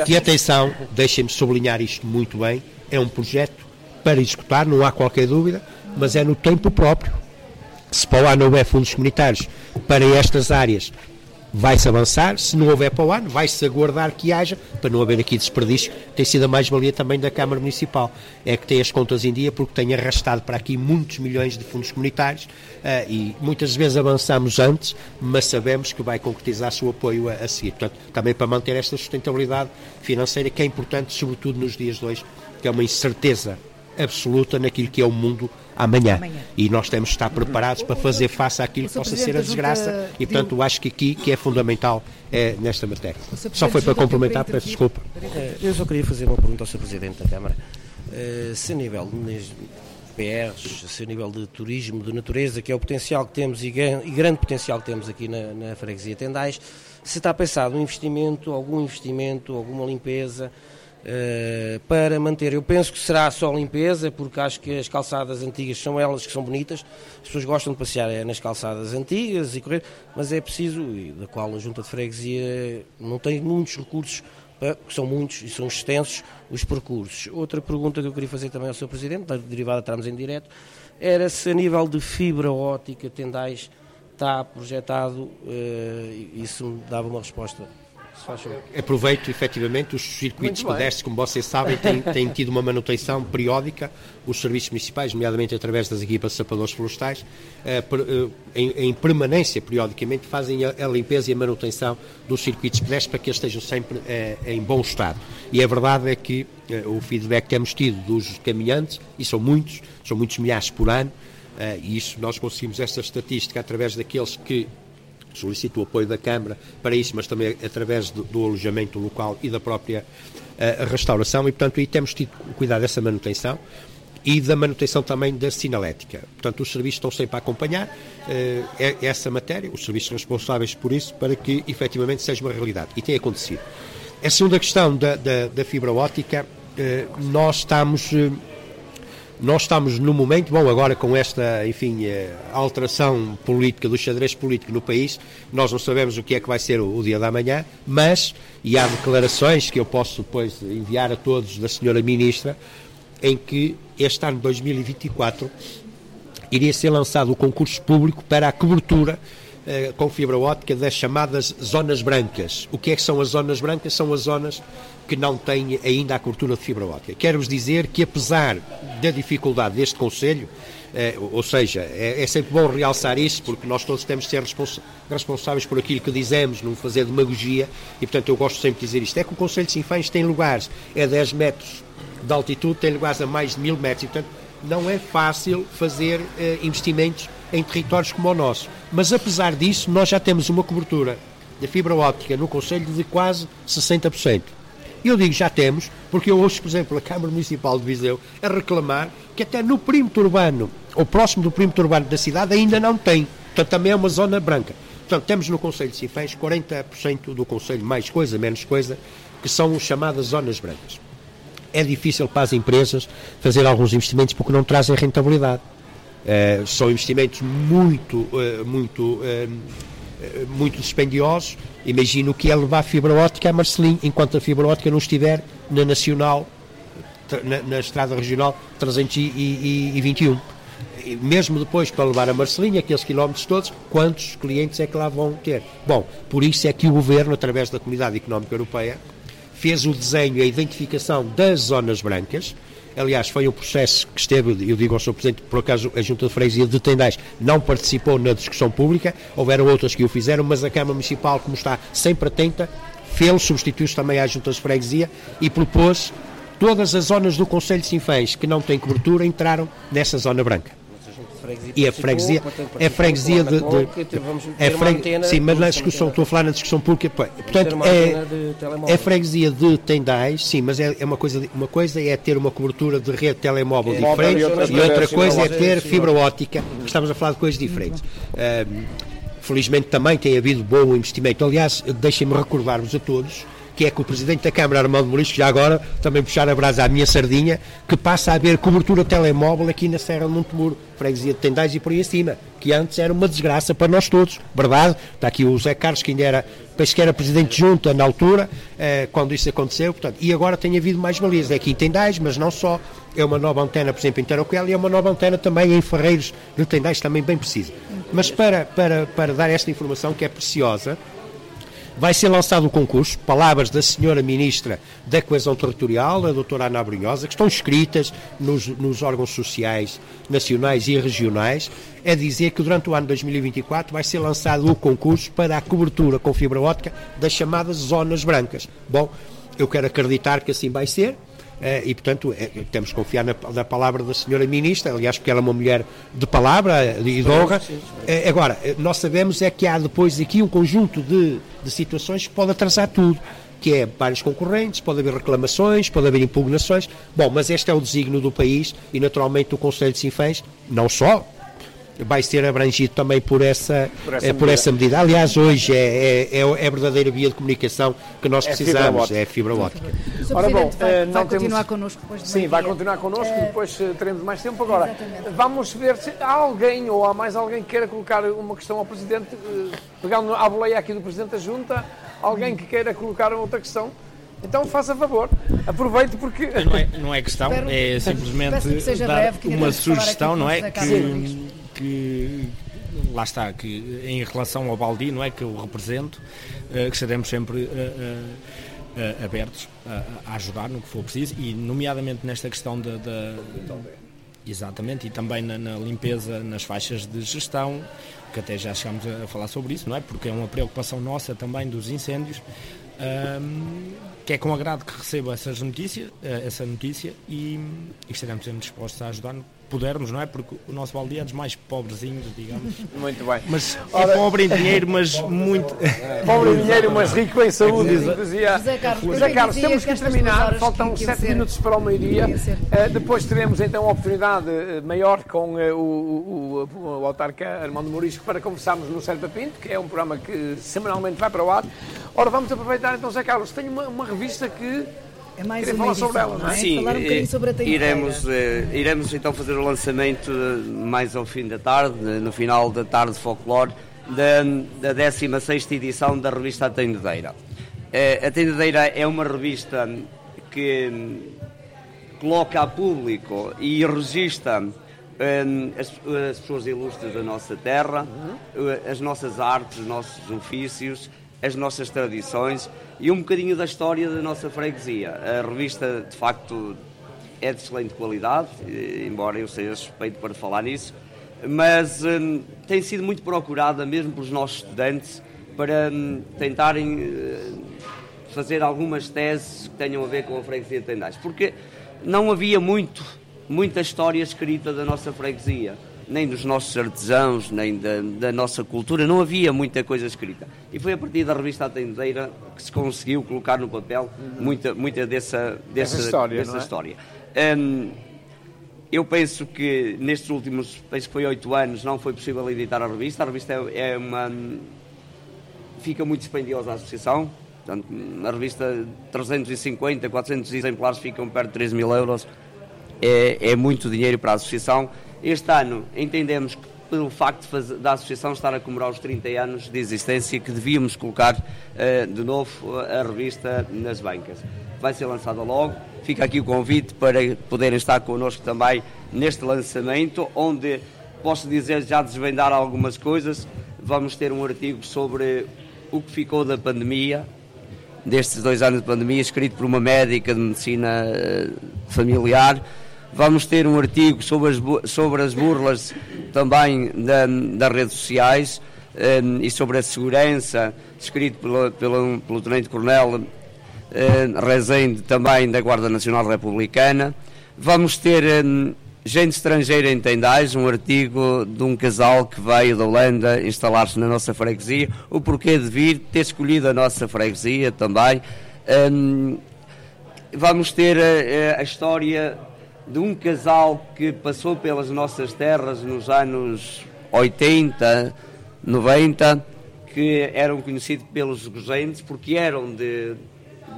que atenção, deixem-me sublinhar isto muito bem, é um projeto para executar, não há qualquer dúvida, mas é no tempo próprio. Se para o ano houver fundos comunitários para estas áreas, vai-se avançar. Se não houver para o ano, vai-se aguardar que haja, para não haver aqui desperdício. Tem sido a mais-valia também da Câmara Municipal. É que tem as contas em dia, porque tem arrastado para aqui muitos milhões de fundos comunitários uh, e muitas vezes avançamos antes, mas sabemos que vai concretizar o apoio a, a seguir. Portanto, também para manter esta sustentabilidade financeira, que é importante, sobretudo nos dias de hoje, que é uma incerteza absoluta naquilo que é o mundo amanhã. amanhã. E nós temos de estar preparados para fazer face àquilo que possa ser a desgraça e, portanto, acho que aqui que é fundamental é, nesta matéria. Só foi para complementar, peço desculpa. Eh, eu só queria fazer uma pergunta ao Sr. Presidente da Câmara. Eh, se a nível de PRs, se a nível de turismo, de natureza, que é o potencial que temos e grande potencial que temos aqui na, na freguesia Tendais, se está pensado um investimento, algum investimento, alguma limpeza, Uh, para manter. Eu penso que será só limpeza, porque acho que as calçadas antigas são elas que são bonitas. As pessoas gostam de passear é, nas calçadas antigas e correr, mas é preciso, e da qual a Junta de Freguesia não tem muitos recursos, que são muitos e são extensos os percursos. Outra pergunta que eu queria fazer também ao Sr. Presidente, da derivada estamos em direto, era se a nível de fibra ótica Tendais está projetado, uh, isso me dava uma resposta Aproveito, efetivamente, os circuitos pedestres, como vocês sabem, têm, têm, tido uma manutenção periódica, os serviços municipais, nomeadamente através das equipas de sapadores florestais, eh, eh, em, em, permanência, periodicamente, fazem a, a, limpeza e a manutenção dos circuitos pedestres para que eles estejam sempre eh, em bom estado. E a verdade é que o feedback que temos tido dos caminhantes, e são muitos, são muitos milhares por ano, e isso nós conseguimos esta estatística através daqueles que solicito o apoio da Câmara para isso, mas também através do, do alojamento local e da própria uh, restauração, e portanto aí temos tido cuidado dessa manutenção e da manutenção também da sinalética. Portanto, os serviços estão sempre a acompanhar uh, essa matéria, os serviços responsáveis por isso, para que efetivamente seja uma realidade. E tem acontecido. A segunda questão da, da, da fibra óptica, uh, nós estamos. Nós estamos no momento, bom, agora com esta, enfim, eh, alteração política, do xadrez político no país, nós não sabemos o que é que vai ser o, o dia da manhã, mas, e há declarações que eu posso depois enviar a todos da senhora Ministra, em que este ano 2024 iria ser lançado o concurso público para a cobertura eh, com fibra óptica das chamadas zonas brancas. O que é que são as zonas brancas? São as zonas que não têm ainda a cobertura de fibra óptica. Quero-vos dizer que, apesar da dificuldade deste Conselho, eh, ou seja, é, é, sempre bom realçar isso, porque nós todos temos de ser responsáveis por aquilo que dizemos, não fazer demagogia, e portanto eu gosto sempre de dizer isto. É que o Conselho de Sinfãs tem lugares a 10 metros de altitude, tem lugares a mais de mil metros, e portanto não é fácil fazer eh, investimentos em territórios como o nosso. Mas apesar disso, nós já temos uma cobertura de fibra óptica no Conselho de quase 60%. Eu digo já temos, porque eu ouço, por exemplo, a Câmara Municipal de Viseu a reclamar que até no perímetro urbano, ou próximo do perímetro urbano da cidade, ainda não tem. Portanto, também é uma zona branca. Portanto, temos no Conselho de Sinfãs 40% do Conselho, mais coisa, menos coisa, que são chamadas zonas brancas. É difícil para as empresas fazer alguns investimentos porque não trazem rentabilidade. Uh, são investimentos muito, uh, muito, uh, muito dispendiosos. Imagino que é levar fibra óptica a Marcelim, enquanto a fibra óptica não estiver na Nacional, na, na Estrada Regional 321. E mesmo depois para levar a Marcelinha, aqueles quilómetros todos, quantos clientes é que lá vão ter? Bom, por isso é que o Governo, através da Comunidade Económica Europeia, fez o desenho e a identificação das zonas brancas, Aliás, foi um processo que esteve, eu digo ao Sr. Presidente, por acaso a Junta de Freguesia de Tendais não participou na discussão pública, houveram outras que o fizeram, mas a Câmara Municipal, como está sempre atenta, fez, substituiu-se também à Junta de Freguesia e propôs todas as zonas do Conselho de Sinfãs que não têm cobertura entraram nessa zona branca e a freguesia, é freguesia de, de, é freg, sim, mas na discussão, estou a falar na discussão pública, portanto, é, é freguesia de Tendais, sim, mas é, é, uma coisa, uma coisa é ter uma cobertura de rede de telemóvel diferente e outra coisa é ter fibra óptica, estamos a falar de coisas diferentes. felizmente também tem havido bom investimento. Aliás, deixem-me recordar-vos a todos que é que o Presidente da Câmara, Armando Mourinho, já agora também puxar a brasa à minha sardinha, que passa a haver cobertura telemóvel aqui na Serra de Montemuro, freguesia de Tendais e por aí acima, que antes era uma desgraça para nós todos, verdade? Está aqui o Zé Carlos, que ainda era, penso que era Presidente de Junta na altura, eh, quando isso aconteceu, portanto, e agora tem havido mais valias, é aqui em Tendais, mas não só, é uma nova antena, por exemplo, em Tarouquel, e é uma nova antena também em Ferreiros de Tendais, também bem precisa. Mas para, para, para dar esta informação que é preciosa, Vai ser lançado o concurso, palavras da senhora Ministra da Coesão Territorial, a doutora Ana Brunhosa, que estão escritas nos, nos órgãos sociais nacionais e regionais, é dizer que durante o ano 2024 vai ser lançado o concurso para a cobertura com fibra óptica das chamadas zonas brancas. Bom, eu quero acreditar que assim vai ser, e, portanto, é, temos que confiar na, na, palavra da senhora Ministra, aliás, porque ela é uma mulher de palavra e de honra. Eh, agora, nós sabemos é que há depois aqui um conjunto de, de situações que pode atrasar tudo que é vários concorrentes, pode haver reclamações, pode haver impugnações. Bom, mas este é o desígnio do país e, naturalmente, o Conselho de Sinfãs, não só, vai ser abrangido também por essa, por essa, por essa medida. Aliás, hoje é, é, é, a verdadeira via de comunicação que nós precisamos, é a fibra ótica. Ora bom, vai, vai continuar connosco depois de Sim, vai continuar connosco, é... depois teremos mais tempo. Agora, Exatamente. vamos ver se há alguém ou há mais alguém que queira colocar uma questão ao Presidente, pegando a boleia aqui do Presidente da Junta, alguém que queira colocar outra questão. Então faça favor, aproveite porque. Não é, não é questão, é simplesmente que dar breve, uma sugestão, não é? Que, que lá está, que em relação ao Baldi, não é? Que eu represento, uh, que estaremos sempre uh, uh, abertos a, ajudar no que for preciso e, nomeadamente, nesta questão da. Exatamente, e também na, na, limpeza nas faixas de gestão, que até já chegámos a falar sobre isso, não é? Porque é uma preocupação nossa também dos incêndios. Um, que é com agrado que recebo essas notícias, eh, essa notícia e, e estaremos sempre dispostos a ajudar no pudermos, não é? Porque o nosso balde é dos mais pobrezinhos, digamos. Muito bem. Mas Ora... é pobre em dinheiro, mas muito. pobre em dinheiro, mas rico em saúde, dizia. José Carlos, José Carlos temos que terminar, faltam sete minutos para o meio-dia. Uh, depois teremos então a oportunidade eh, maior com uh, o, o, o, autarca Armando Morisco para conversarmos no Serpa Pinto, que é um programa que semanalmente vai para o ar. Ora, vamos aproveitar então, José Carlos, tenho uma, uma revista que é mais Queria uma falar sobre ela, não é? Sim, falar um bocadinho sobre a iremos, eh, iremos então fazer o lançamento eh, mais ao fim da tarde, eh, no final da tarde de folclore, da, da 16 edição da revista A Tendedeira. A Tendedeira é uma revista que hum, coloca a público e registra hum, as, as, pessoas ilustres da nossa terra, uhum. as nossas artes, os nossos ofícios, as nossas tradições e um bocadinho da história da nossa freguesia. A revista, de facto, é de excelente qualidade, embora eu seja suspeito para falar nisso, mas hum, tem sido muito procurada mesmo pelos nossos estudantes para hum, tentarem hum, fazer algumas teses que tenham a ver com a freguesia de Tendais, porque não havia muito, muita história escrita da nossa freguesia nem dos nossos artesãos, nem da, da, nossa cultura, não havia muita coisa escrita. E foi a partir da revista Atendeira que se conseguiu colocar no papel muita, muita dessa, dessa, história. Dessa é? história. Um, eu penso que nestes últimos, penso que foi oito anos, não foi possível editar a revista. A revista é, é uma. fica muito dispendiosa à associação. Portanto, na revista 350, 400 exemplares ficam perto de 3 mil euros. É, é muito dinheiro para a associação este ano entendemos que pelo facto fazer, da Associação estar a comemorar os 30 anos de existência que devíamos colocar uh, de novo a revista nas bancas. Vai ser lançada logo, fica aqui o convite para poderem estar connosco também neste lançamento, onde posso dizer, já desvendar algumas coisas, vamos ter um artigo sobre o que ficou da pandemia, destes dois anos de pandemia, escrito por uma médica de medicina eh, familiar, Vamos ter um artigo sobre as, sobre as burlas também da, das redes sociais um, ehm, e sobre a segurança, escrito pelo, pelo, pelo Tenente Coronel um, ehm, Rezende, também da Guarda Nacional Republicana. Vamos ter um, ehm, gente estrangeira em Tendais, um artigo de um casal que veio da Holanda instalar-se na nossa freguesia, o porquê de vir, ter escolhido a nossa freguesia também. Um, vamos ter a, a história de um casal que passou pelas nossas terras nos anos 80, 90, que eram conhecidos pelos gozentes, porque eram de,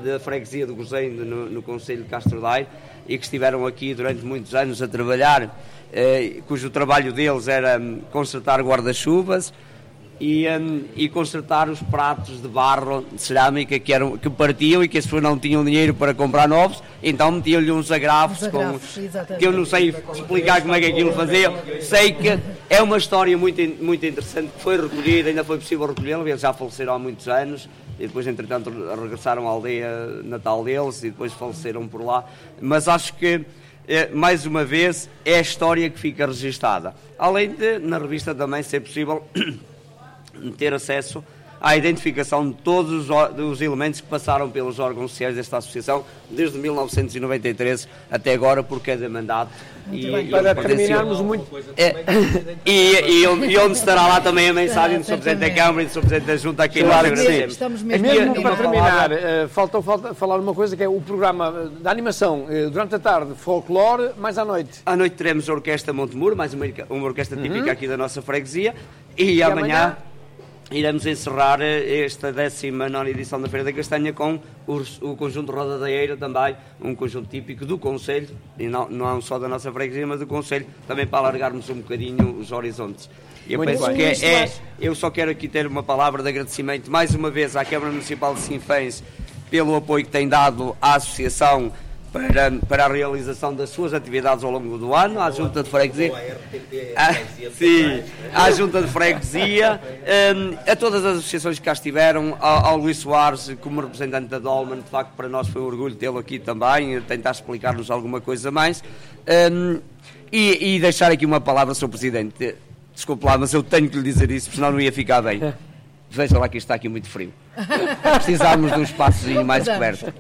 da freguesia do Gozende no, no Conselho de Castro Daire e que estiveram aqui durante muitos anos a trabalhar, eh, cujo trabalho deles era hum, consertar guarda-chuvas e, um, e consertar os pratos de barro, de cerâmica que, eram, que partiam e que as pessoas não tinham dinheiro para comprar novos, então metiam-lhe uns agrafos, agrafos com, que eu não sei explicar como é que aquilo fazia. Sei que é uma história muito, muito interessante que foi recolhida, ainda foi possível recolhê-la, eles já faleceram há muitos anos e depois, entretanto, regressaram à aldeia natal deles e depois faleceram por lá. Mas acho que é, mais uma vez, é a história que fica registada. Além de, na revista também, ser possível ter acesso à identificação de todos os, os elementos que passaram pelos órgãos sociais desta associação desde 1993 até agora por cada mandato. E, bem, para terminarmos muito. É, e, e, onde, e, onde estará lá também a mensagem do Sr. Presidente da Câmara e do Sr. Presidente da Junta, a quem nós agradecemos. Estamos mesmo, mesmo para terminar, uh, faltou, falta falar uma coisa que é o programa da animação uh, durante a tarde, folclore, mais à noite. À noite teremos a Orquestra Montemuro, mais uma, uma orquestra típica uhum. aqui da nossa freguesia, e, e amanhã, amanhã iremos encerrar eh, esta 19 edição da Feira da Castanha com o, conjunto Roda da Eira também, um conjunto típico do Conselho, e não, não só da nossa freguesia, mas do Conselho, também para alargarmos um bocadinho os horizontes. Eu Muito penso bem. que é, é, eu só quero aqui ter uma palavra de agradecimento mais uma vez à Câmara Municipal de Sinfãs pelo apoio que tem dado à Associação para, para a realização das suas atividades ao longo do ano, à Junta de Freguesia, à, ah, sim, à Junta de Freguesia, um, a todas as associações que cá estiveram, ao, ao Luís Soares como representante da Dolman, de facto para nós foi um orgulho tê-lo aqui também, tentar explicar-nos alguma coisa mais, um, e, e, deixar aqui uma palavra, Sr. Presidente, desculpe lá, mas eu tenho que lhe dizer isso, senão não ia ficar bem. Veja lá que está aqui muito frio. Precisávamos de um espaçozinho mais coberto.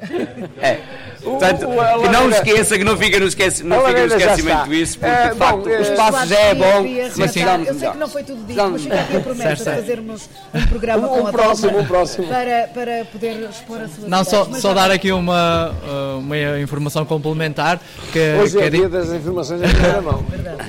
É. Portanto, que não esqueça, que não fica no, esquece, não fica no esquecimento isso, porque de facto o espaço já é bom, mas precisamos Eu sei que não foi tudo dito, mas fica aqui a promessa de fazermos um programa com a próximo, um próximo. Para, para poder expor a sua Não, só, só dar aqui uma, uh, uma informação complementar que, Hoje que é, é dia das informações em primeira mão.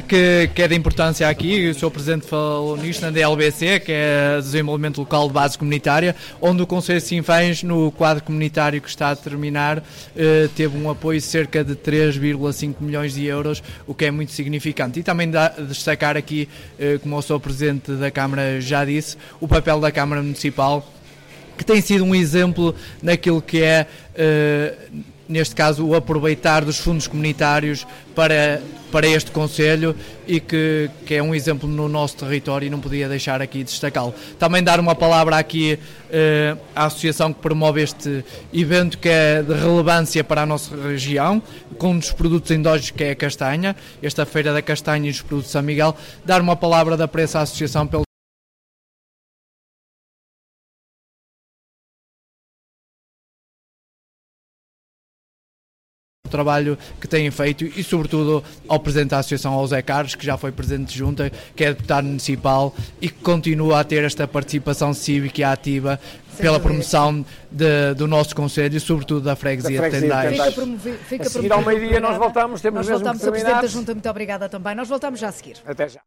que, que é de importância aqui, o Sr. Presidente falou nisto na DLBC, que é Desenvolvimento Local de Base Comunitária, onde onde o Conselho de Sinfãs, no quadro comunitário que está a terminar, eh, teve um apoio de cerca de 3,5 milhões de euros, o que é muito significante. E também dá, destacar aqui, eh, como o Sr. Presidente da Câmara já disse, o papel da Câmara Municipal, que tem sido um exemplo naquilo que é eh, neste caso, o aproveitar dos fundos comunitários para, para este Conselho e que, que é um exemplo no nosso território e não podia deixar aqui destacá-lo. Também dar uma palavra aqui eh, à associação que promove este evento que é de relevância para a nossa região, com um dos produtos endógenos que é a castanha, esta Feira da Castanha e dos produtos de São Miguel. Dar uma palavra da pressa à associação pelo o trabalho que têm feito e, sobretudo, ao Presidente da Associação, ao Zé Carlos, que já foi Presidente de Junta, que é deputado municipal e que continua a ter esta participação cívica e ativa pela promoção de, do nosso Conselho e, sobretudo, da freguesia, da freguesia de Tendais. Fica, promovido, fica a seguir ao meio-dia nós voltamos, temos nós voltamos, a Presidente da Junta, muito obrigada também. Nós voltamos já a seguir. Até já.